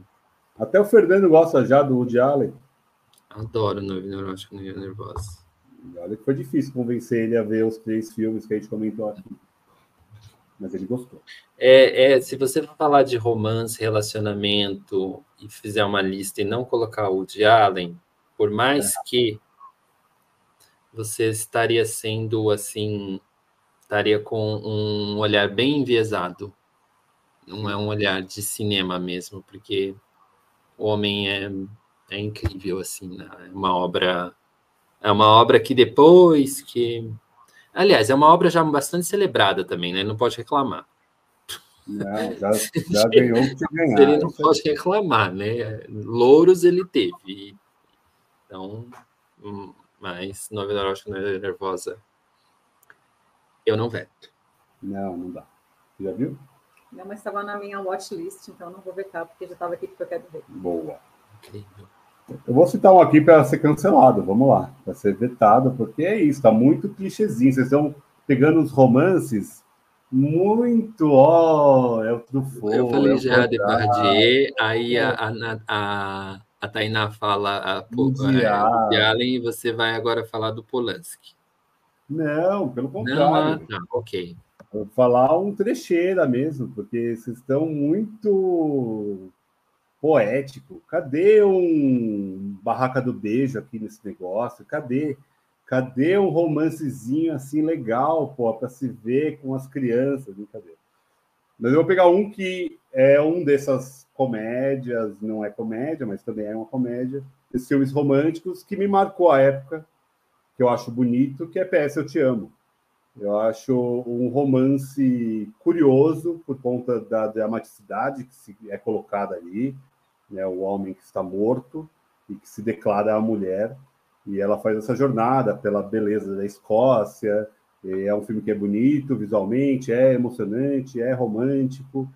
Até o Fernando gosta já do Woody Allen. Adoro Noiva Neurótica e. Olha que foi difícil convencer ele a ver os três filmes que a gente comentou aqui. Mas ele gostou. É, é, se você for falar de romance, relacionamento e fizer uma lista e não colocar o Woody Allen, por mais é. que você estaria sendo assim, estaria com um olhar bem enviesado. Não é um olhar de cinema mesmo, porque o homem é, é incrível assim, né? é uma obra é uma obra que depois que aliás, é uma obra já bastante celebrada também, né? Não pode reclamar. Não, já, já ganhou o que ganhar. Ele não pode reclamar, né? Louros ele teve. Então, hum, mas novela erótica nervosa eu não veto. Não, não dá. Já viu? Não, mas estava na minha watchlist, então não vou vetar, porque já estava aqui porque eu quero ver. Boa. Incrível. Eu vou citar um aqui para ser cancelado, vamos lá, para ser vetado, porque é isso, está muito clichêzinho. Vocês estão pegando os romances muito, ó, oh, é o Truffaut. Eu falei é já de Bardier, aí a, a, a, a Tainá fala a, a, a Allen e você vai agora falar do Polanski. Não, pelo contrário. Não, ah, tá, ok. Vou falar um trecheira mesmo, porque vocês estão muito poético. Cadê um Barraca do Beijo aqui nesse negócio? Cadê? Cadê um romancezinho assim legal, pô, para se ver com as crianças? Brincadeira. Mas eu vou pegar um que é um dessas comédias, não é comédia, mas também é uma comédia, esses filmes românticos que me marcou a época, que eu acho bonito, que é PS Eu Te Amo. Eu acho um romance curioso por conta da dramaticidade que é colocada ali, né? O homem que está morto e que se declara a mulher e ela faz essa jornada pela beleza da Escócia. é um filme que é bonito visualmente, é emocionante, é romântico,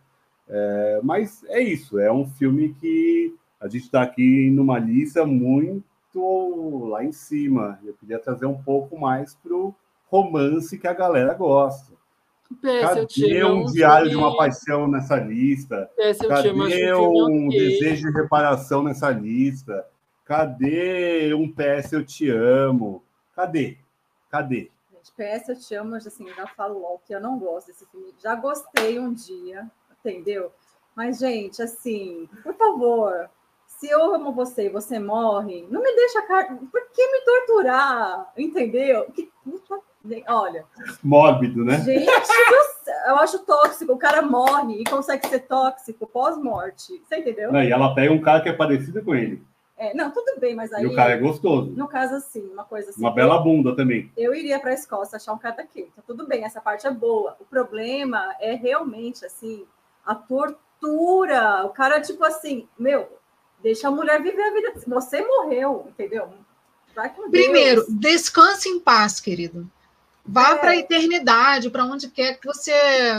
é, mas é isso. É um filme que a gente está aqui numa lista muito lá em cima. Eu queria trazer um pouco mais para o romance que a galera gosta. Cadê um diário de uma paixão nessa lista? Cadê um desejo de reparação nessa lista? Cadê um PS Eu Te Amo? Cadê? Cadê? PS Eu Te Amo, assim, já falo logo que eu não gosto desse filme. Já gostei um dia, entendeu? Mas, gente, assim, por favor, se eu amo você e você morre, não me deixa. Por que me torturar? Entendeu? Que puta Olha. Mórbido, né? Gente, eu acho tóxico. O cara morre e consegue ser tóxico pós-morte. Você entendeu? Não, e ela pega um cara que é parecido com ele. É, não, tudo bem, mas aí. E o cara é gostoso. No caso, assim, uma coisa assim. Uma bela bunda também. Eu iria para a Escócia achar um cara daquele. Tá tudo bem, essa parte é boa. O problema é realmente, assim, a tortura. O cara, tipo assim, meu, deixa a mulher viver a vida. Você morreu, entendeu? Primeiro, descanse em paz, querido. Vá é. para a eternidade, para onde quer que você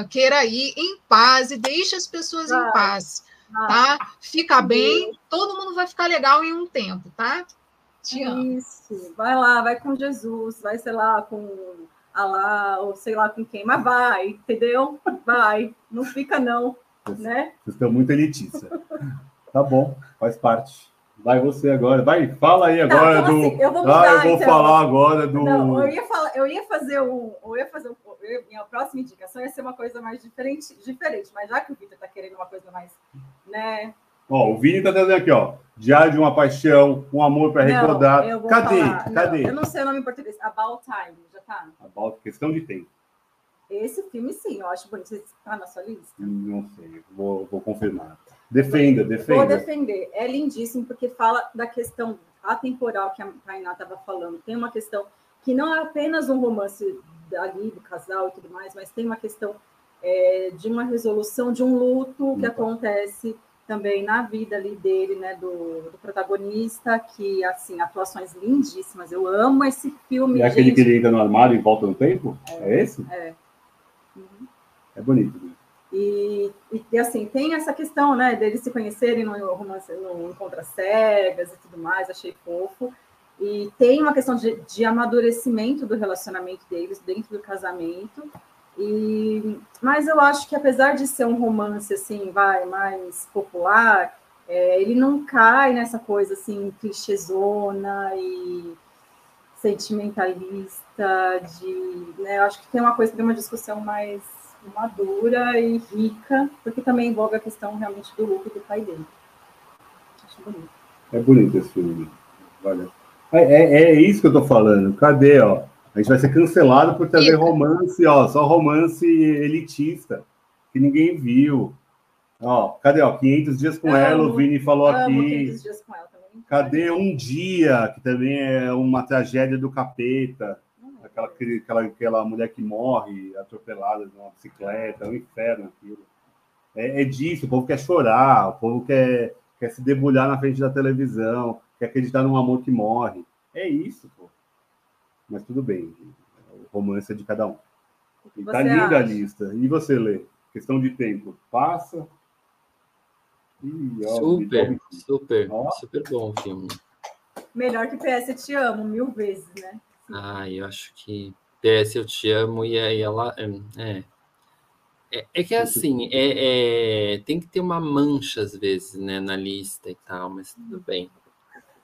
queira ir, em paz, e deixe as pessoas vai. em paz, tá? Fica bem, todo mundo vai ficar legal em um tempo, tá? Te amo. Isso, vai lá, vai com Jesus, vai, sei lá, com Alá, ou sei lá com quem, mas vai, entendeu? Vai, não fica não, vocês, né? Vocês estão muito elitista. tá bom, faz parte. Vai você agora. Vai, fala aí tá, agora então, do. Assim, eu vou mudar, ah, eu vou então. falar agora do. Não, eu ia falar, eu ia fazer um, eu ia fazer um, eu, minha próxima indicação ia ser uma coisa mais diferente, diferente, mas já que o Vitor está querendo uma coisa mais, né? Ó, o Vini está dizendo aqui, ó, Diário de uma Paixão, um amor para recordar. Cadê? Falar, Cadê? Não, eu não sei o nome em português. About Time, já tá? About questão de tempo. Esse filme, sim, eu acho bonito. Está na sua lista? Não sei, vou, vou confirmar. Defenda, defenda. Vou defender. É lindíssimo porque fala da questão atemporal que a Tainá estava falando. Tem uma questão que não é apenas um romance ali do casal e tudo mais, mas tem uma questão é, de uma resolução de um luto que acontece também na vida ali dele, né, do, do, protagonista, que, assim, atuações lindíssimas. Eu amo esse filme. É aquele que ele entra no armário e volta no tempo? É, é esse? É. Uhum. É bonito. Né? E, e, assim, tem essa questão, né, deles se conhecerem no romance, no Encontra Cegas e tudo mais, achei fofo. E tem uma questão de, de amadurecimento do relacionamento deles dentro do casamento. E, mas eu acho que apesar de ser um romance assim, vai mais popular, é, ele não cai nessa coisa assim, clichêzona e sentimentalista, de, né, eu acho que tem uma coisa, tem uma discussão mais madura e rica, porque também envolve a questão realmente do luto do pai dele. Acho bonito. É bonito esse filme. Valeu. É, é, é, isso que eu tô falando. Cadê, ó? A gente vai ser cancelado por ter romance, ó, só romance elitista, que ninguém viu. Ó, cadê, ó, 500 dias com ela, o Vini falou aqui. 500 dias com ela também. Cadê Um Dia, que também é uma tragédia do capeta. Aquela, aquela, aquela mulher que morre atropelada numa bicicleta, é um inferno aquilo. É, é disso, o povo quer chorar, o povo quer, quer se debulhar na frente da televisão, quer acreditar num amor que morre. É isso, pô. Mas tudo bem, o romance é de cada um. E tá linda acha? a lista. E você, Lê? Questão de tempo. Passa. Ih, ó, super, super, ó. super bom o filme. Melhor que PS Te Amo, mil vezes, né? Ah, eu acho que PS Eu Te Amo e aí ela. É. É, é que assim, é, é, tem que ter uma mancha às vezes, né, na lista e tal, mas tudo bem.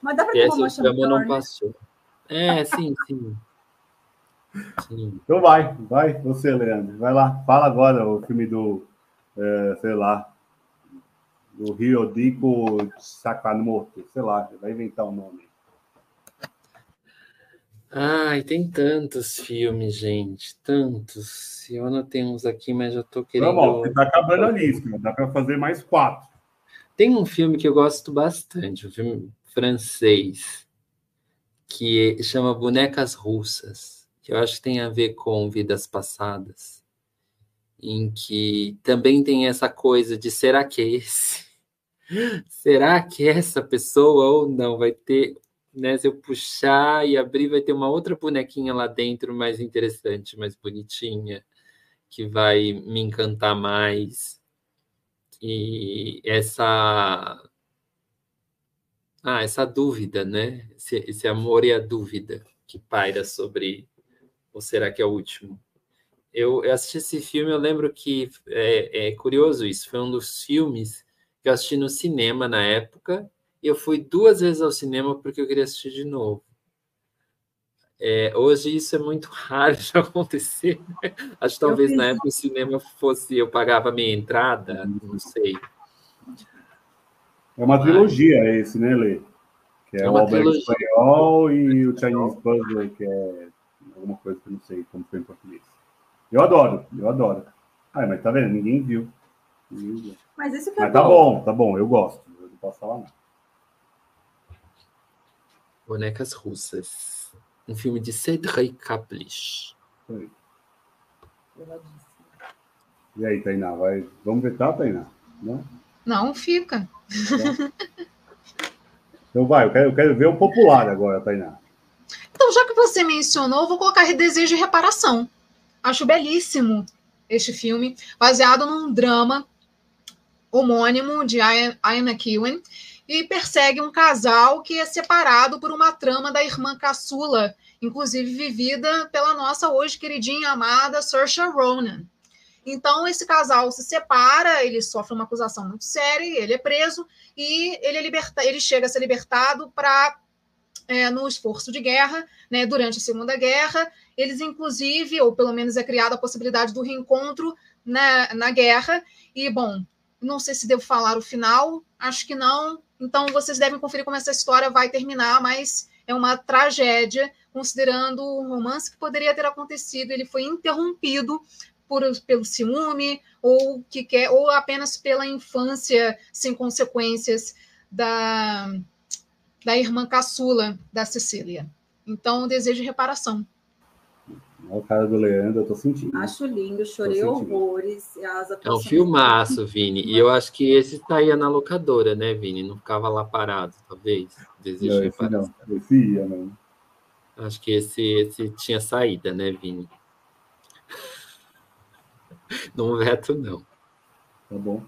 Mas dá para ter uma mancha melhor, não né? passou. É, sim, sim. sim. Então vai, vai, você, Leandro. Vai lá, fala agora o filme do, é, sei lá, do Ryodiko Sakamoto, sei lá, vai inventar o um nome. Ai, tem tantos filmes, gente, tantos. Eu anotei uns aqui, mas já tô querendo. Não, você tá acabando a lista, dá para fazer mais quatro. Tem um filme que eu gosto bastante, um filme francês, que chama Bonecas Russas, que eu acho que tem a ver com vidas passadas, em que também tem essa coisa de será que é esse? Será que é essa pessoa ou não? Vai ter, né? Se eu puxar e abrir, vai ter uma outra bonequinha lá dentro mais interessante, mais bonitinha, que vai me encantar mais. E essa ah, essa dúvida, né? Esse, esse, amor e a dúvida que paira sobre ou será que é o último? Eu, eu assisti esse filme, eu lembro que é, é, curioso isso, foi um dos filmes que eu assisti no cinema na época, eu fui duas vezes ao cinema porque eu queria assistir de novo. É, hoje isso é muito raro de acontecer. Acho que talvez na época o cinema fosse, eu pagava a minha entrada, não sei. É uma trilogia esse, né, Lê? Que é, é o Alberto Espanhol e o Chinese Puzzle, que é alguma coisa que eu não sei como foi em português. Eu adoro, eu adoro. Ah, mas tá vendo? Ninguém viu. Ninguém viu. Mas isso que é mas tá bom. tá bom, eu gosto. Eu não posso falar nada. Bonecas Russas. Um filme de Cedric Kaplish. E aí, Tainá, vai... vamos ver, tá, Tainá? Não? Não, fica. Então vai, eu quero, eu quero ver o popular agora, Tainá. Então, já que você mencionou, vou colocar Desejo de Reparação. Acho belíssimo este filme, baseado num drama homônimo de Ian McEwen, e persegue um casal que é separado por uma trama da irmã caçula, inclusive vivida pela nossa hoje queridinha amada Saoirse Ronan. Então, esse casal se separa, ele sofre uma acusação muito séria, ele é preso e ele, é liberta, ele chega a ser libertado para é, no esforço de guerra, né, durante a Segunda Guerra. Eles, inclusive, ou pelo menos é criada a possibilidade do reencontro na, na guerra. E, bom, não sei se devo falar o final, acho que não. Então, vocês devem conferir como essa história vai terminar, mas é uma tragédia, considerando o romance que poderia ter acontecido. Ele foi interrompido por, pelo ciúme ou que quer ou apenas pela infância sem consequências da, da irmã caçula da Cecília. Então, desejo de reparação. Olha o cara do Leandro, eu tô sentindo. Acho lindo, chorei horrores. é um filmaço, Vini. E eu acho que esse estaria na locadora, né, Vini? Não ficava lá parado, talvez. Desejo não, reparação. Não, esse ia, não. Acho que esse, esse tinha saída, né, Vini? Não veto, não. Tá bom.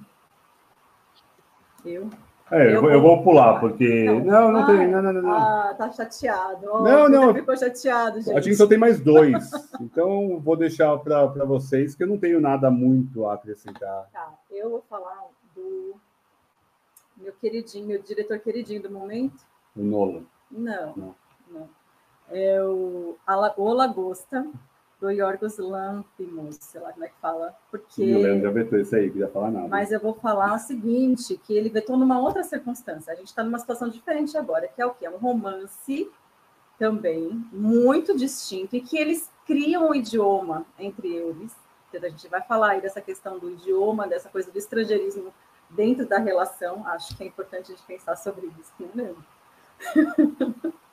Eu? É, eu, eu, vou, pular, porque. Não, não, não tem. Não, não, não, Ah, tá chateado. Oh, não, não. Ficou chateado, gente. A gente só tem mais dois. então, vou deixar para vocês, que eu não tenho nada muito a acrescentar. Tá, eu vou falar do meu queridinho, meu diretor queridinho do momento. O Nolan. Não, não. não. É o, o Lagosta, do Yorgos Lanthimos, sei lá como é que fala. Porque... Eu lembro, já vetou isso aí, não queria falar nada. Mas eu vou falar o seguinte, que ele vetou numa outra circunstância. A gente está numa situação diferente agora, que é o quê? É um romance também, muito distinto, e que eles criam um idioma entre eles. Então, a gente vai falar aí dessa questão do idioma, dessa coisa do estrangeirismo dentro da relação. Acho que é importante a gente pensar sobre isso, não é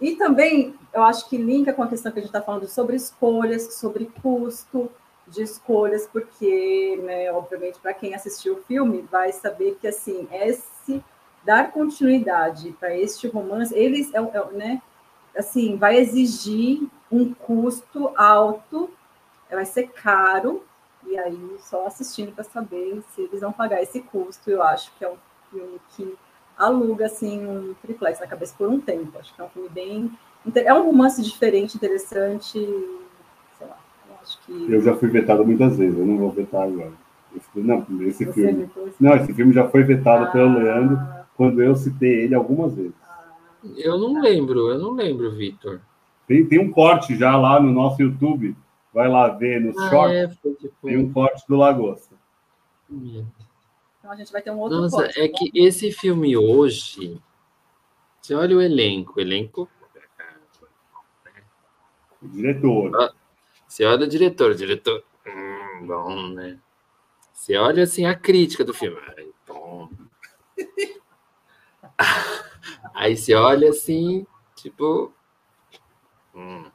e também, eu acho que linka com a questão que a gente está falando sobre escolhas, sobre custo de escolhas, porque, né, obviamente, para quem assistiu o filme, vai saber que, assim, esse dar continuidade para este romance, eles, é, é, né, assim, vai exigir um custo alto, vai ser caro, e aí só assistindo para saber se eles vão pagar esse custo. Eu acho que é um filme que aluga assim um triplex na cabeça por um tempo. Acho que é um filme bem é um romance diferente, interessante. Sei lá, eu acho que eu já fui vetado muitas vezes. Eu não vou vetar agora. Esse, não, esse Você filme. Não, esse filme já foi vetado ah, pelo Leandro quando eu citei ele algumas vezes. Eu não lembro, eu não lembro, Vitor. Tem, tem um corte já lá no nosso YouTube. Vai lá ver nos ah, shorts. É, tipo... Tem um corte do Lagosta. Então a gente vai ter um outro Nossa, é né? que esse filme hoje. Você olha o elenco, o elenco. O diretor. Ah, você olha o diretor, o diretor. Hum, bom, né? Você olha assim a crítica do filme. bom. Aí você olha assim, tipo. Hum.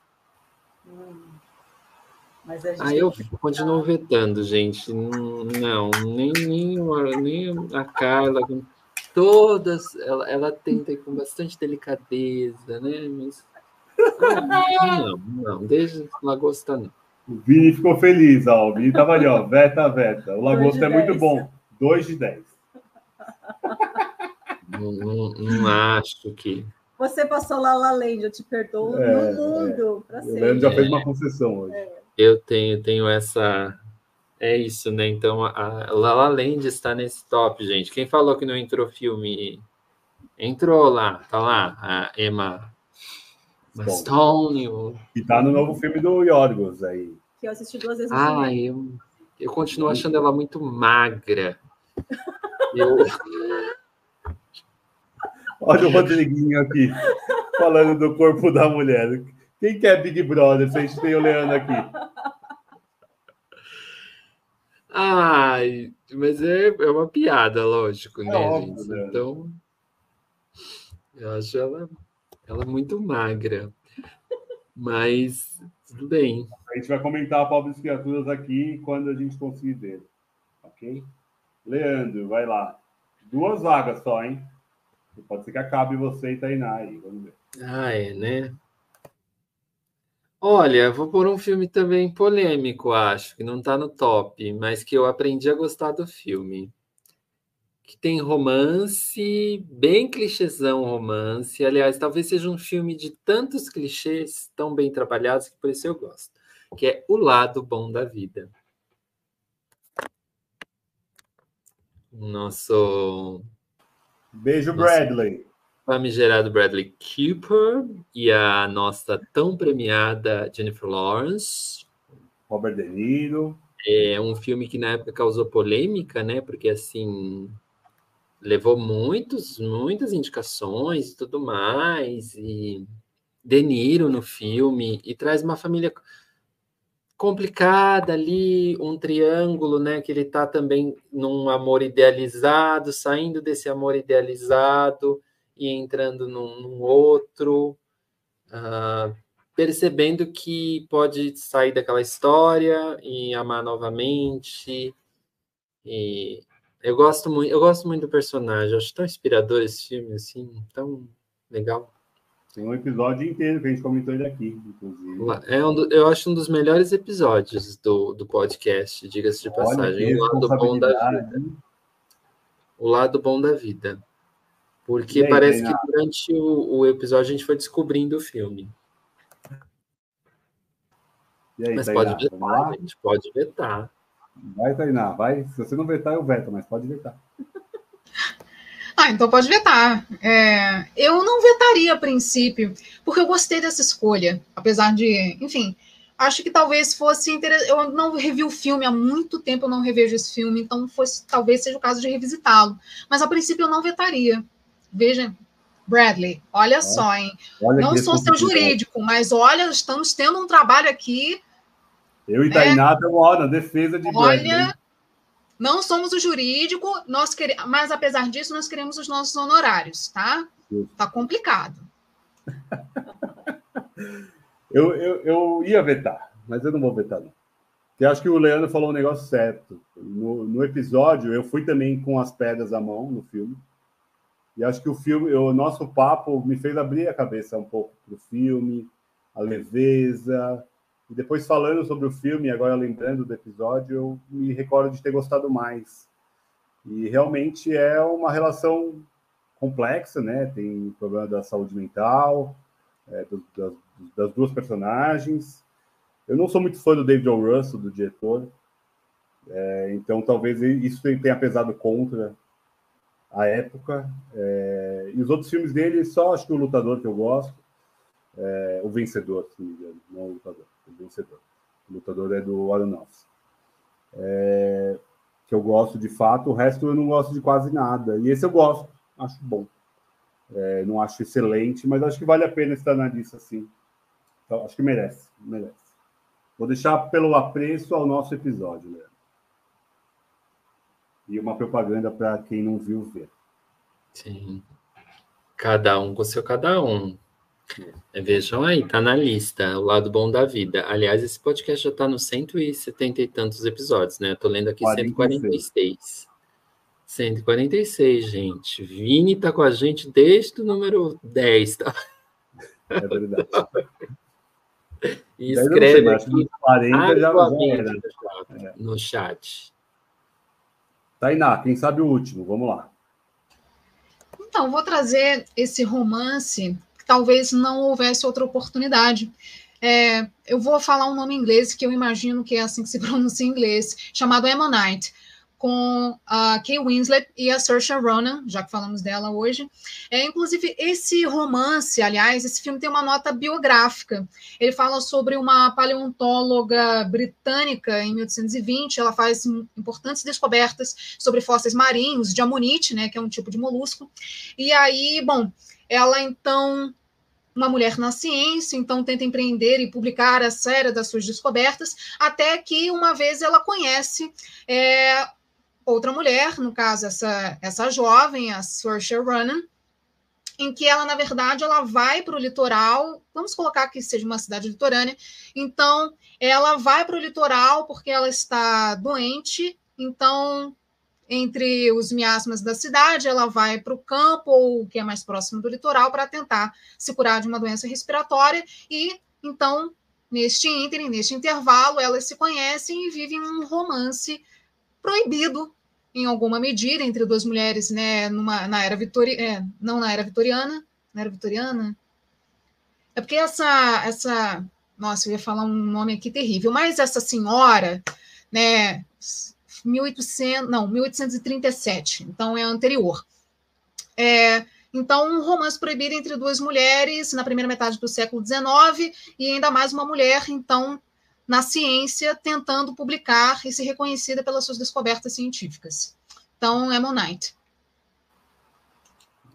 Mas a gente Aí eu continuo vetando, gente. Não, nem, nem, nem a Carla. Todas, ela, ela tenta com bastante delicadeza, né? Mas. Ah, não, não, desde Lagosta não. O Vini ficou feliz, ó. O Vini tava ali, ó. Veta, veta. O Lagosta é muito bom. 2 de 10. Não, não, não, acho que. Você passou lá La Land, eu te perdoo é, no mundo é. para sempre. O Leandro já fez uma concessão hoje. É. Eu tenho, tenho essa. É isso, né? Então, a La La Land está nesse top, gente. Quem falou que não entrou filme? Entrou lá, tá lá, a Emma Stone. O... E tá no novo filme do Yorgos aí. Que eu assisti duas vezes. Ah, eu, eu continuo achando ela muito magra. Eu... Olha o Rodriguinho aqui, falando do corpo da mulher. Quem quer Big Brother? Se a gente tem o Leandro aqui. Ai, mas é, é uma piada, lógico, é né, óbvio, gente? Né? Então, eu acho ela, ela muito magra. Mas tudo bem. A gente vai comentar Pobres Criaturas aqui quando a gente conseguir ver. Ok? Leandro, vai lá. Duas vagas só, hein? Pode ser que acabe você e Tainá aí. Vamos ver. Ah, é, né? Olha, vou por um filme também polêmico, acho, que não está no top, mas que eu aprendi a gostar do filme. Que tem romance, bem clichêzão romance. Aliás, talvez seja um filme de tantos clichês tão bem trabalhados que por isso eu gosto. Que é O Lado Bom da Vida. Nosso. Beijo, Bradley famigerado Bradley Cooper e a nossa tão premiada Jennifer Lawrence. Robert De Niro. É um filme que na época causou polêmica, né? Porque assim levou muitos, muitas indicações e tudo mais. E De Niro no filme e traz uma família complicada ali, um triângulo, né? Que ele tá também num amor idealizado, saindo desse amor idealizado e entrando num, num outro, uh, percebendo que pode sair daquela história e amar novamente. E eu gosto muito, eu gosto muito do personagem, acho tão inspirador esse filme, assim, tão legal. Tem um episódio inteiro que a gente comentou ele aqui, inclusive. É um do, eu acho um dos melhores episódios do, do podcast, diga-se de passagem. o lado bom da vida. O lado bom da vida. Porque aí, parece que durante o, o, episódio a gente foi descobrindo o filme. Aí, mas Tainá, pode vetar, gente, pode vetar. Vai, Tainá, vai. Se você não vetar, eu veto, mas pode vetar. Ah, então pode vetar. É, eu não vetaria a princípio, porque eu gostei dessa escolha, apesar de, enfim, acho que talvez fosse interessante. Eu não revi o filme há muito tempo, eu não revejo esse filme, então fosse, talvez seja o caso de revisitá-lo. Mas a princípio eu não vetaria. Veja, Bradley, olha é. só, hein? Olha não sou seu jurídico, mas olha, estamos tendo um trabalho aqui. Eu e Tainá estamos na defesa de olha, Bradley. Não somos o jurídico, nós queremos, mas apesar disso, nós queremos os nossos honorários, tá? Tá complicado. eu, eu, eu ia vetar, mas eu não vou vetar, não. Porque acho que o Leandro falou um negócio certo. No, no episódio, eu fui também com as pedras à mão no filme. E acho que o filme, o nosso papo me fez abrir a cabeça um pouco para o filme, a leveza, e depois, falando sobre o filme, agora lembrando do episódio, eu me recordo de ter gostado mais. E realmente é uma relação complexa, né? Tem o problema da saúde mental, é, do, das, das, duas personagens. Eu não sou muito fã do David O. Russell, do diretor, é, então talvez isso tenha pesado contra a época. É, e os outros filmes dele, só acho que o Lutador que eu gosto, é, o Vencedor, se não me engano, não o Lutador o vencedor. O lutador é do Aronofsky. É, que eu gosto de fato, o resto eu não gosto de quase nada. E esse eu gosto, acho bom. É, não acho excelente, mas acho que vale a pena estar na lista assim. Então, acho que merece, merece. Vou deixar pelo apreço ao nosso episódio, Leandro. E uma propaganda para quem não viu ver. Sim. Cada um com seu cada um. É, vejam aí, tá na lista, o lado bom da vida. Aliás, esse podcast já tá no 170 e tantos episódios, né? Eu tô lendo aqui 146. 146, gente. Vini tá com a gente desde o número 10, tá? É verdade. e escreve aqui 40 já, já no chat. Tainá, quem sabe o último? Vamos lá. Então, vou trazer esse romance talvez não houvesse outra oportunidade. É, eu vou falar um nome em inglês que eu imagino que é assim que se pronuncia em inglês, chamado Ammonite, com a Kay Winslet e a Saoirse Ronan, já que falamos dela hoje. É, inclusive, esse romance, aliás, esse filme tem uma nota biográfica. Ele fala sobre uma paleontóloga britânica em 1820. Ela faz importantes descobertas sobre fósseis marinhos de amonite, né, que é um tipo de molusco. E aí, bom, ela então uma mulher na ciência, então tenta empreender e publicar a série das suas descobertas, até que uma vez ela conhece é, outra mulher, no caso essa, essa jovem, a Saoirse Ronan, em que ela, na verdade, ela vai para o litoral, vamos colocar que seja uma cidade litorânea, então ela vai para o litoral porque ela está doente, então entre os miasmas da cidade, ela vai para o campo ou que é mais próximo do litoral para tentar se curar de uma doença respiratória e então neste ínterim, neste intervalo, elas se conhecem e vivem um romance proibido em alguma medida entre duas mulheres, né, numa, na era vitoriana, é, não na era vitoriana, na era vitoriana. É porque essa essa, nossa, eu ia falar um nome aqui terrível, mas essa senhora, né, 1800, não, 1837, então é anterior. É, então, um romance proibido entre duas mulheres na primeira metade do século XIX e ainda mais uma mulher, então, na ciência, tentando publicar e ser reconhecida pelas suas descobertas científicas. Então, é Monite.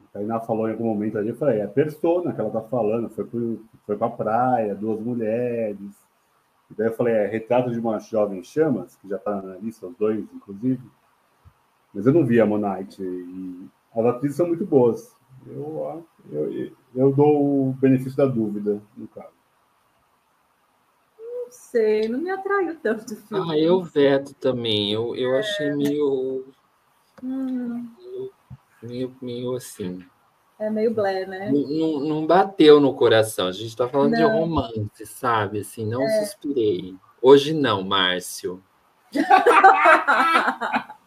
A Tainá falou em algum momento ali, eu falei, é persona que ela está falando, foi, foi para a praia, duas mulheres, e daí eu falei, é Retrato de uma Jovem Chamas, que já está na lista, os dois, inclusive. Mas eu não vi a Monite. E as atrizes são muito boas. Eu, eu, eu dou o benefício da dúvida, no caso. Sei, não me atraiu tanto. Filme. Ah, eu veto também. Eu, eu achei meio, hum. meio, meio, meio assim. É meio blé, né? Não, não bateu no coração. A gente está falando não. de romance, sabe? Assim, não é. suspirei. Hoje não, Márcio.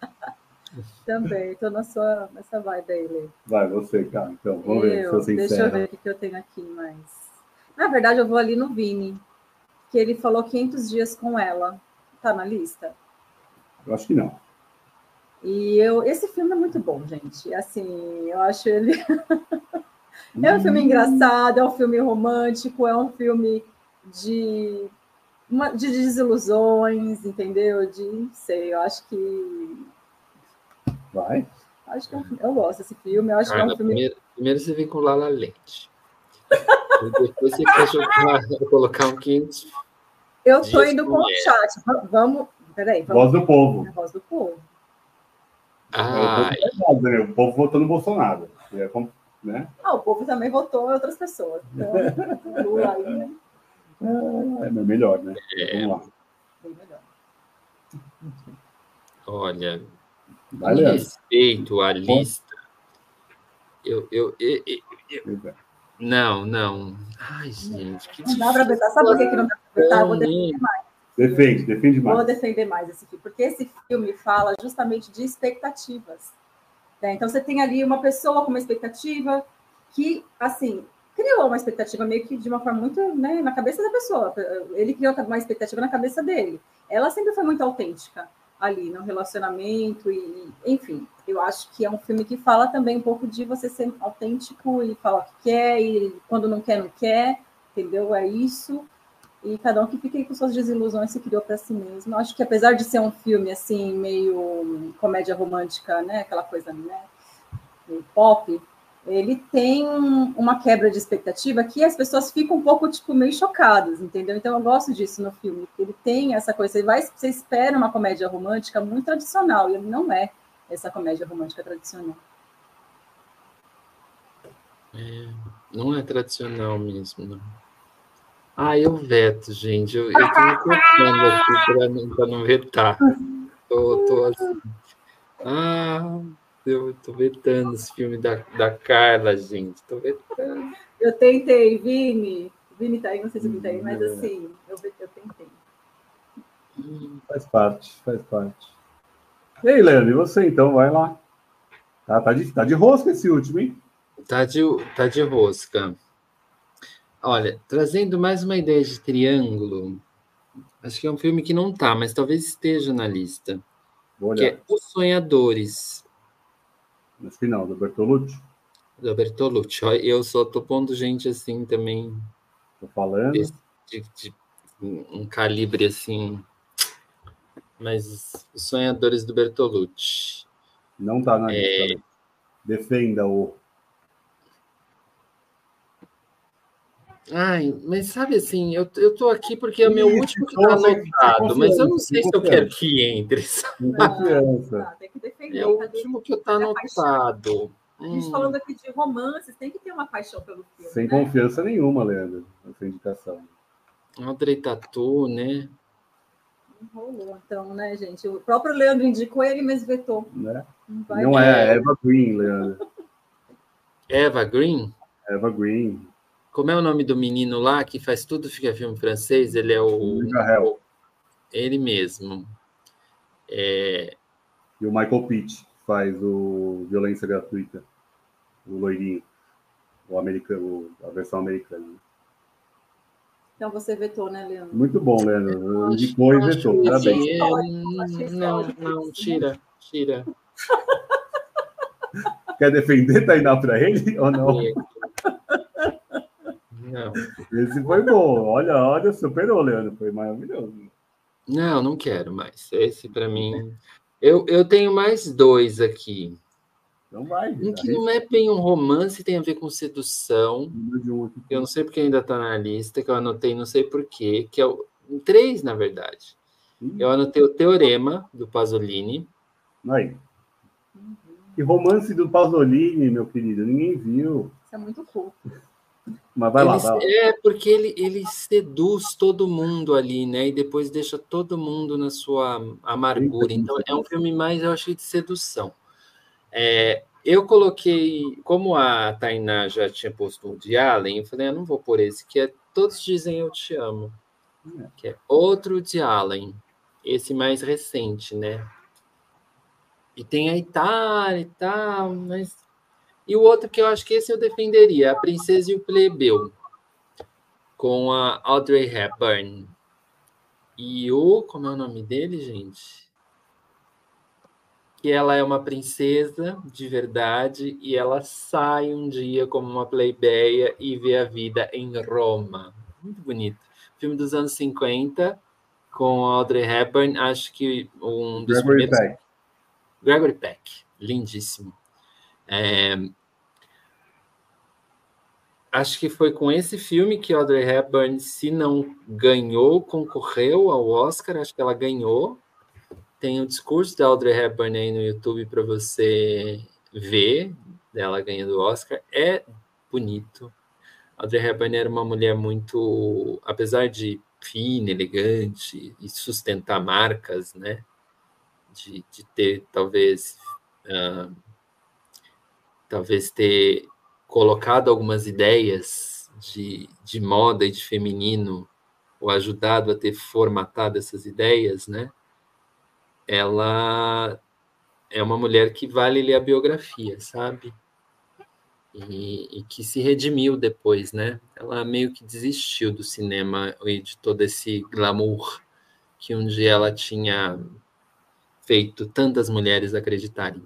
Também, estou na sua, nessa vibe aí, Lê. Vai, você, cara. Então, vamos eu, ver se Deixa eu ver o que eu tenho aqui mais. Na verdade, eu vou ali no Vini, que ele falou 500 dias com ela. Tá na lista? Eu acho que não. E eu, esse filme é muito bom, gente. Assim, eu acho ele. é um filme hum. engraçado, é um filme romântico, é um filme de, uma, de desilusões, entendeu? De, não sei, eu acho que. Vai. Acho que é um, eu gosto desse filme. Eu acho que é um filme. Primeiro, primeiro você vem com Lala Lente. depois você quer jogar, colocar um quinto. Eu estou indo com o chat. Vamos. Peraí. Vamos, voz do povo. voz do povo. Ah, é, o povo votou no Bolsonaro. É, né? Ah, o povo também votou em outras pessoas. Então, Lula aí, né? É, é melhor, né? É. Vamos lá. Bem melhor. Olha, Valeu. respeito à lista, eu, eu, eu, eu. Não, não. Ai, gente, que Não dá para pensar. Sabe por que, que não dá para pensar? Eu vou defender mais. Defende, defende mais. Vou defender mais esse filme, porque esse filme fala justamente de expectativas. Né? Então, você tem ali uma pessoa com uma expectativa que, assim, criou uma expectativa meio que de uma forma muito né, na cabeça da pessoa. Ele criou uma expectativa na cabeça dele. Ela sempre foi muito autêntica ali no relacionamento e, enfim, eu acho que é um filme que fala também um pouco de você ser autêntico e falar o que quer e quando não quer não quer, entendeu? É isso. E cada um que fica aí com suas desilusões se criou para si mesmo. Eu acho que apesar de ser um filme assim meio comédia romântica, né, aquela coisa, né, pop, ele tem uma quebra de expectativa que as pessoas ficam um pouco, tipo, meio chocadas, entendeu? Então, eu gosto disso no filme, ele tem essa coisa, você, vai, você espera uma comédia romântica muito tradicional, e ele não é essa comédia romântica tradicional. É, não é tradicional mesmo, não. Ah, eu veto, gente. Eu, eu tô me contando aqui para não, não vetar. Tô, tô assim. Ah... Eu tô vetando esse filme da, da Carla, gente. Tô vetando. Eu tentei, Vini. Vini tá aí, não sei se o Vini tá aí, mas é. assim, eu, eu tentei. Faz parte, faz parte. E aí, Leandro, e você então? Vai lá. Tá, tá, de, tá de rosca esse último, hein? Tá de, tá de rosca. Olha, trazendo mais uma ideia de triângulo, acho que é um filme que não tá, mas talvez esteja na lista. Que é Os Sonhadores no final, do Bertolucci? Do Bertolucci. Eu só tô pondo gente assim também. Tô falando. De, de, um calibre assim. Mas os sonhadores do Bertolucci. Não tá na é... lista. Defenda o. Ai, mas sabe assim, eu, eu tô aqui porque é o meu último que tá anotado, mas eu não sei se eu quero que entre. Confiança. tem que defender. É o último que tá anotado. A gente hum. falando aqui de romances, tem que ter uma paixão pelo filme. Sem né? confiança nenhuma, Leandro, nessa indicação. Audrey Tatu, né? Rolou, então, né, gente? O próprio Leandro indicou, ele mesmo vetou. Né? Não, não é, é Eva Green, Leandro. Eva Green? Eva Green. Como é o nome do menino lá que faz tudo fica filme francês? Ele é o. o ele mesmo. É... E o Michael Pitt faz o Violência Gratuita, o loirinho, o americano, a versão americana. Então você vetou, né, Leandro? Muito bom, Leandro. Indicou e vetou. Parabéns. É... Não, não, tira, tira. Quer defender Tainá para ele ou não? Não. Esse foi bom. Olha, olha, superou, Leandro. Foi maravilhoso. Não, não quero mais. Esse para mim. Eu, eu tenho mais dois aqui. Não vai. Um que não é bem um romance, tem a ver com sedução. Eu não sei porque ainda está na lista, que eu anotei, não sei porquê, que é o. Três, na verdade. Eu anotei o Teorema, do Pasolini. Aí. Que romance do Pasolini, meu querido, ninguém viu. Isso é muito fofo. Mas vai lá, vai lá. É, porque ele, ele seduz todo mundo ali, né? E depois deixa todo mundo na sua amargura. Então, é um filme mais, eu achei, de sedução. É, eu coloquei, como a Tainá já tinha posto o de Allen, eu falei, eu ah, não vou por esse, que é Todos Dizem Eu Te Amo. É. Que é outro de Allen. Esse mais recente, né? E tem a Itália e tal, mas e o outro que eu acho que esse eu defenderia, A Princesa e o Plebeu, com a Audrey Hepburn. E o. Como é o nome dele, gente? que ela é uma princesa de verdade e ela sai um dia como uma plebeia e vê a vida em Roma. Muito bonito. Filme dos anos 50 com Audrey Hepburn, acho que um dos Gregory primeiros. Peck. Gregory Peck, lindíssimo. É... Acho que foi com esse filme que Audrey Hepburn, se não ganhou, concorreu ao Oscar. Acho que ela ganhou tem o discurso da Audrey Hepburn aí no YouTube para você ver, dela ganhando o Oscar. É bonito. Audrey Hepburn era uma mulher muito, apesar de fina, elegante e sustentar marcas, né? De, de ter talvez uh, talvez ter colocado algumas ideias de, de moda e de feminino ou ajudado a ter formatado essas ideias, né? ela é uma mulher que vale ler a biografia, sabe? E, e, que se redimiu depois, né? Ela meio que desistiu do cinema e de todo esse glamour que um dia ela tinha feito tantas mulheres acreditarem.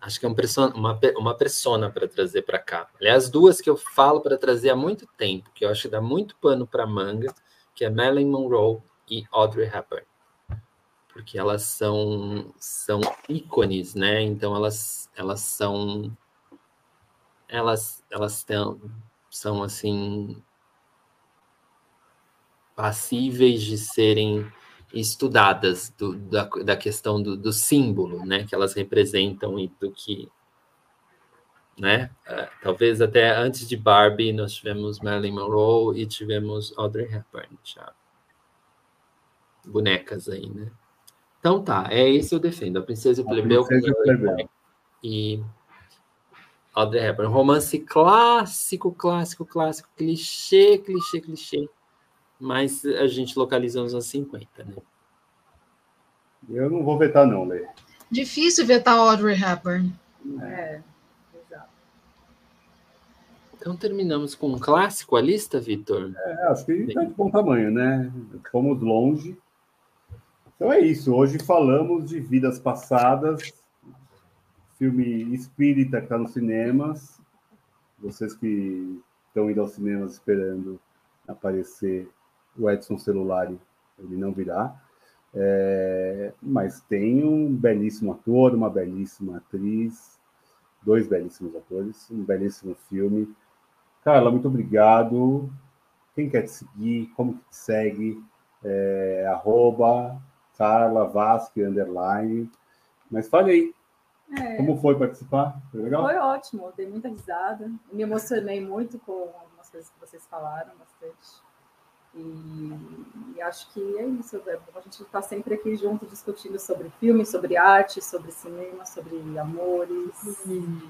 Acho que é um persona, uma, uma persona para trazer para cá. Aliás, duas que eu falo para trazer há muito tempo, que eu acho que dá muito pano para manga, que é Marilyn Monroe e Audrey Hepburn porque elas são são ícones, né? Então elas elas são elas elas têm, são assim passíveis de serem estudadas do, da, da questão do, do, símbolo, né? Que elas representam e do que né? Uh, talvez até antes de Barbie nós tivemos Marilyn Monroe e tivemos Audrey Hepburn já bonecas aí, né? Então tá, é esse eu defendo. A Princesa e o Plebeu. E Audrey Hepburn. Romance clássico, clássico, clássico, clichê, clichê, clichê. Mas a gente localiza nos anos 50, né? Eu não vou vetar não, Lê. Difícil vetar Audrey Hepburn. É, exato. Então terminamos com um clássico a lista, Vitor? É, acho que está de bom tamanho, né? Fomos longe. Então é isso. Hoje falamos de vidas passadas, filme espírita que está nos cinemas. Vocês que estão indo aos cinemas esperando aparecer o Edson Celulari, ele não virá. É, mas tem um belíssimo ator, uma belíssima atriz, dois belíssimos atores, um belíssimo filme. Carla, muito obrigado. Quem quer te seguir, como que te segue? É, arroba Carla Vasque, underline. Mas fale aí. É. Como foi participar? Foi legal? Foi ótimo, dei muita risada. Me emocionei muito com algumas coisas que vocês falaram, bastante. E, e acho que é isso. É a gente está sempre aqui junto discutindo sobre filme, sobre arte, sobre cinema, sobre amores. Hum.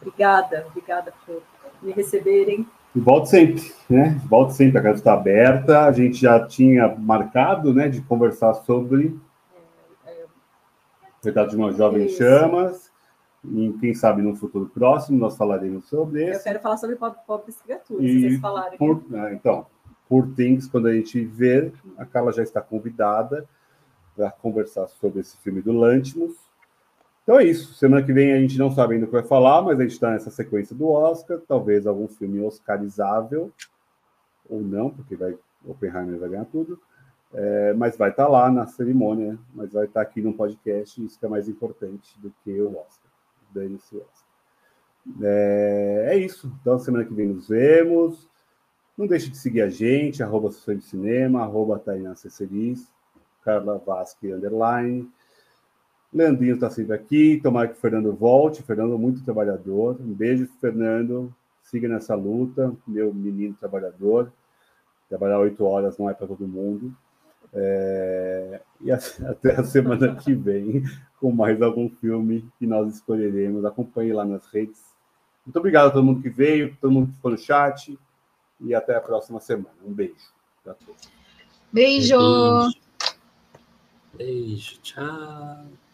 Obrigada, obrigada por me receberem. E volte sempre, né? Volte sempre, a casa está aberta. A gente já tinha marcado, né, de conversar sobre Verdade de uma Jovem Isso. Chamas. E quem sabe no futuro próximo nós falaremos sobre isso. Eu quero falar sobre pobres criaturas, e se vocês falarem. Por, ah, então, por Things, quando a gente ver, a Carla já está convidada para conversar sobre esse filme do Lantimos. Então é isso. Semana que vem a gente não sabe ainda o que vai falar, mas a gente está nessa sequência do Oscar. Talvez algum filme oscarizável, ou não, porque vai, Oppenheimer vai ganhar tudo. É, mas vai estar tá lá na cerimônia, mas vai estar tá aqui no podcast, isso que é mais importante do que o Oscar. Dane-se o Oscar. É, é, isso. Então, semana que vem nos vemos. Não deixe de seguir a gente, arroba Sessão de Cinema, arroba Tainá Ceceris, Carla Vasque, underline. Leandrinho está sempre aqui. Tomara que o Fernando volte. Fernando é muito trabalhador. Um beijo, Fernando. Siga nessa luta, meu menino trabalhador. Trabalhar oito horas não é para todo mundo. É... E até a semana que vem com mais algum filme que nós escolheremos. Acompanhe lá nas redes. Muito obrigado a todo mundo que veio, todo mundo que ficou no chat. E até a próxima semana. Um beijo para todos. Beijo. Beijo. Beijo. Tchau.